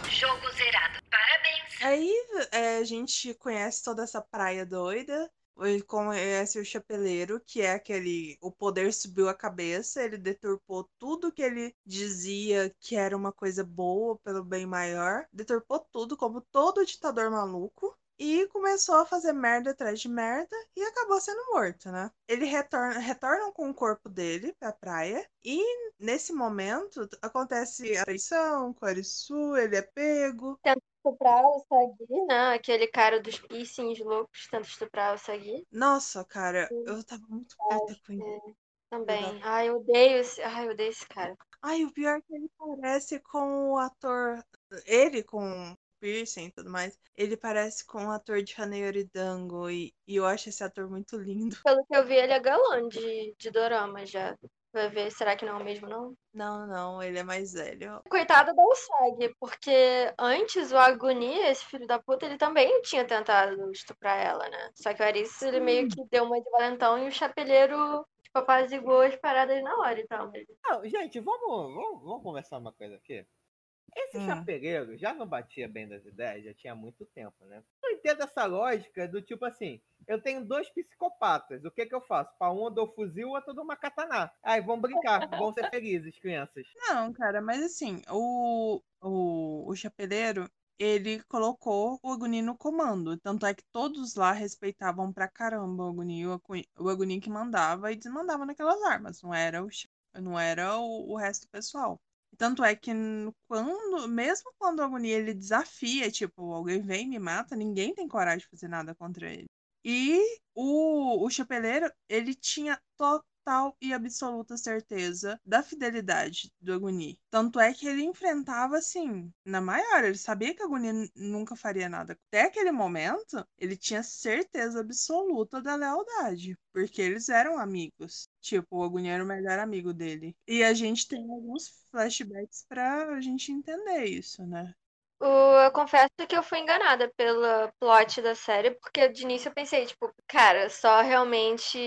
Jogo zerado. Parabéns. Aí é, a gente conhece toda essa praia doida. Ele conhece o chapeleiro, que é aquele. O poder subiu a cabeça, ele deturpou tudo que ele dizia que era uma coisa boa pelo bem maior. Deturpou tudo, como todo ditador maluco. E começou a fazer merda atrás de merda e acabou sendo morto, né? Ele retorna, retornam com o corpo dele pra praia. E nesse momento acontece a traição com o Arisu, ele é pego. Estuprar o Sagi, né? Aquele cara dos piercings loucos tenta estuprar o Sagi. Nossa, cara, eu tava muito puta com ele. Também. Ai, eu odeio esse. Ai, eu odeio esse cara. Ai, o pior é que ele parece com o ator. Ele com piercing e tudo mais. Ele parece com o ator de Haneyori Dango. E, e eu acho esse ator muito lindo. Pelo que eu vi, ele é galã de, de dorama já. Vai ver, será que não é o mesmo, não? Não, não, ele é mais velho. Coitada da Usagi, porque antes o Aguni, esse filho da puta, ele também tinha tentado estuprar ela, né? Só que o Aris, ele meio que deu uma de valentão e o chapeleiro, tipo, apaziguou as paradas na hora e tal. Não, gente, vamos, vamos, vamos conversar uma coisa aqui. Esse Hum. chapeleiro já não batia bem das ideias, já tinha muito tempo, né? Eu entendo essa lógica do tipo assim, eu tenho dois psicopatas, o que que eu faço? Pra um eu dou fuzil, o outro eu dou uma katana. Aí, vão brincar, vão ser felizes, crianças. Não, cara, mas assim, o, o, o chapeleiro, ele colocou o Aguni no comando. Tanto é que todos lá respeitavam pra caramba o Aguni, o Aguni que mandava e desmandava naquelas armas. Não era o, não era o, o resto do pessoal. Tanto é que quando, mesmo quando o Aguni ele desafia, tipo, alguém vem e me mata, ninguém tem coragem de fazer nada contra ele. E o, o chapeleiro, ele tinha total e absoluta certeza da fidelidade do Aguni. Tanto é que ele enfrentava, assim, na maior. Ele sabia que Aguni nunca faria nada. Até aquele momento, ele tinha certeza absoluta da lealdade. Porque eles eram amigos. Tipo, o Aguni era o melhor amigo dele. E a gente tem alguns flashbacks pra gente entender isso, né? Eu confesso que eu fui enganada pela plot da série, porque de início eu pensei, tipo, cara, só realmente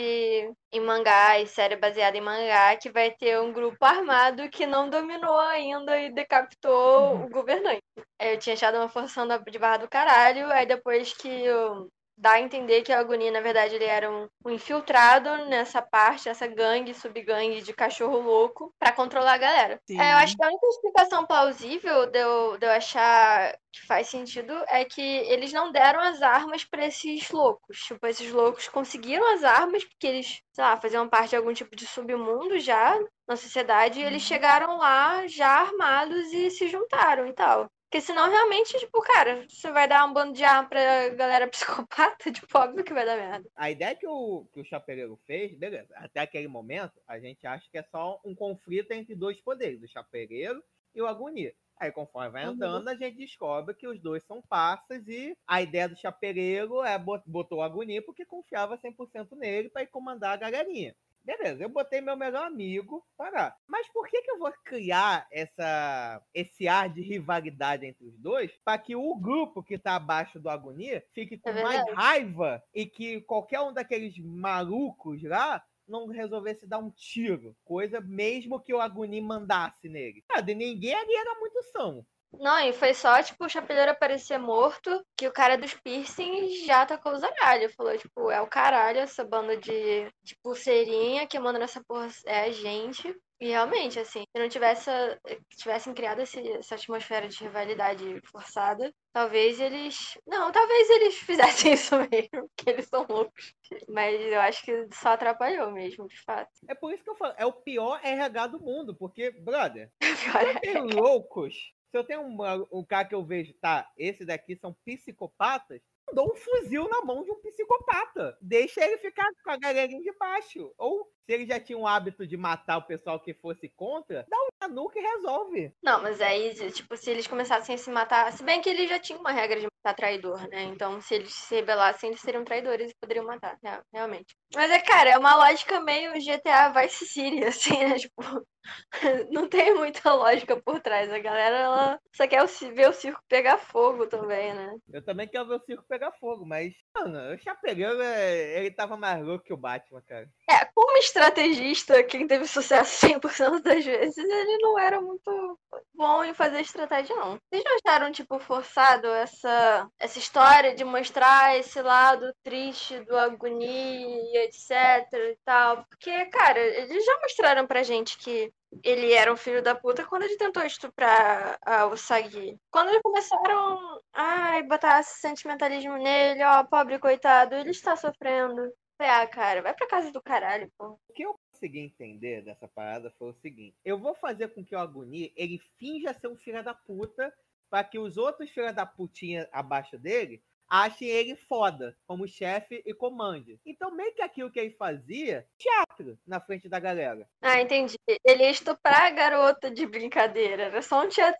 em mangá e série baseada em mangá que vai ter um grupo armado que não dominou ainda e decapitou o governante. Aí Eu tinha achado uma forçação da- de barra do caralho, aí depois que eu dá a entender que a Agonia, na verdade, ele era um, um infiltrado nessa parte, essa gangue, subgangue de cachorro louco, pra controlar a galera. Sim. É, eu acho que a única explicação plausível de eu, de eu achar que faz sentido é que eles não deram as armas pra esses loucos. Tipo, esses loucos conseguiram as armas porque eles, sei lá, faziam parte de algum tipo de submundo já na sociedade e eles chegaram lá já armados e se juntaram e tal. Porque senão, realmente, tipo, cara, você vai dar um bando de arma pra galera psicopata, tipo, óbvio que vai dar merda. A ideia que o, que o Chapeleiro fez, beleza, até aquele momento, a gente acha que é só um conflito entre dois poderes, o Chapeleiro e o Agonia. Aí, conforme vai Uhum. andando, a gente descobre que os dois são parças e a ideia do Chapeleiro é bot- botou o Agonia porque confiava 100% nele pra ir comandar a galerinha. Beleza, eu botei meu melhor amigo para. Mas por que, que eu vou criar essa, esse ar de rivalidade entre os dois para que o grupo que tá abaixo do Agonia fique com É mais raiva e que qualquer um daqueles malucos lá não resolvesse dar um tiro? Coisa mesmo que o Agonia mandasse nele. De ninguém ali era muito são. Não, e foi só, tipo, o chapeleiro aparecer morto, que o cara dos piercings já tacou o zaralho. Falou, tipo, é o caralho essa banda de, de pulseirinha que manda nessa porra é a gente. E realmente, assim, se não tivesse, tivessem criado esse- essa atmosfera de rivalidade forçada, talvez eles. Não, talvez eles fizessem isso mesmo, porque eles são loucos. Mas eu acho que só atrapalhou mesmo, de fato. É por isso que eu falo, é o pior RH do mundo, porque, brother, é- loucos. Se eu tenho um, um cara que eu vejo, tá, esse daqui são psicopatas, dou um fuzil na mão de um psicopata. Deixa ele ficar com a galerinha de baixo. Ou, se ele já tinha o hábito de matar o pessoal que fosse contra, dá um na nuca e resolve. Não, mas aí, tipo, se eles começassem a se matar. Se bem que eles já tinham uma regra de matar traidor, né? Então, se eles se rebelassem, eles seriam traidores e poderiam matar, rea- realmente. Mas é, cara, é uma lógica meio GTA Vice City, assim, né? Tipo, não tem muita lógica por trás. A galera, ela só quer ver o circo pegar fogo também, né? Eu também quero ver o circo pegar fogo, mas, mano, o Chapeleiro, é- ele tava mais louco que o Batman, cara. É, como estrategista, quem teve sucesso 100% das vezes, ele não era muito bom em fazer estratégia, não. Vocês não acharam, tipo, forçado essa, essa história de mostrar esse lado triste do agonia etc e tal? Porque, cara, eles já mostraram pra gente que ele era um filho da puta quando ele tentou estuprar a Usagi. Quando eles começaram a botar esse sentimentalismo nele, ó, pobre coitado, ele está sofrendo. Ah, cara, vai pra casa do caralho, pô. O que eu consegui entender dessa parada foi o seguinte: eu vou fazer com que o Agoni ele finja ser um filho da puta para que os outros filhos da putinha abaixo dele achem ele foda, como chefe e comande. Então, meio que aquilo que ele fazia, teatro na frente da galera. Ah, entendi. Ele ia estuprar a garota de brincadeira, era só um teatro.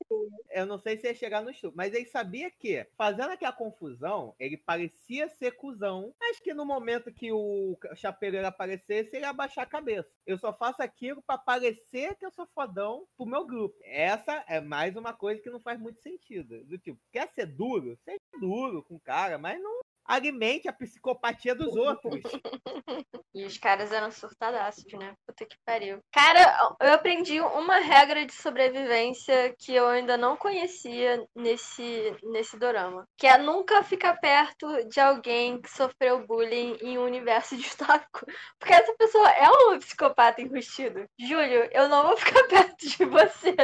Eu não sei se ia chegar no estupro, mas ele sabia que, fazendo aquela confusão, ele parecia ser cuzão, mas que no momento que o chapeleiro aparecesse, ele ia abaixar a cabeça. Eu só faço aquilo pra parecer que eu sou fodão pro meu grupo. Essa é mais uma coisa que não faz muito sentido. Do tipo, quer ser duro? Seja duro com o cara, mas não alimente a psicopatia dos outros. E os caras eram surtadaços, né? Puta que pariu. Cara, eu aprendi uma regra de sobrevivência que eu ainda não conhecia nesse, nesse dorama. Que é nunca ficar perto de alguém que sofreu bullying em um universo distópico. Porque essa pessoa é um psicopata enrustido. Júlio, eu não vou ficar perto de você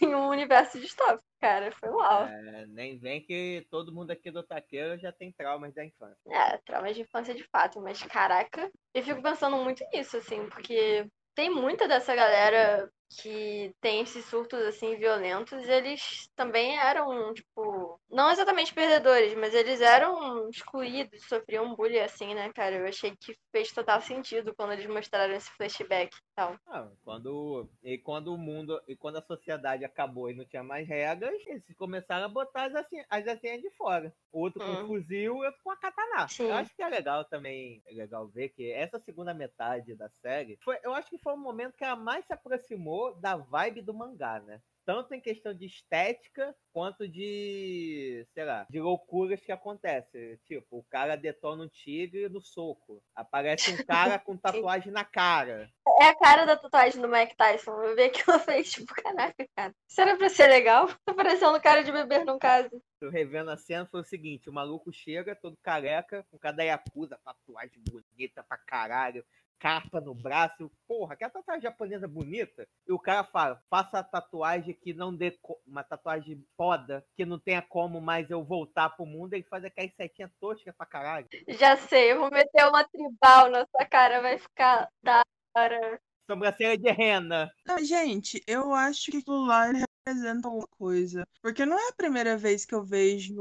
em um universo distópico, cara. Foi mal. É, nem vem que todo mundo aqui do Taqueiro já tem traumas da infância. É, traumas de infância de fato, mas caraca, eu fico pensando muito nisso, assim, porque tem muita dessa galera que tem esses surtos, assim, violentos, eles também eram, tipo, não exatamente perdedores, mas eles eram excluídos, sofriam bullying, assim, né, cara? Eu achei que fez total sentido quando eles mostraram esse flashback e tal. Ah, quando, e quando o mundo, e quando a sociedade acabou e não tinha mais regras, eles começaram a botar as asinhas, as asinhas de fora. Outro com Hum. fuzil e outro com a katana. Sim. Eu acho que é legal também, é legal ver que essa segunda metade da série, foi, eu acho que foi o momento que ela mais se aproximou da vibe do mangá, né? Tanto em questão de estética, quanto de, sei lá, de loucuras que acontecem. Tipo, o cara detona um tigre no soco. Aparece um cara com tatuagem na cara. É a cara da tatuagem do Mike Tyson. Eu vi aquilo falei, tipo, caraca, cara. Isso era pra ser legal? Tá parecendo cara de beber num caso. Eu revendo a cena, foi o seguinte: o maluco chega todo careca, com cada Yakuza, tatuagem bonita pra caralho, carpa no braço. Porra, que tatuagem japonesa bonita. E o cara fala: faça a tatuagem que não dê. Uma tatuagem foda, que não tenha como mais eu voltar pro mundo. Ele faz aquelas setinhas toscas pra caralho. Já sei, eu vou meter uma tribal na sua cara, vai ficar da hora. Sobrancelha de rena. Ah, gente, eu acho que aquilo lá representa uma coisa. Porque não é a primeira vez que eu vejo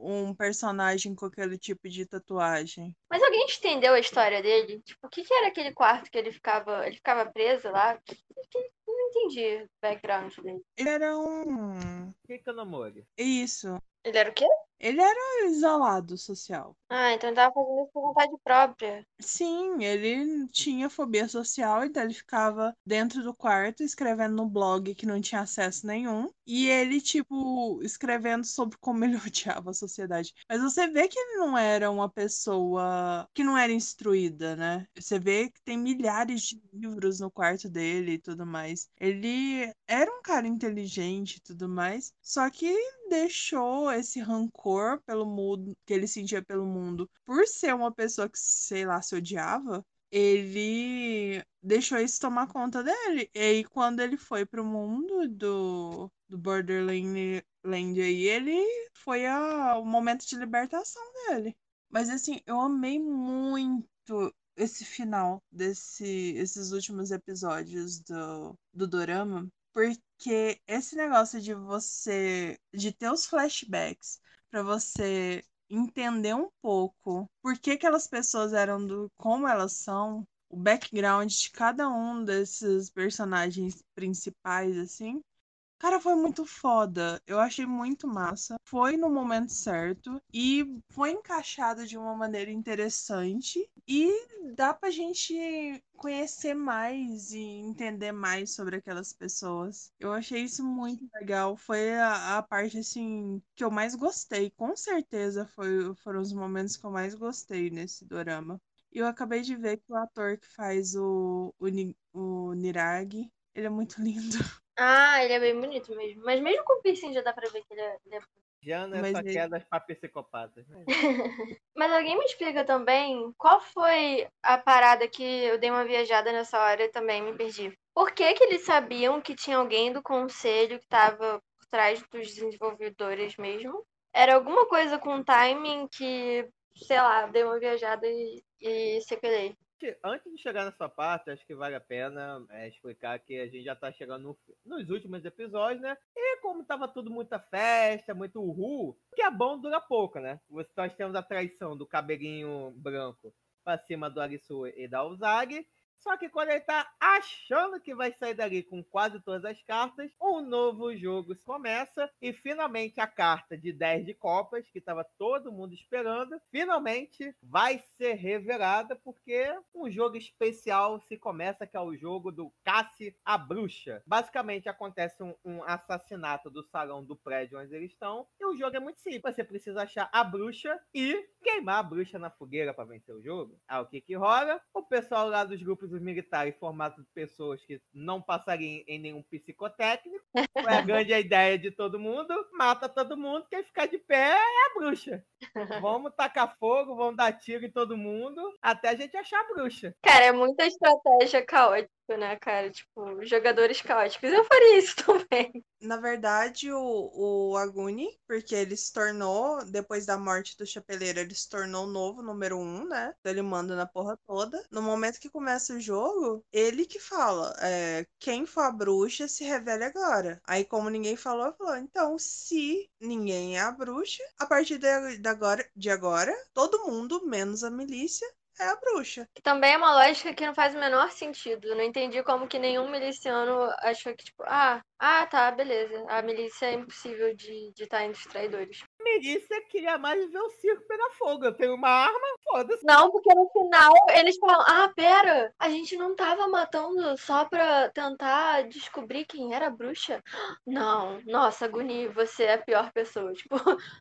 um personagem com aquele tipo de tatuagem. Mas alguém entendeu a história dele? Tipo, o que, que era aquele quarto que ele ficava. Ele ficava preso lá? Que, que, não entendi o background dele. Ele era um. Kikanamori. Isso. Ele era o quê? Ele era isolado social. Ah, então ele tava fazendo isso por vontade própria. Sim, ele tinha fobia social, então ele ficava dentro do quarto escrevendo no blog que não tinha acesso nenhum. E ele, tipo, escrevendo sobre como ele odiava a sociedade. Mas você vê que ele não era uma pessoa que não era instruída, né? Você vê que tem milhares de livros no quarto dele e tudo mais. Ele era um cara inteligente e tudo mais, só que deixou esse rancor pelo mundo que ele sentia pelo mundo por ser uma pessoa que, sei lá, se odiava, ele deixou isso tomar conta dele. E aí, quando ele foi pro mundo do, do Borderland aí, ele foi a, o momento de libertação dele. Mas assim, eu amei muito esse final desse esses últimos episódios do, do Dorama, porque esse negócio de você de ter os flashbacks para você entender um pouco por que aquelas pessoas eram do como elas são, o background de cada um desses personagens principais assim, Cara, foi muito foda. Eu achei muito massa. Foi no momento certo e foi encaixado de uma maneira interessante. E dá pra gente conhecer mais e entender mais sobre aquelas pessoas. Eu achei isso muito legal. Foi a, a parte, assim, que eu mais gostei. Com certeza foi, foram os momentos que eu mais gostei nesse dorama. E eu acabei de ver que o ator que faz o, o, o Niragi, ele é muito lindo. Ah, ele é bem bonito mesmo. Mas mesmo com o piercing já dá pra ver que ele é, ele é Jana é Mas só ele- quedas pra psicopatas. né? Mas alguém me explica também qual foi a parada que eu dei uma viajada nessa hora e também me perdi. Por que que eles sabiam que tinha alguém do conselho que estava por trás dos desenvolvedores mesmo? Era alguma coisa com timing que, sei lá, dei uma viajada e, e sequelei. Gente, Antes de chegar nessa parte, acho que vale a pena é, explicar que a gente já tá chegando no- nos últimos episódios, né? E como tava tudo muita festa, muito uhul, que é bom dura pouco, né? Nós temos a traição do cabelinho branco pra cima do Arisu e da Uzagi. Só que quando ele tá achando que vai sair dali com quase todas as cartas, um novo jogo começa e finalmente a carta de 10 de copas, que estava todo mundo esperando, finalmente vai ser revelada porque um jogo especial se começa, que é o jogo do Cassie a Bruxa. Basicamente acontece um, um assassinato do salão do prédio onde eles estão e o jogo é muito simples. Você precisa achar a bruxa e queimar a bruxa na fogueira para vencer o jogo. Ah, o que que rola? O pessoal lá dos grupos dos militares, formados de pessoas que não passariam em nenhum psicotécnico, foi a grande ideia de todo mundo, mata todo mundo, quem ficar de pé é a bruxa. Vamos tacar fogo, vamos dar tiro em todo mundo, até a gente achar a bruxa. Cara, é muita estratégia caótica, né, cara? Tipo, jogadores caóticos. Eu faria isso também. Na verdade, o, o Aguni, porque ele se tornou, depois da morte do Chapeleiro, ele se tornou o novo número um, né? Então ele manda na porra toda. No momento que começa o jogo, ele que fala: é, quem for a bruxa se revele agora. Aí, como ninguém falou, falou: então, se ninguém é a bruxa, a partir de, agora, de agora, todo mundo, menos a milícia, é a bruxa. Que também é uma lógica que não faz o menor sentido. Não entendi como que nenhum miliciano achou que, tipo, ah, ah, tá, beleza. A milícia é impossível de de estar entre os traidores. A milícia queria mais ver o circo pegar fogo. Eu tenho uma arma, foda-se. Não, porque no final eles falam, ah, pera, a gente não tava matando só pra tentar descobrir quem era a bruxa? Não, nossa, Guni, você é a pior pessoa. Tipo,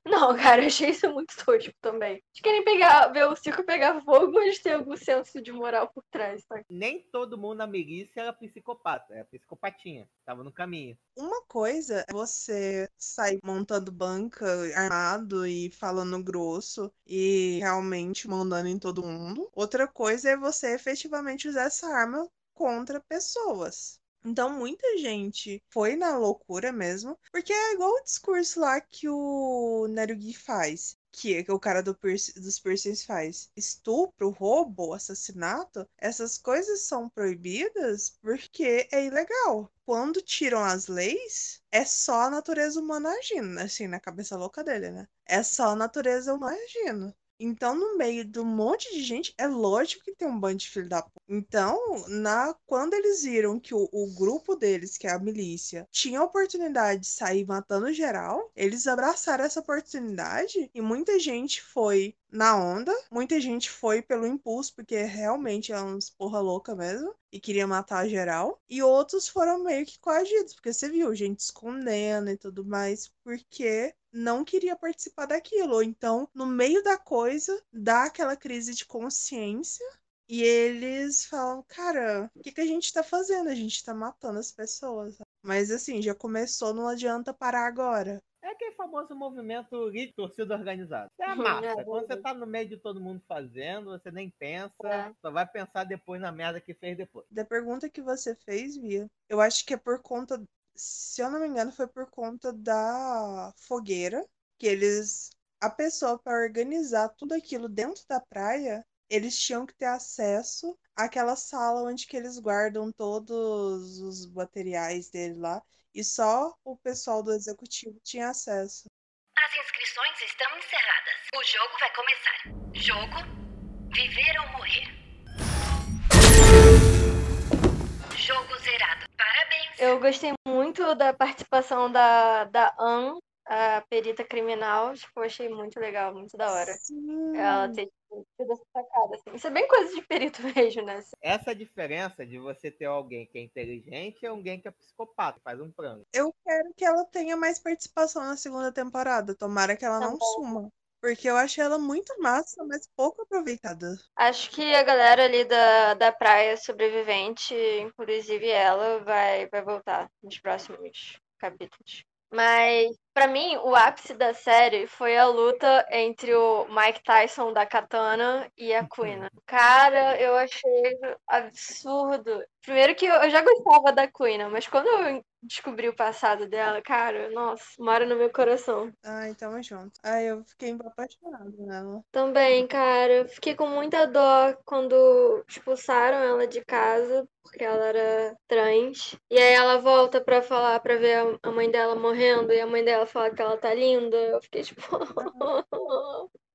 não, cara, eu achei isso muito tosco também. Eles querem pegar, ver o circo pegar fogo, eles têm algum senso de moral por trás, tá? Nem todo mundo na milícia era psicopata, era psicopatinha. Tava no caminho. Uma coisa é você sair montando banca armado e falando grosso e realmente mandando em todo mundo. Outra coisa é você efetivamente usar essa arma contra pessoas. Então, muita gente foi na loucura mesmo, porque é igual o discurso lá que o Nerugi faz. Que, que o cara do dos piercings faz. Estupro, roubo, assassinato, essas coisas são proibidas porque é ilegal. Quando tiram as leis, é só a natureza humana agindo, assim, na cabeça louca dele, né? É só a natureza humana agindo. Então, no meio um monte de gente, é lógico que tem um bando de filho da puta. Então, na, quando eles viram que o, o grupo deles, que é a milícia, tinha a oportunidade de sair matando geral, eles abraçaram essa oportunidade e muita gente foi na onda, muita gente foi pelo impulso, porque realmente é uns porra louca mesmo, e queria matar geral, e outros foram meio que coagidos, porque você viu gente escondendo e tudo mais, porque não queria participar daquilo. Então, no meio da coisa, dá aquela crise de consciência e eles falam, cara, o que, que a gente tá fazendo? A gente tá matando as pessoas. Mas assim, já começou, não adianta parar agora. É aquele famoso movimento de torcida organizada. É a Uhum, massa. é Quando você tá no meio de todo mundo fazendo, você nem pensa, É. só vai pensar depois na merda que fez depois. Da pergunta que você fez, Via, eu acho que é por conta, se eu não me engano, foi por conta da fogueira, que eles, a pessoa para organizar tudo aquilo dentro da praia, eles tinham que ter acesso àquela sala onde que eles guardam todos os materiais dele lá, e só o pessoal do executivo tinha acesso. As inscrições estão encerradas. O jogo vai começar. Jogo Viver ou Morrer. Jogo zerado. Parabéns. Eu gostei muito da participação da, da Anne, a perita criminal. Tipo, achei muito legal, muito da hora. Sim. Ela ter sacada, assim. Isso é bem coisa de perito mesmo, né? Essa é diferença de você ter alguém que é inteligente e alguém que é psicopata, que faz um plano. Eu quero que ela tenha mais participação na segunda temporada. Tomara que ela não Também. suma. Porque eu achei ela muito massa, mas pouco aproveitada. Acho que a galera ali da, da praia sobrevivente, inclusive ela, vai, vai voltar nos próximos capítulos. Mas, pra mim, o ápice da série foi a luta entre o Mike Tyson da Katana e a Queen. Cara, eu achei absurdo. Primeiro que eu, eu já gostava da Queen, mas quando eu descobri o passado dela, cara, nossa, mora no meu coração. Ai, tamo junto. Ai, eu fiquei apaixonada nela. Também, cara, eu fiquei com muita dó quando expulsaram ela de casa porque ela era trans. E aí ela volta pra falar, pra ver a- mãe dela morrendo e a mãe dela fala que ela tá linda. Eu fiquei tipo,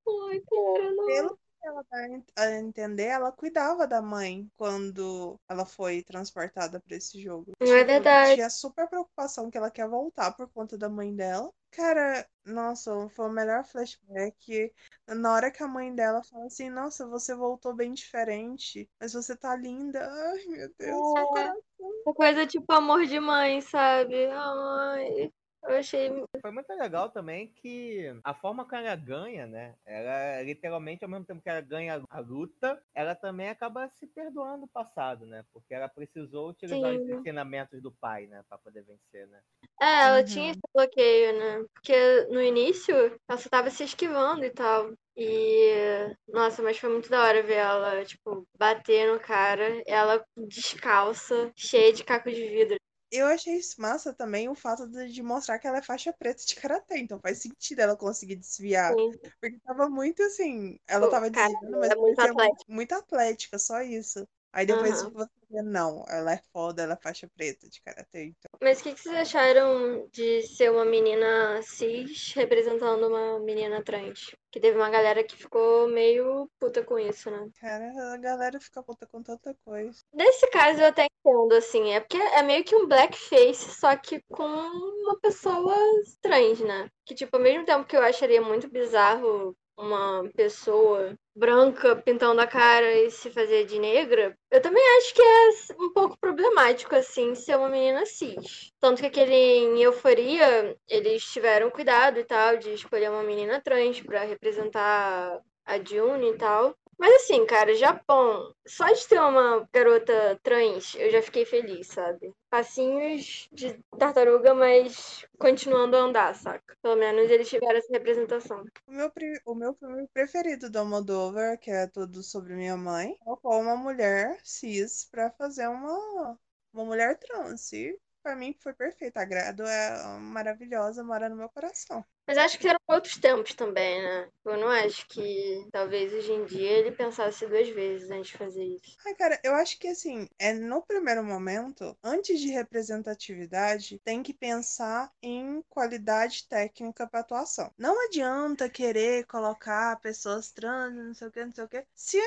ai, cara, não. Pelo ela dá a entender, ela cuidava da mãe quando ela foi transportada pra esse jogo. Não é Tipo, verdade. Tinha super preocupação que ela quer voltar por conta da mãe dela. Cara, nossa, foi o melhor flashback. Na hora que a mãe dela fala assim, nossa, você voltou bem diferente, mas você tá linda. Ai, meu Deus, É. coração. Uma coisa tipo amor de mãe, sabe? Ai, eu achei. Foi muito legal também que a forma que ela ganha, né? Ela literalmente, ao mesmo tempo que ela ganha a luta, ela também acaba se perdoando o passado, né? Porque ela precisou utilizar os Sim. ensinamentos do pai, né? Pra poder vencer, né? É, ela Uhum. tinha esse bloqueio, né? Porque no início ela só tava se esquivando e tal. E, nossa, mas foi muito da hora ver ela, tipo, bater no cara, ela descalça, cheia de caco de vidro. Eu achei massa também o fato de, de mostrar que ela é faixa preta de karatê, então faz sentido ela conseguir desviar. Sim. Porque tava muito assim, ela Pô, tava cara, desviando, mas ela é muito mu- atlética. muito atlética, só isso. Aí depois Aham. Não, ela é foda, ela é faixa preta de karatê, então. Mas o que que vocês acharam de ser uma menina cis representando uma menina trans? Que teve uma galera que ficou meio puta com isso, né? Cara, a galera fica puta com tanta coisa. Nesse caso eu até entendo, assim, é porque é meio que um blackface, só que com uma pessoa trans, né? Que, tipo, ao mesmo tempo que eu acharia muito bizarro uma pessoa branca pintando a cara e se fazer de negra, eu também acho que é um pouco problemático, assim, ser uma menina cis. Tanto que aquele em Euforia, eles tiveram cuidado e tal de escolher uma menina trans pra representar a June e tal. Mas assim, cara, Japão, só de ter uma garota trans, eu já fiquei feliz, sabe? Passinhos de tartaruga, mas continuando a andar, saca? Pelo menos eles tiveram essa representação. O meu, o meu filme preferido do Almodóvar, que é tudo sobre minha mãe, colocou uma mulher cis pra fazer uma, uma mulher trans. E pra mim foi perfeito. A Grado é maravilhosa, mora no meu coração. Mas acho que eram outros tempos também, né? Eu não acho que talvez hoje em dia ele pensasse duas vezes antes de fazer isso. Ai, cara, eu acho que assim, é no primeiro momento, antes de representatividade, tem que pensar em qualidade técnica pra atuação. Não adianta querer colocar pessoas trans, não sei o que, não sei o que, se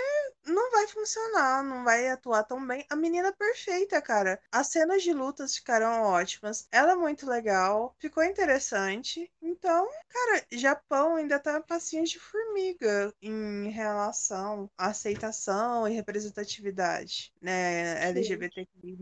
não vai funcionar, não vai atuar tão bem. A menina é perfeita, cara. As cenas de lutas ficaram ótimas. Ela é muito legal, ficou interessante. Então, cara, Japão ainda tá passinhos de formiga em relação à aceitação e representatividade, né, LGBTQI+.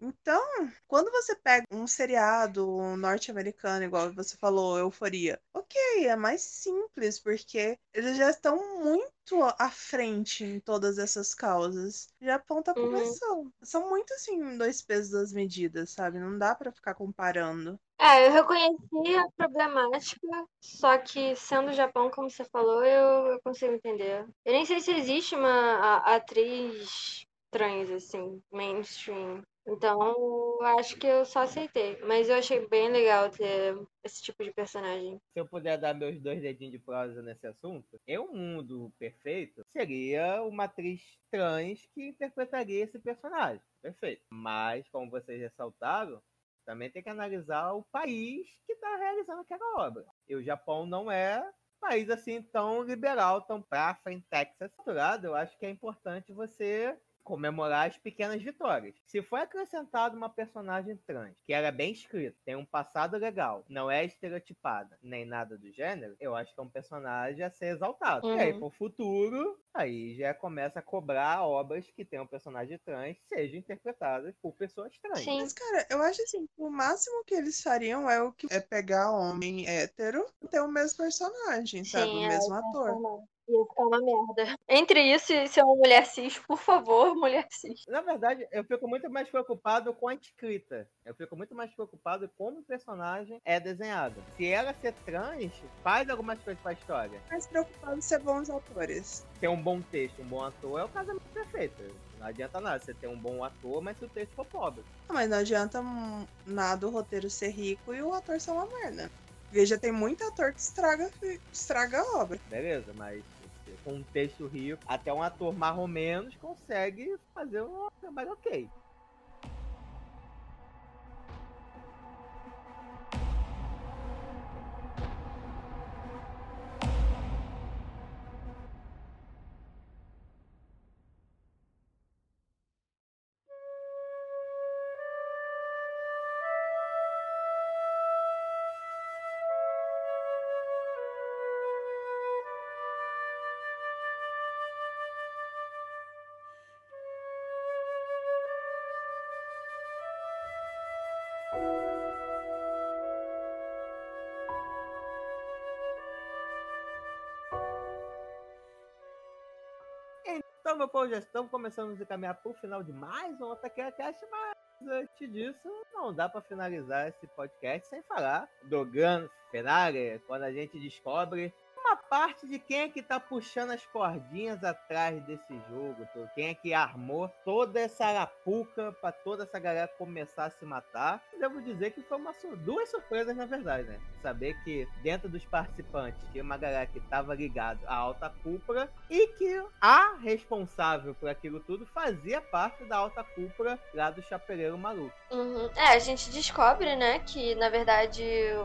Então, quando você pega um seriado norte-americano, igual você falou, Euforia, ok, é mais simples, porque eles já estão muito à frente em todas essas causas. O Japão tá Uhum. começando. São muito assim, dois pesos, duas medidas, sabe? Não dá pra ficar comparando. É, eu reconheci a problemática, só que sendo o Japão, como você falou, eu, eu consigo entender. Eu nem sei se existe uma a- atriz trans, assim, mainstream. Então, eu acho que eu só aceitei. Mas eu achei bem legal ter esse tipo de personagem. Se eu puder dar meus dois dedinhos de prosa nesse assunto, em um mundo perfeito seria uma atriz trans que interpretaria esse personagem. Perfeito. Mas, como vocês ressaltaram, também tem que analisar o país que está realizando aquela obra. E o Japão não é um país assim tão liberal, tão pra frente, Texas. Saturado, eu acho que é importante você comemorar as pequenas vitórias. Se foi acrescentado uma personagem trans, que era bem escrita, tem um passado legal, não é estereotipada, nem nada do gênero, eu acho que é um personagem a ser exaltado. E aí, Uhum. pro futuro, aí já começa a cobrar obras que tenham personagem trans sejam interpretadas por pessoas trans. Sim. Mas, cara, eu acho assim, que o máximo que eles fariam é o que é pegar homem hétero e ter o mesmo personagem, sabe? Sim, o é, mesmo ator. Ia ficar uma merda. Entre isso e ser uma mulher cis, por favor, mulher cis. Na verdade, eu fico muito mais preocupado com a escrita. Eu fico muito mais preocupado como o personagem é desenhado. Se ela ser trans, faz algumas coisas pra história. Mais preocupado em ser bons atores. Ter um bom texto, um bom ator, é o casamento perfeito. Não adianta nada você ter um bom ator, mas se o texto for pobre. Ah, Mas não adianta nada o roteiro ser rico e o ator ser uma merda. Veja, tem muito ator que estraga, estraga a obra. Beleza, mas com um texto rico, até um ator mais ou menos consegue fazer um trabalho ok. Então, meu povo, já estamos começando a nos encaminhar para o final de mais um Otaquera Cast, mas antes disso, não dá para finalizar esse podcast sem falar do Gran Finale, quando a gente descobre uma parte de quem é que tá puxando as cordinhas atrás desse jogo, quem é que armou toda essa arapuca para toda essa galera começar a se matar. Devo dizer que foi uma duas surpresas na verdade, né? Saber que dentro dos participantes tinha uma galera que estava ligado à alta cúpula e que a responsável por aquilo tudo fazia parte da alta cúpula lá do chapeleiro maluco. Uhum. É, a gente descobre, né, que na verdade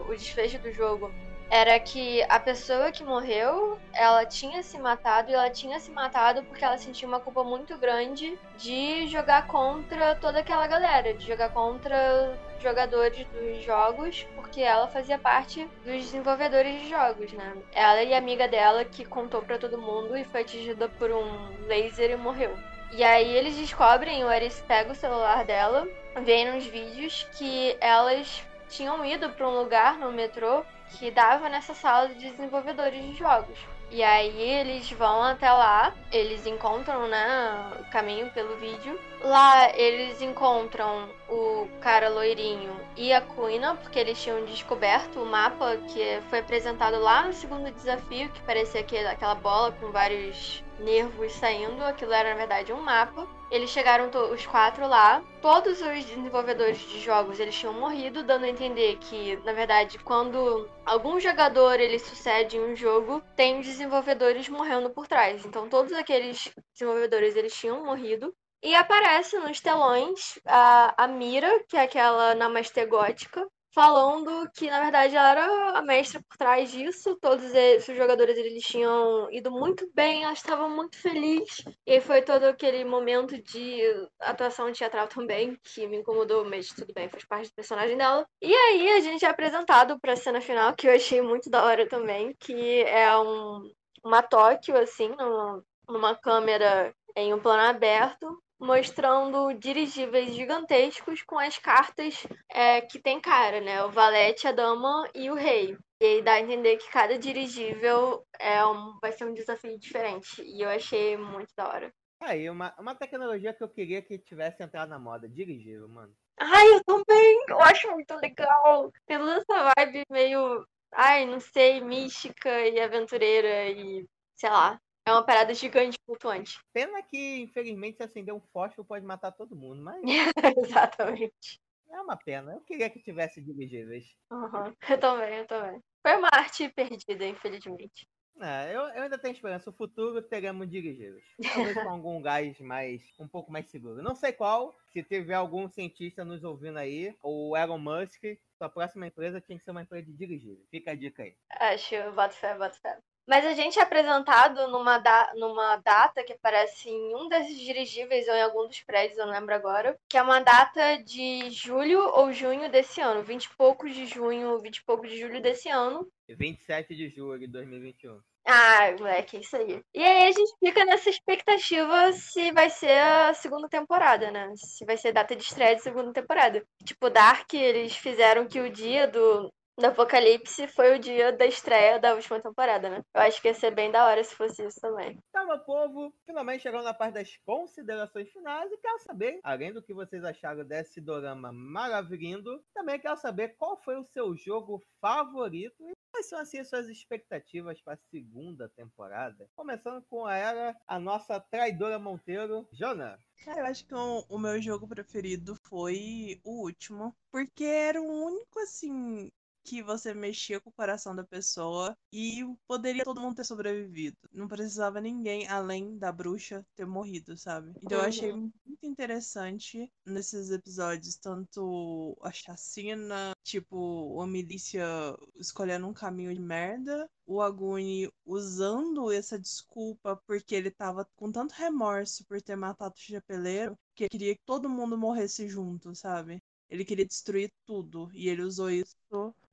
o desfecho do jogo era que a pessoa que morreu, ela tinha se matado e ela tinha se matado porque ela sentia uma culpa muito grande de jogar contra toda aquela galera, de jogar contra jogadores dos jogos, porque ela fazia parte dos desenvolvedores de jogos, né? Ela e a amiga dela que contou pra todo mundo e foi atingida por um laser e morreu. E aí eles descobrem, o Eris pega o celular dela, vê nos vídeos que elas tinham ido pra um lugar no metrô que dava nessa sala de desenvolvedores de jogos. E aí eles vão até lá, eles encontram, né, o caminho pelo vídeo. Lá eles encontram o cara loirinho e a Kuina, porque eles tinham descoberto o mapa que foi apresentado lá no segundo desafio, que parecia aquela bola com vários nervos saindo. Aquilo era, na verdade, um mapa. Eles chegaram os quatro lá. Todos os desenvolvedores de jogos eles tinham morrido, dando a entender que, na verdade, quando algum jogador ele sucede em um jogo, tem desenvolvedores morrendo por trás. Então todos aqueles desenvolvedores eles tinham morrido. E aparece nos telões a, a Mira, que é aquela Namaste gótica, falando que na verdade ela era a mestra por trás disso. Todos os jogadores eles tinham ido muito bem, ela estava muito feliz. E foi todo aquele momento de atuação teatral também que me incomodou, mas tudo bem, faz parte do personagem dela. E aí a gente é apresentado para a cena final que eu achei muito da hora também, que é um uma Tóquio assim, numa, numa câmera em um plano aberto, mostrando dirigíveis gigantescos com as cartas é, que tem cara, né? O valete, a dama e o rei. E aí dá a entender que cada dirigível é um, vai ser um desafio diferente. E eu achei muito da hora. Aí, uma, uma tecnologia que eu queria que tivesse entrado na moda, dirigível, mano. Ai, eu também! Eu acho muito legal. Tem toda essa vibe meio, ai, não sei, mística e aventureira e, sei lá, é uma parada gigante flutuante. Pena que, infelizmente, se acender um fósforo pode matar todo mundo, mas. Exatamente. É uma pena. Eu queria que tivesse dirigíveis. Uhum. Eu também, eu também. Foi uma arte perdida, infelizmente. É, eu, eu ainda tenho esperança. O futuro teremos dirigíveis. Talvez com algum gás mais. um pouco mais seguro. Não sei qual. Se tiver algum cientista nos ouvindo aí, ou Elon Musk, sua próxima empresa tinha que ser uma empresa de dirigível. Fica a dica aí. Acho, boto fé, boto fé. Mas a gente é apresentado numa, da numa data que aparece em um desses dirigíveis ou em algum dos prédios, eu não lembro agora, que é uma data de julho ou junho desse ano, 20 e poucos de junho, 20 e poucos de julho desse ano. 27 de julho de 2021. Ah, moleque, é isso aí. E aí a gente fica nessa expectativa se vai ser a segunda temporada, né? Se vai ser data de estreia de segunda temporada. Tipo, Dark, eles fizeram que o dia do do Apocalipse foi o dia da estreia da última temporada, né? Eu acho que ia ser bem da hora se fosse isso também. Então, meu povo, finalmente chegamos na parte das considerações finais e quero saber, além do que vocês acharam desse dorama maravilhoso, também quero saber qual foi o seu jogo favorito e quais são assim suas expectativas para a segunda temporada. Começando com a era a nossa traidora Monteiro, Jona. Cara, eu acho que o, o meu jogo preferido foi o último, porque era o único assim que você mexia com o coração da pessoa e poderia todo mundo ter sobrevivido. Não precisava ninguém além da bruxa ter morrido, sabe? Então eu achei Uhum. muito interessante nesses episódios, tanto a chacina, tipo, a milícia escolhendo um caminho de merda, o Aguni usando essa desculpa porque ele tava com tanto remorso por ter matado o chapeleiro que queria que todo mundo morresse junto, sabe? Ele queria destruir tudo e ele usou isso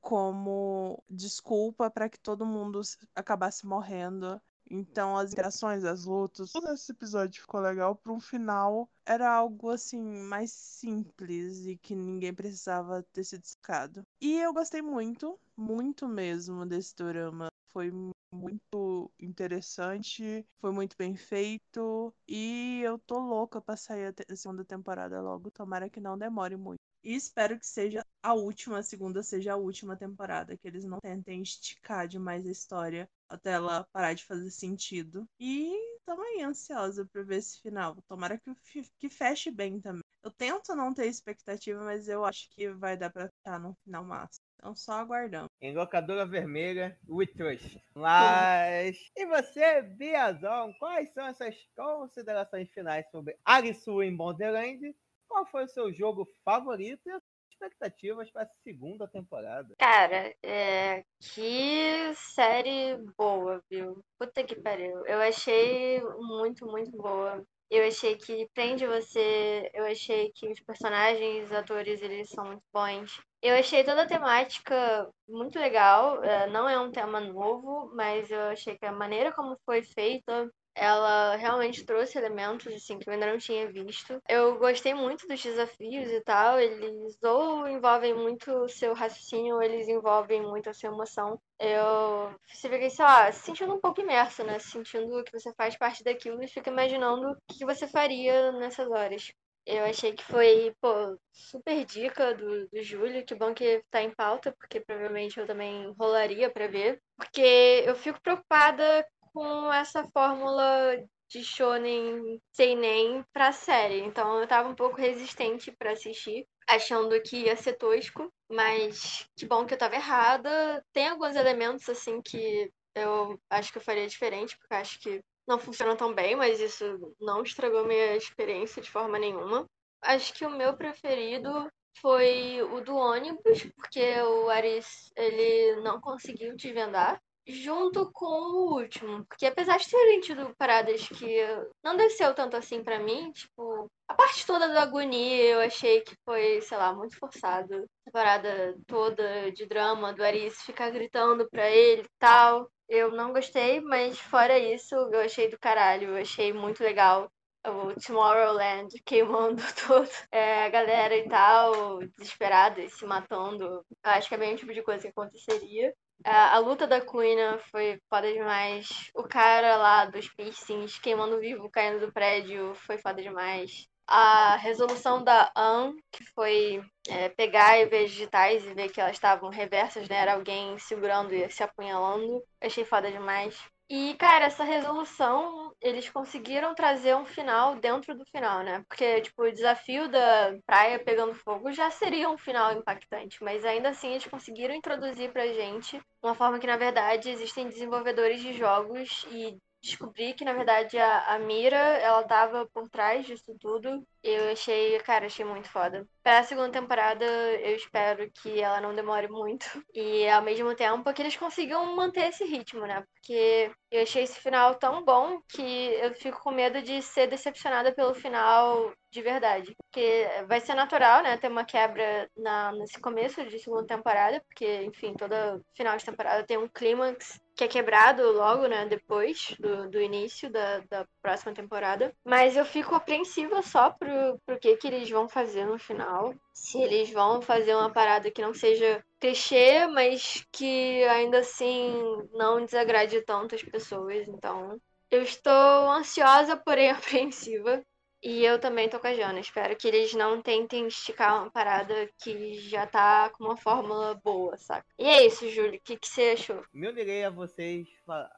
como desculpa para que todo mundo acabasse morrendo. Então as interações, as lutas, todo esse episódio ficou legal para um final era algo assim mais simples e que ninguém precisava ter sido destacado. E eu gostei muito, muito mesmo desse drama. Foi muito interessante, foi muito bem feito e eu tô louca pra sair a segunda temporada logo. Tomara que não demore muito. E espero que seja a última, a segunda seja a última temporada, que eles não tentem esticar demais a história até ela parar de fazer sentido. E também ansiosa pra ver esse final. Tomara que, que feche bem também. Eu tento não ter expectativa, mas eu acho que vai dar pra ficar no final massa. Então só aguardando. Em locadora vermelha, We Trust. Mas. E você, Biazon, quais são essas considerações finais sobre Arisu em Borderland? Qual foi o seu jogo favorito e as expectativas para a segunda temporada? Cara, é... que série boa, viu? Puta que pariu. Eu achei muito, muito boa. Eu achei que prende você. Eu achei que os personagens, os atores, eles são muito bons. Eu achei toda a temática muito legal. É, não é um tema novo, mas eu achei que a maneira como foi feita ela realmente trouxe elementos assim que eu ainda não tinha visto. Eu gostei muito dos desafios e tal. Eles ou envolvem muito o seu raciocínio, ou eles envolvem muito a sua emoção. Eu fica, sei lá, se sentindo um pouco imerso, né? Sentindo que você faz parte daquilo e fica imaginando o que você faria nessas horas. Eu achei que foi, pô, super dica do, do Júlio. Que bom que tá em pauta, porque provavelmente eu também rolaria pra ver. Porque eu fico preocupada com essa fórmula de shonen seinen pra série. Então eu tava um pouco resistente para assistir, achando que ia ser tosco, mas que bom que eu tava errada. Tem alguns elementos assim que eu acho que eu faria diferente, porque acho que não funciona tão bem, mas isso não estragou minha experiência de forma nenhuma. Acho que o meu preferido foi o do ônibus, porque o Aris ele não conseguiu desvendar junto com o último. Porque apesar de terem tido paradas que não desceu tanto assim para mim, tipo, a parte toda da agonia eu achei que foi, sei lá, muito forçado. A parada toda de drama do Aris ficar gritando pra ele e tal. Eu não gostei, mas fora isso, eu achei do caralho, eu achei muito legal o Tomorrowland queimando todo é, a galera e tal, desesperada e se matando. Eu acho que é bem o tipo de coisa que aconteceria. A, a, luta da Queen foi foda demais. O cara lá dos piercings queimando vivo, caindo do prédio, foi foda demais. A resolução da Anne, que foi é, pegar e ver digitais e ver que elas estavam reversas, né? Era alguém segurando e se apunhalando. Achei foda demais. E, cara, essa resolução, eles conseguiram trazer um final dentro do final, né? Porque, tipo, o desafio da praia pegando fogo já seria um final impactante, mas ainda assim eles conseguiram introduzir pra gente uma forma que, na verdade, existem desenvolvedores de jogos e descobri que, na verdade, a, a Mira, ela tava por trás disso tudo. Eu achei, cara, achei muito foda. Para a segunda temporada, eu espero que ela não demore muito. E, ao mesmo tempo, que eles consigam manter esse ritmo, né? Porque eu achei esse final tão bom que eu fico com medo de ser decepcionada pelo final de verdade. Porque vai ser natural, né? Ter uma quebra na, nesse começo de segunda temporada. Porque, enfim, todo final de temporada tem um clímax que é quebrado logo, né? Depois do, do início da, da próxima temporada. Mas eu fico apreensiva só pro, pro que, que eles vão fazer no final. Se eles vão fazer uma parada que não seja clichê, mas que ainda assim não desagrade tanto as pessoas. Então, eu estou ansiosa, porém apreensiva. E eu também tô com a Jana. Espero que eles não tentem esticar uma parada que já tá com uma fórmula boa, saca? E é isso, Júlio. O que, você achou? Me unirei a vocês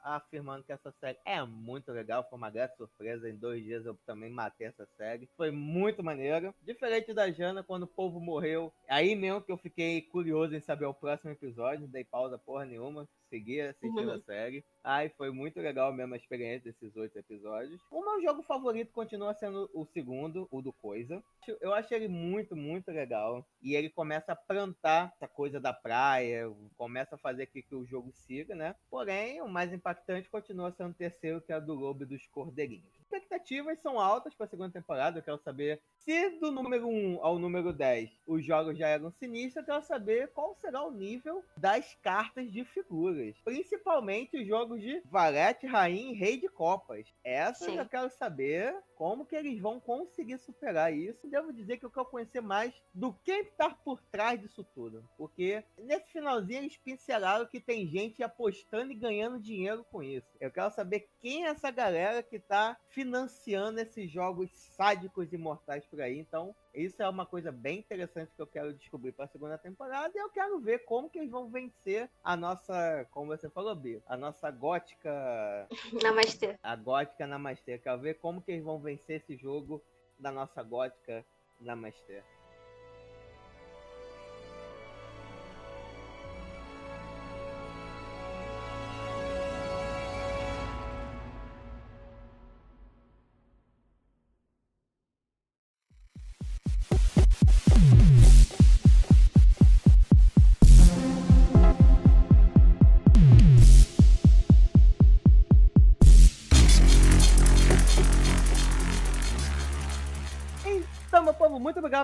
afirmando que essa série é muito legal. Foi uma grande surpresa. Em dois dias eu também matei essa série. Foi muito maneiro. Diferente da Jana, quando o povo morreu. Aí mesmo que eu fiquei curioso em saber o próximo episódio. Dei pausa porra nenhuma. Segui assistindo uhum. a série. Ai, foi muito legal mesmo a experiência desses oito episódios. O meu jogo favorito continua sendo o segundo, o do Coisa. Eu achei ele muito, muito legal. E ele começa a plantar essa coisa da praia, começa a fazer que, que o jogo siga, né? Porém, o mais impactante continua sendo o terceiro, que é o do Lobo dos Cordeirinhos expectativas são altas para a segunda temporada. Eu quero saber se do número 1 ao número 10 os jogos já eram sinistros. Eu quero saber qual será o nível das cartas de figuras. Principalmente os jogos de Valete, Rainha e Rei de Copas. Essas Sim. eu quero saber como que eles vão conseguir superar isso. Devo dizer que eu quero conhecer mais do que está por trás disso tudo. Porque nesse finalzinho eles pincelaram que tem gente apostando e ganhando dinheiro com isso. Eu quero saber quem é essa galera que está financiando esses jogos sádicos e mortais por aí. Então, isso é uma coisa bem interessante que eu quero descobrir para a segunda temporada. E eu quero ver como que eles vão vencer a nossa, como você falou, Bia, a nossa gótica. Namastê. A gótica Namastê. Eu quero ver como que eles vão vencer esse jogo da nossa gótica Namastê.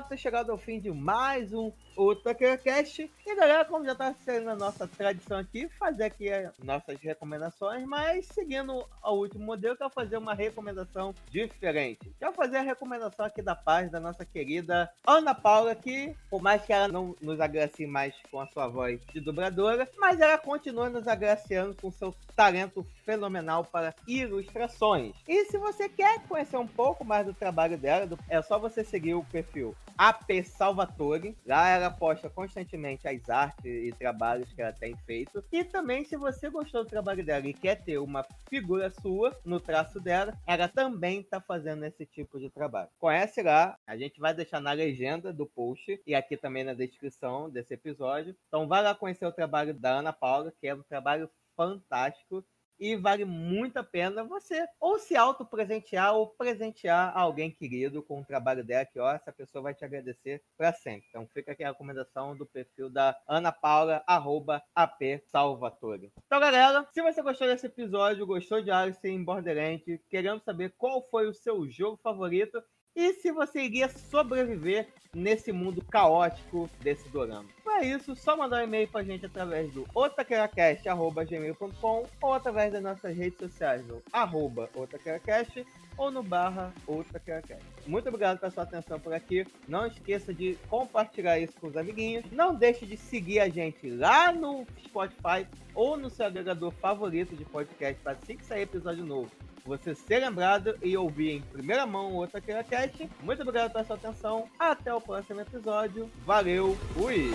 Ter chegado ao fim de mais um o TuckerCast. E galera, como já está sendo a nossa tradição aqui, fazer aqui as nossas recomendações, mas seguindo o último modelo, eu quero fazer uma recomendação diferente. Quero fazer a recomendação aqui da paz da nossa querida Ana Paula, que por mais que ela não nos agracie mais com a sua voz de dubladora, mas ela continua nos agraciando com seu talento fenomenal para ilustrações. E se você quer conhecer um pouco mais do trabalho dela, é só você seguir o perfil AP Salvatore. Lá ela posta constantemente as artes e trabalhos que ela tem feito. E também, se você gostou do trabalho dela e quer ter uma figura sua no traço dela, ela também tá fazendo esse tipo de trabalho. Conhece lá, a gente vai deixar na legenda do post e aqui também na descrição desse episódio. Então vai lá conhecer o trabalho da Ana Paula, que é um trabalho fantástico e vale muito a pena você ou se auto-presentear ou presentear alguém querido com o trabalho dela, que ó, essa pessoa vai te agradecer para sempre. Então fica aqui a recomendação do perfil da Ana Paula, arroba AP Salvatore. Então, galera, se você gostou desse episódio, gostou de Alice em Borderlands, queremos saber qual foi o seu jogo favorito e se você iria sobreviver nesse mundo caótico desse dorama. Para isso, só mandar um e-mail pra gente através do otaqueracast.gmail.com ou através das nossas redes sociais no arroba otaqueracast ou no barra otaqueracast. Muito obrigado pela sua atenção por aqui. Não esqueça de compartilhar isso com os amiguinhos. Não deixe de seguir a gente lá no Spotify ou no seu agregador favorito de podcast para assim que sair episódio novo você ser lembrado e ouvir em primeira mão o Otaqueira Cast. Muito obrigado pela sua atenção. Até o próximo episódio. Valeu, fui!